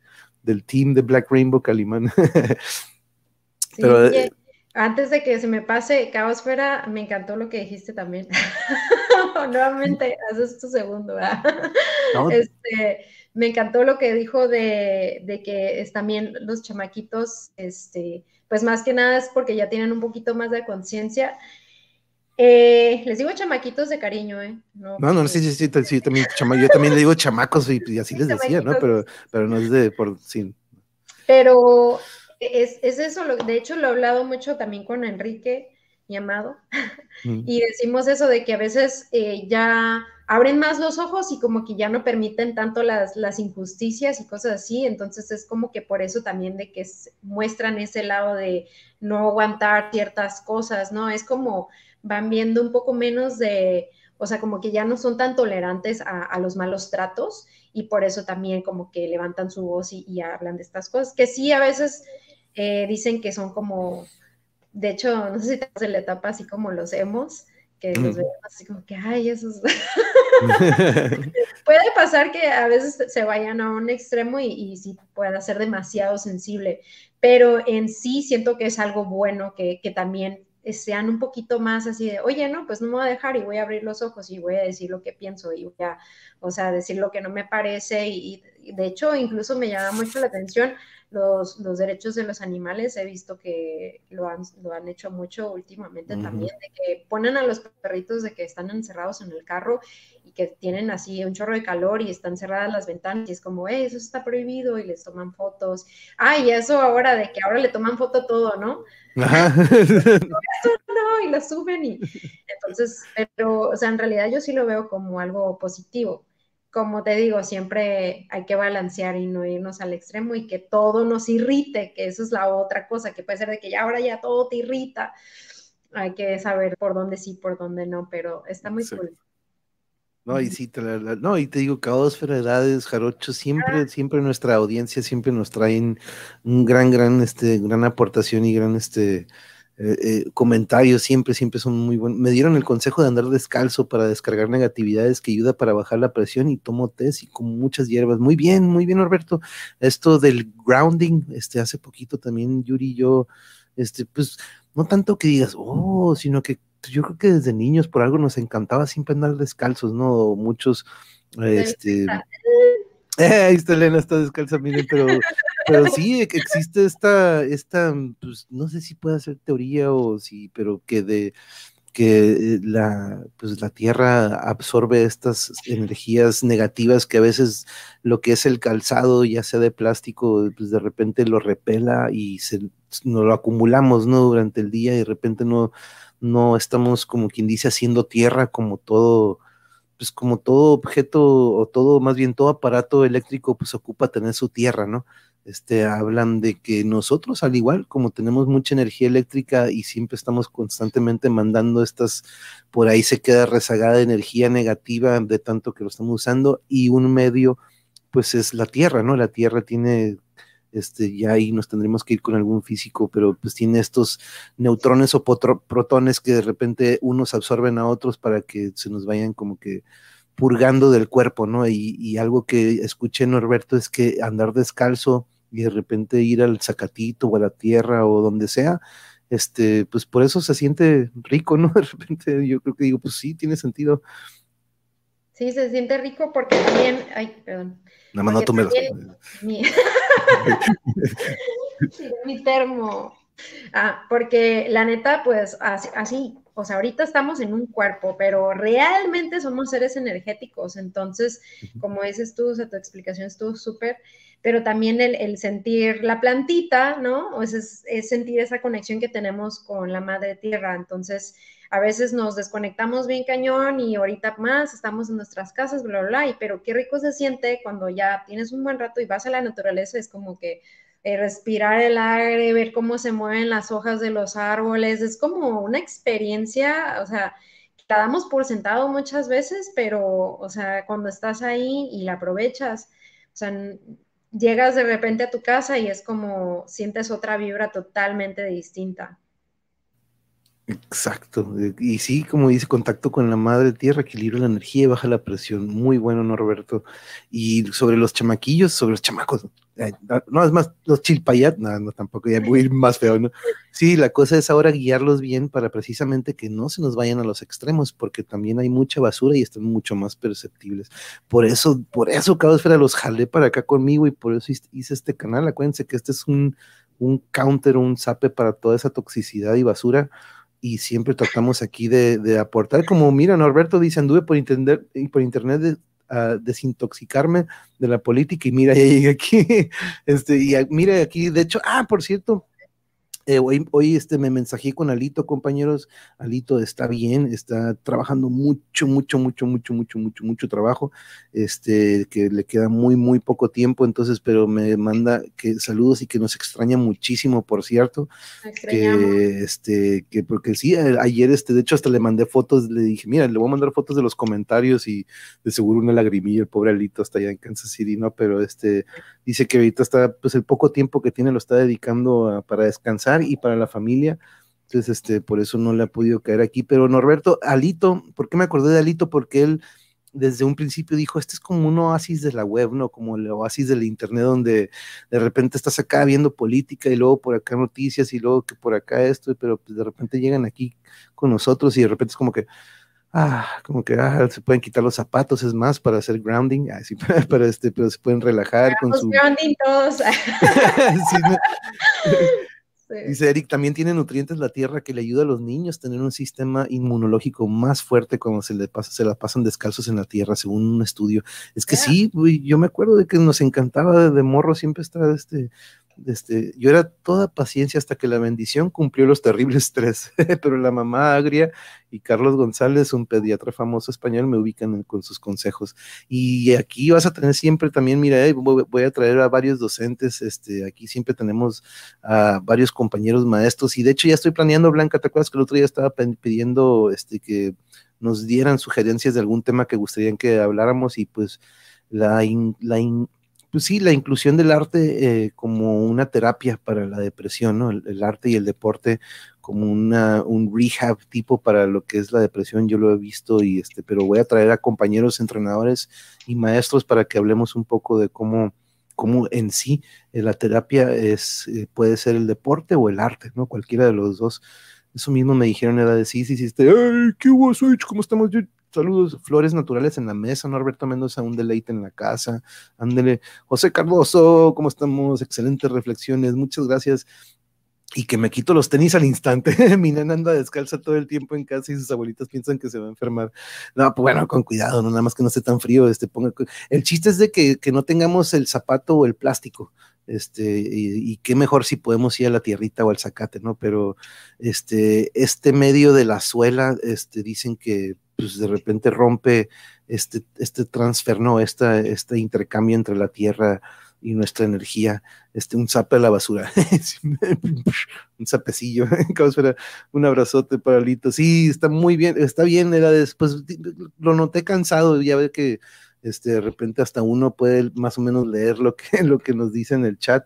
team de Black Rainbow Calimán. Pero, eh, antes de que se me pase Caosfera, me encantó lo que dijiste también. Nuevamente, haces tu segundo, Este, me encantó lo que dijo de, de, que es también los chamaquitos, este, pues más que nada es porque ya tienen un poquito más de conciencia eh, les digo chamaquitos de cariño, ¿eh? No, no, sí, sí, sí, sí también, yo también le digo chamacos y, así les decía, ¿no? Pero, pero no es de por sí. Pero es, es eso, lo, de hecho lo he hablado mucho también con Enrique, mi amado, y decimos eso de que a veces eh, ya abren más los ojos y como que ya no permiten tanto las, las injusticias y cosas así, entonces es como que por eso también de que muestran ese lado de no aguantar ciertas cosas, ¿no? Es como van viendo un poco menos de, o sea, como que ya no son tan tolerantes a, los malos tratos y por eso también como que levantan su voz y, hablan de estas cosas, que sí a veces eh, dicen que son como, de hecho, no sé si te en la etapa así como los hemos, que los vemos así como que, ay, esos... puede pasar que a veces se vayan a un extremo y, y sí pueda ser demasiado sensible, pero en sí siento que es algo bueno que, que también sean un poquito más así de, oye, no, pues no me voy a dejar y voy a abrir los ojos y voy a decir lo que pienso y voy a, o sea, decir lo que no me parece y, de hecho incluso me llama mucho la atención los, los, derechos de los animales, he visto que lo han, lo han hecho mucho últimamente también, de que ponen a los perritos de que están encerrados en el carro y que tienen así un chorro de calor y están cerradas las ventanas y es como, hey, eso está prohibido y les toman fotos. Ah, y eso ahora de que ahora le toman foto todo, ¿no? Ajá. no, y lo suben y entonces, pero, o sea, en realidad yo sí lo veo como algo positivo. Como te digo, siempre hay que balancear y no irnos al extremo y que todo nos irrite, que eso es la otra cosa, que puede ser de que ya ahora ya todo te irrita. Hay que saber por dónde sí, por dónde no, pero está muy cool. No, y sí, te no, y te digo, Caosfera, Edades, Jarocho, siempre, ah. siempre nuestra audiencia siempre nos traen un gran, gran, este, gran aportación y gran, este, eh, eh, comentarios, siempre, siempre son muy buenos. Me dieron el consejo de andar descalzo para descargar negatividades que ayuda para bajar la presión y tomo test y con muchas hierbas. Muy bien, muy bien, Alberto. Esto del grounding, este, hace poquito también Yuri y yo, este, pues, no tanto que digas, oh, sino que yo creo que desde niños por algo nos encantaba siempre andar descalzos, ¿no? Muchos, este... Eh, ahí está Elena, está descalza, miren, pero, pero sí existe esta, esta, pues no sé si puede ser teoría o sí, pero que de que la, pues la Tierra absorbe estas energías negativas que a veces lo que es el calzado, ya sea de plástico, pues de repente lo repela y se, nos lo acumulamos, ¿no? Durante el día y de repente no, no estamos como quien dice haciendo tierra como todo, pues como todo objeto o todo, más bien todo aparato eléctrico, pues ocupa tener su tierra, ¿no? Este, hablan de que nosotros, al igual como tenemos mucha energía eléctrica y siempre estamos constantemente mandando estas, por ahí se queda rezagada energía negativa de tanto que lo estamos usando y un medio, pues es la Tierra, ¿no? La Tierra tiene este, ya ahí nos tendremos que ir con algún físico, pero pues tiene estos neutrones o protones que de repente unos absorben a otros para que se nos vayan como que purgando del cuerpo, ¿no? Y, algo que escuché Norberto es que andar descalzo y de repente ir al zacatito o a la tierra o donde sea, este, pues por eso se siente rico, ¿no? De repente yo creo que digo, pues sí, tiene sentido. Sí, se siente rico porque también, ay, perdón. Nada más no tomes mi, mi termo. Ah, porque la neta, pues así, o sea, ahorita estamos en un cuerpo, pero realmente somos seres energéticos. Entonces, como dices tú, o sea, tu explicación estuvo súper, pero también el, sentir la plantita, ¿no? es, es sentir esa conexión que tenemos con la madre tierra. Entonces, a veces nos desconectamos bien cañón y ahorita más estamos en nuestras casas, bla, bla, bla, y, pero qué rico se siente cuando ya tienes un buen rato y vas a la naturaleza, es como que eh, respirar el aire, ver cómo se mueven las hojas de los árboles, es como una experiencia, o sea, la damos por sentado muchas veces, pero, o sea, cuando estás ahí y la aprovechas, o sea, llegas de repente a tu casa y es como sientes otra vibra totalmente distinta. Exacto. Y sí, como dice, contacto con la madre tierra, equilibra la energía y baja la presión. Muy bueno, ¿no, Roberto? Y sobre los chamaquillos, sobre los chamacos. no, es más, los chilpayat, no, no, tampoco, ya voy a ir más feo, ¿no? Sí, la cosa es ahora guiarlos bien para precisamente que no se nos vayan a los extremos, porque también hay mucha basura y están mucho más perceptibles. Por eso, por eso, vez los jalé para acá conmigo y por eso hice este canal. Acuérdense que este es un, un counter, un zape para toda esa toxicidad y basura y siempre tratamos aquí de, aportar, como mira, Norberto dice, anduve por, entender, por internet a desintoxicarme de la política y mira, ya llegué aquí, este, y mira aquí, de hecho, ah, por cierto, eh, hoy, hoy este, me mensajé con Alito, compañeros. Alito está bien, está trabajando mucho, mucho, mucho, mucho, mucho, mucho, mucho trabajo. Este, que le queda muy, muy poco tiempo. Entonces, pero me manda que saludos y que nos extraña muchísimo, por cierto. Que, este, que porque sí, ayer, este, de hecho, hasta le mandé fotos, le dije, mira, le voy a mandar fotos de los comentarios y de seguro una lagrimilla, el pobre Alito está allá en Kansas City, ¿no? Pero este, dice que ahorita está, pues el poco tiempo que tiene lo está dedicando para descansar y para la familia. Entonces, este, por eso no le ha podido caer aquí. Pero Norberto, Alito, ¿por qué me acordé de Alito? Porque él desde un principio dijo, este es como un oasis de la web, ¿no? Como el oasis del internet donde de repente estás acá viendo política y luego por acá noticias y luego que por acá esto, pero pues de repente llegan aquí con nosotros y de repente es como que, ah, como que ah, se pueden quitar los zapatos, es más, para hacer grounding, así, para, este, pero se pueden relajar con su... grounding todos. Dice Eric, también tiene nutrientes la tierra que le ayuda a los niños a tener un sistema inmunológico más fuerte cuando se, le pasa, se la pasan descalzos en la tierra, según un estudio. Es que sí, yo me acuerdo de que nos encantaba de, de morro siempre estar este, este, yo era toda paciencia hasta que la bendición cumplió los terribles tres, pero la mamá agria y Carlos González, un pediatra famoso español, me ubican con sus consejos. Y aquí vas a tener siempre también, mira, eh, voy, a traer a varios docentes, este, aquí siempre tenemos a varios compañeros maestros y de hecho ya estoy planeando, Blanca, ¿te acuerdas que el otro día estaba pidiendo este, que nos dieran sugerencias de algún tema que gustarían que habláramos y pues la, la pues sí, la inclusión del arte eh, como una terapia para la depresión, ¿no? El, arte y el deporte como una, un rehab tipo para lo que es la depresión, yo lo he visto y este, pero voy a traer a compañeros entrenadores y maestros para que hablemos un poco de cómo, cómo en sí eh, la terapia es, eh, puede ser el deporte o el arte, ¿no? Cualquiera de los dos Eso mismo me dijeron, era de sí, sí, sí, este, ¡ay, qué hubo, Switch! ¿Cómo estamos? Saludos, flores naturales en la mesa, Norberto Mendoza, un deleite en la casa. Ándele, José Cardoso, ¿cómo estamos? Excelentes reflexiones, muchas gracias y que me quito los tenis al instante. Mi nena anda descalza todo el tiempo en casa y sus abuelitas piensan que se va a enfermar. No, pues bueno, con cuidado, no nada más que no esté tan frío. Este, ponga, el chiste es de que, que no tengamos el zapato o el plástico. Este, y, qué mejor si podemos ir a la tierrita o al zacate, ¿no? Pero este, este medio de la suela, este, dicen que pues de repente rompe este, este transfer, ¿no? Esta, este intercambio entre la tierra y nuestra energía, este, un zape a la basura, un zapecillo, un abrazote para Lito, sí, está muy bien, está bien, era después, lo noté cansado, ya ve que este, de repente hasta uno puede más o menos leer lo que, lo que nos dice en el chat,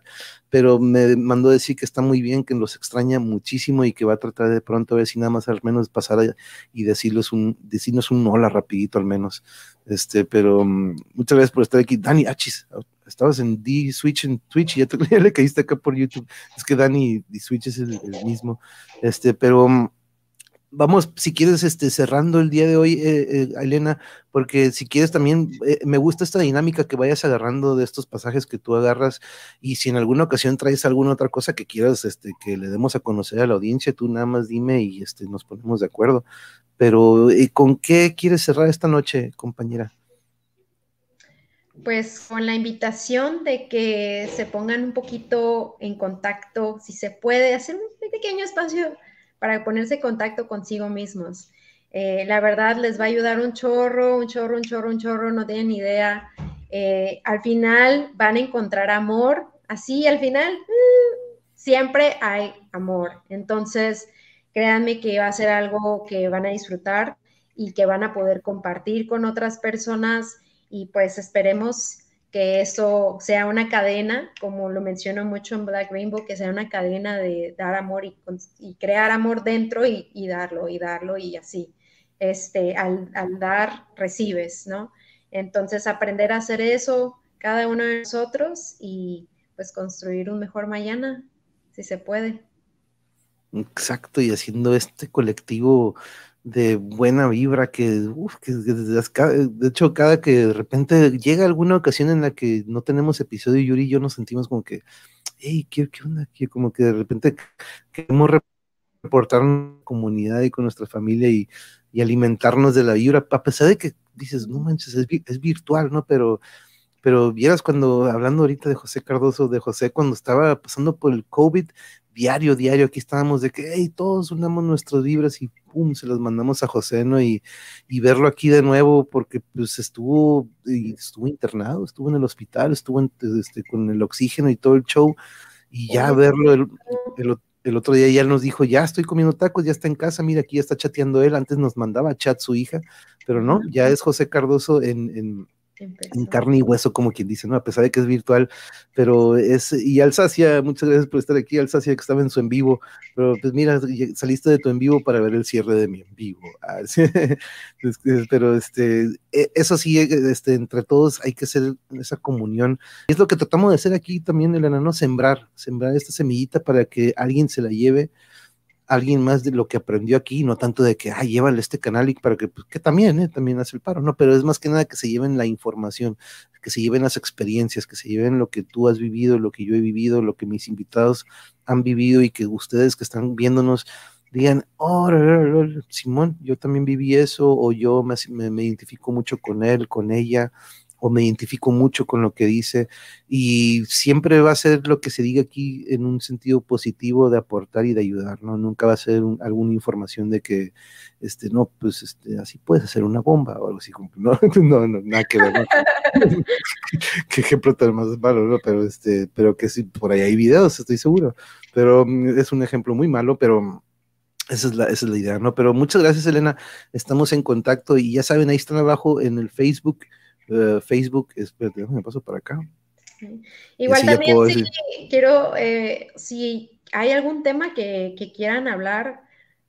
pero me mandó decir que está muy bien, que los extraña muchísimo y que va a tratar de pronto a ver si nada más al menos pasar y decirles un, decirnos un hola rapidito al menos. Este, pero mm, muchas gracias por estar aquí. Dani, achis, estabas en D-Switch en Twitch y ya, te, le caíste acá por YouTube. Es que Dani D-Switch es el, mismo. Este, pero mm, vamos, si quieres, este, cerrando el día de hoy, eh, eh, Elena, porque si quieres también, eh, me gusta esta dinámica que vayas agarrando de estos pasajes que tú agarras y si en alguna ocasión traes alguna otra cosa que quieras este, que le demos a conocer a la audiencia, tú nada más dime y este, nos ponemos de acuerdo. Pero, ¿con qué quieres cerrar esta noche, compañera? Pues con la invitación de que se pongan un poquito en contacto, si se puede, hacer un pequeño espacio para ponerse en contacto consigo mismos. Eh, la verdad les va a ayudar un chorro, un chorro, un chorro, un chorro, no tienen idea. Eh, al final van a encontrar amor, así al final uh, siempre hay amor. Entonces, créanme que va a ser algo que van a disfrutar y que van a poder compartir con otras personas y pues esperemos que eso sea una cadena, como lo menciono mucho en Black Rainbow, que sea una cadena de dar amor y, crear amor dentro y, darlo y darlo y así. Este, al, dar, recibes, ¿no? Entonces, aprender a hacer eso cada uno de nosotros y pues construir un mejor mañana, si se puede. Exacto, y haciendo este colectivo de buena vibra que, que, de hecho cada que de repente llega alguna ocasión en la que no tenemos episodio Yuri y yo nos sentimos como que hey qué, qué onda aquí como que de repente queremos reportar una comunidad y con nuestra familia y, y, alimentarnos de la vibra a pesar de que dices no manches es, es virtual no pero pero vieras cuando hablando ahorita de José Cardoso de José cuando estaba pasando por el COVID diario, diario, aquí estábamos de que, hey, todos unamos nuestras vibras y pum, se las mandamos a José, ¿no? Y, verlo aquí de nuevo, porque pues estuvo, estuvo internado, estuvo en el hospital, estuvo este, con el oxígeno y todo el show, y ya verlo el, otro día ya nos dijo, ya estoy comiendo tacos, ya está en casa, mira, aquí ya está chateando él, antes nos mandaba chat su hija, pero no, ya es José Cardoso en en carne y hueso, como quien dice, ¿no? A pesar de que es virtual, pero es, y Alsacia, muchas gracias por estar aquí, Alsacia, que estaba en su en vivo, pero pues mira, saliste de tu en vivo para ver el cierre de mi en vivo, ah, pero este, e, eso sí, este, entre todos hay que hacer esa comunión, es lo que tratamos de hacer aquí también, Elena, ¿no? Sembrar, sembrar esta semillita para que alguien se la lleve, alguien más de lo que aprendió aquí, no tanto de que, ay, llévale este canal y para que, pues, que también, ¿eh? también hace el paro, ¿no? Pero es más que nada que se lleven la información, que se lleven las experiencias, que se lleven lo que tú has vivido, lo que yo he vivido, lo que mis invitados han vivido y que ustedes que están viéndonos digan, oh, Simón, yo también viví eso, o yo me, me identifico mucho con él, con ella, o me identifico mucho con lo que dice y siempre va a ser lo que se diga aquí en un sentido positivo de aportar y de ayudar, ¿no? Nunca va a ser alguna información de que, este, no, pues, este, así puedes hacer una bomba o algo así, no, no, no nada que ver, ¿no? Qué ejemplo tan más malo, ¿no? Pero, este, pero que sí, por ahí hay videos, estoy seguro, pero mm, es un ejemplo muy malo, pero... Esa es, la, esa es la idea, ¿no? Pero muchas gracias, Elena. Estamos en contacto y ya saben, ahí están abajo en el Facebook eh, Facebook, espérate, me paso para acá. Igual también quiero, eh, si hay algún tema que, quieran hablar,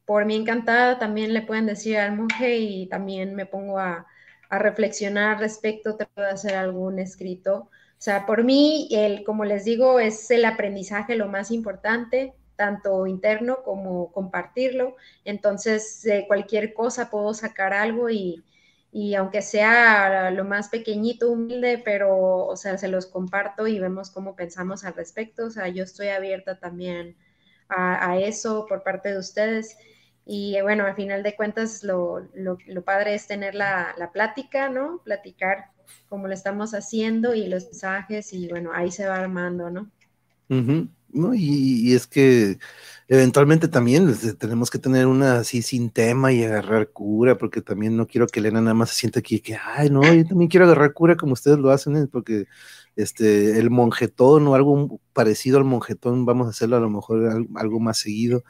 por mí encantada, también le pueden decir al monje y también me pongo a, reflexionar respecto, te puedo hacer algún escrito. O sea, por mí, el, como les digo, es el aprendizaje lo más importante, tanto interno como compartirlo. Entonces, de cualquier cosa puedo sacar algo y, y aunque sea lo más pequeñito, humilde, pero, o sea, se los comparto y vemos cómo pensamos al respecto. O sea, yo estoy abierta también a, eso por parte de ustedes. Y bueno, al final de cuentas, lo, lo, padre es tener la, la, plática, ¿no? Platicar como lo estamos haciendo y los mensajes y bueno, ahí se va armando, ¿no? No, y, es que eventualmente también este, tenemos que tener una así sin tema y agarrar cura, porque también no quiero que Elena nada más se sienta aquí que, ay, no, yo también quiero agarrar cura como ustedes lo hacen, ¿eh? porque este, el monjetón o algo parecido al monjetón, vamos a hacerlo a lo mejor algo más seguido,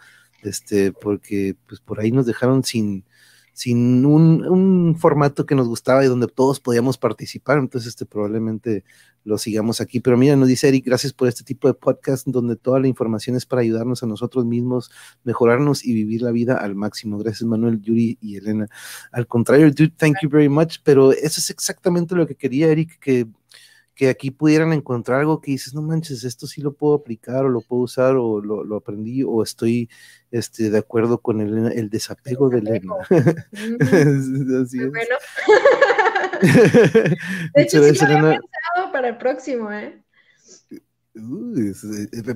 este, porque pues por ahí nos dejaron sin, sin un, formato que nos gustaba y donde todos podíamos participar, entonces este probablemente lo sigamos aquí. Pero mira, nos dice Eric, gracias por este tipo de podcast donde toda la información es para ayudarnos a nosotros mismos, mejorarnos y vivir la vida al máximo. Gracias Manuel, Yuri y Elena. Al contrario, dude, thank you very much, pero eso es exactamente lo que quería Eric, que que aquí pudieran encontrar algo que dices, no manches, esto sí lo puedo aplicar o lo puedo usar o lo, aprendí o estoy este, de acuerdo con el, el desapego de Elena. Así es. Bueno. de hecho, sí lo había pensado para el próximo, ¿eh?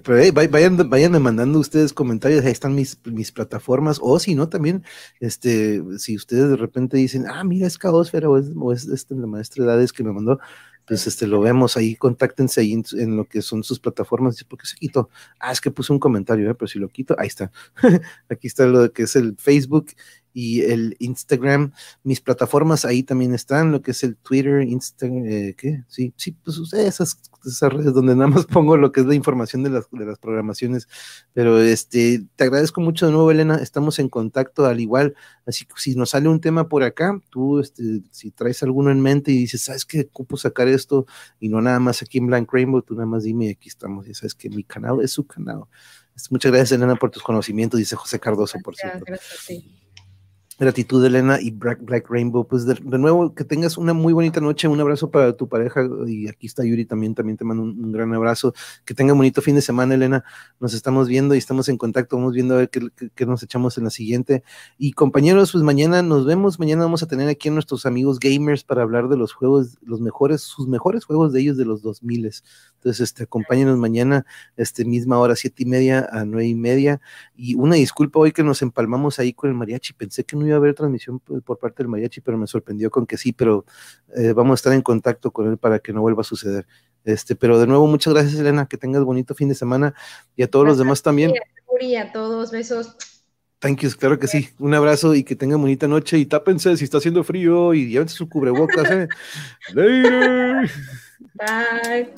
pero vayan, vayan mandando ustedes comentarios, ahí están mis, mis plataformas, o si no, también, este, si ustedes de repente dicen, ah, mira, es Caosfera, o es, o es este, la maestra Edades que me mandó, pues este, lo vemos ahí, contáctense ahí en, lo que son sus plataformas. ¿Por qué se quitó? Ah, es que puse un comentario, ¿eh? pero si lo quito, ahí está. Aquí está lo que es el Facebook y el Instagram. Mis plataformas ahí también están, lo que es el Twitter, Instagram, eh, ¿qué? Sí, sí, pues esas, esas redes donde nada más pongo lo que es la información de las, de las programaciones. Pero este, te agradezco mucho de nuevo, Elena. Estamos en contacto al igual. Así que si nos sale un tema por acá, tú, este, si traes alguno en mente y dices, ¿sabes qué? Ocupo sacar esto y no nada más aquí en Blank Rainbow, tú nada más dime, aquí estamos. Ya sabes que mi canal es su canal. Muchas gracias, Elena, por tus conocimientos, dice José Cardoso, por cierto. Gracias Gratitud, Elena y Black, Rainbow. Pues de, nuevo, que tengas una muy bonita noche, un abrazo para tu pareja. Y aquí está Yuri también, también te mando un, gran abrazo. Que tenga un bonito fin de semana, Elena. Nos estamos viendo y estamos en contacto. Vamos viendo a ver qué, nos echamos en la siguiente. Y compañeros, pues mañana nos vemos. Mañana vamos a tener aquí a nuestros amigos gamers para hablar de los juegos, los mejores, sus mejores juegos de ellos de los 2000. Entonces, este, acompáñenos mañana, este, misma hora, siete y media a nueve y media. Y una disculpa hoy que nos empalmamos ahí con el mariachi. Pensé que no iba a haber transmisión por parte del mariachi, pero me sorprendió con que sí, pero eh, vamos a estar en contacto con él para que no vuelva a suceder. Este, pero de nuevo, muchas gracias, Elena, que tengas bonito fin de semana y a todos los demás también. Y a todos, besos. Thank you, claro que sí. Un abrazo y que tengan bonita noche y tápense si está haciendo frío y llévense su cubrebocas. ¿eh? Bye.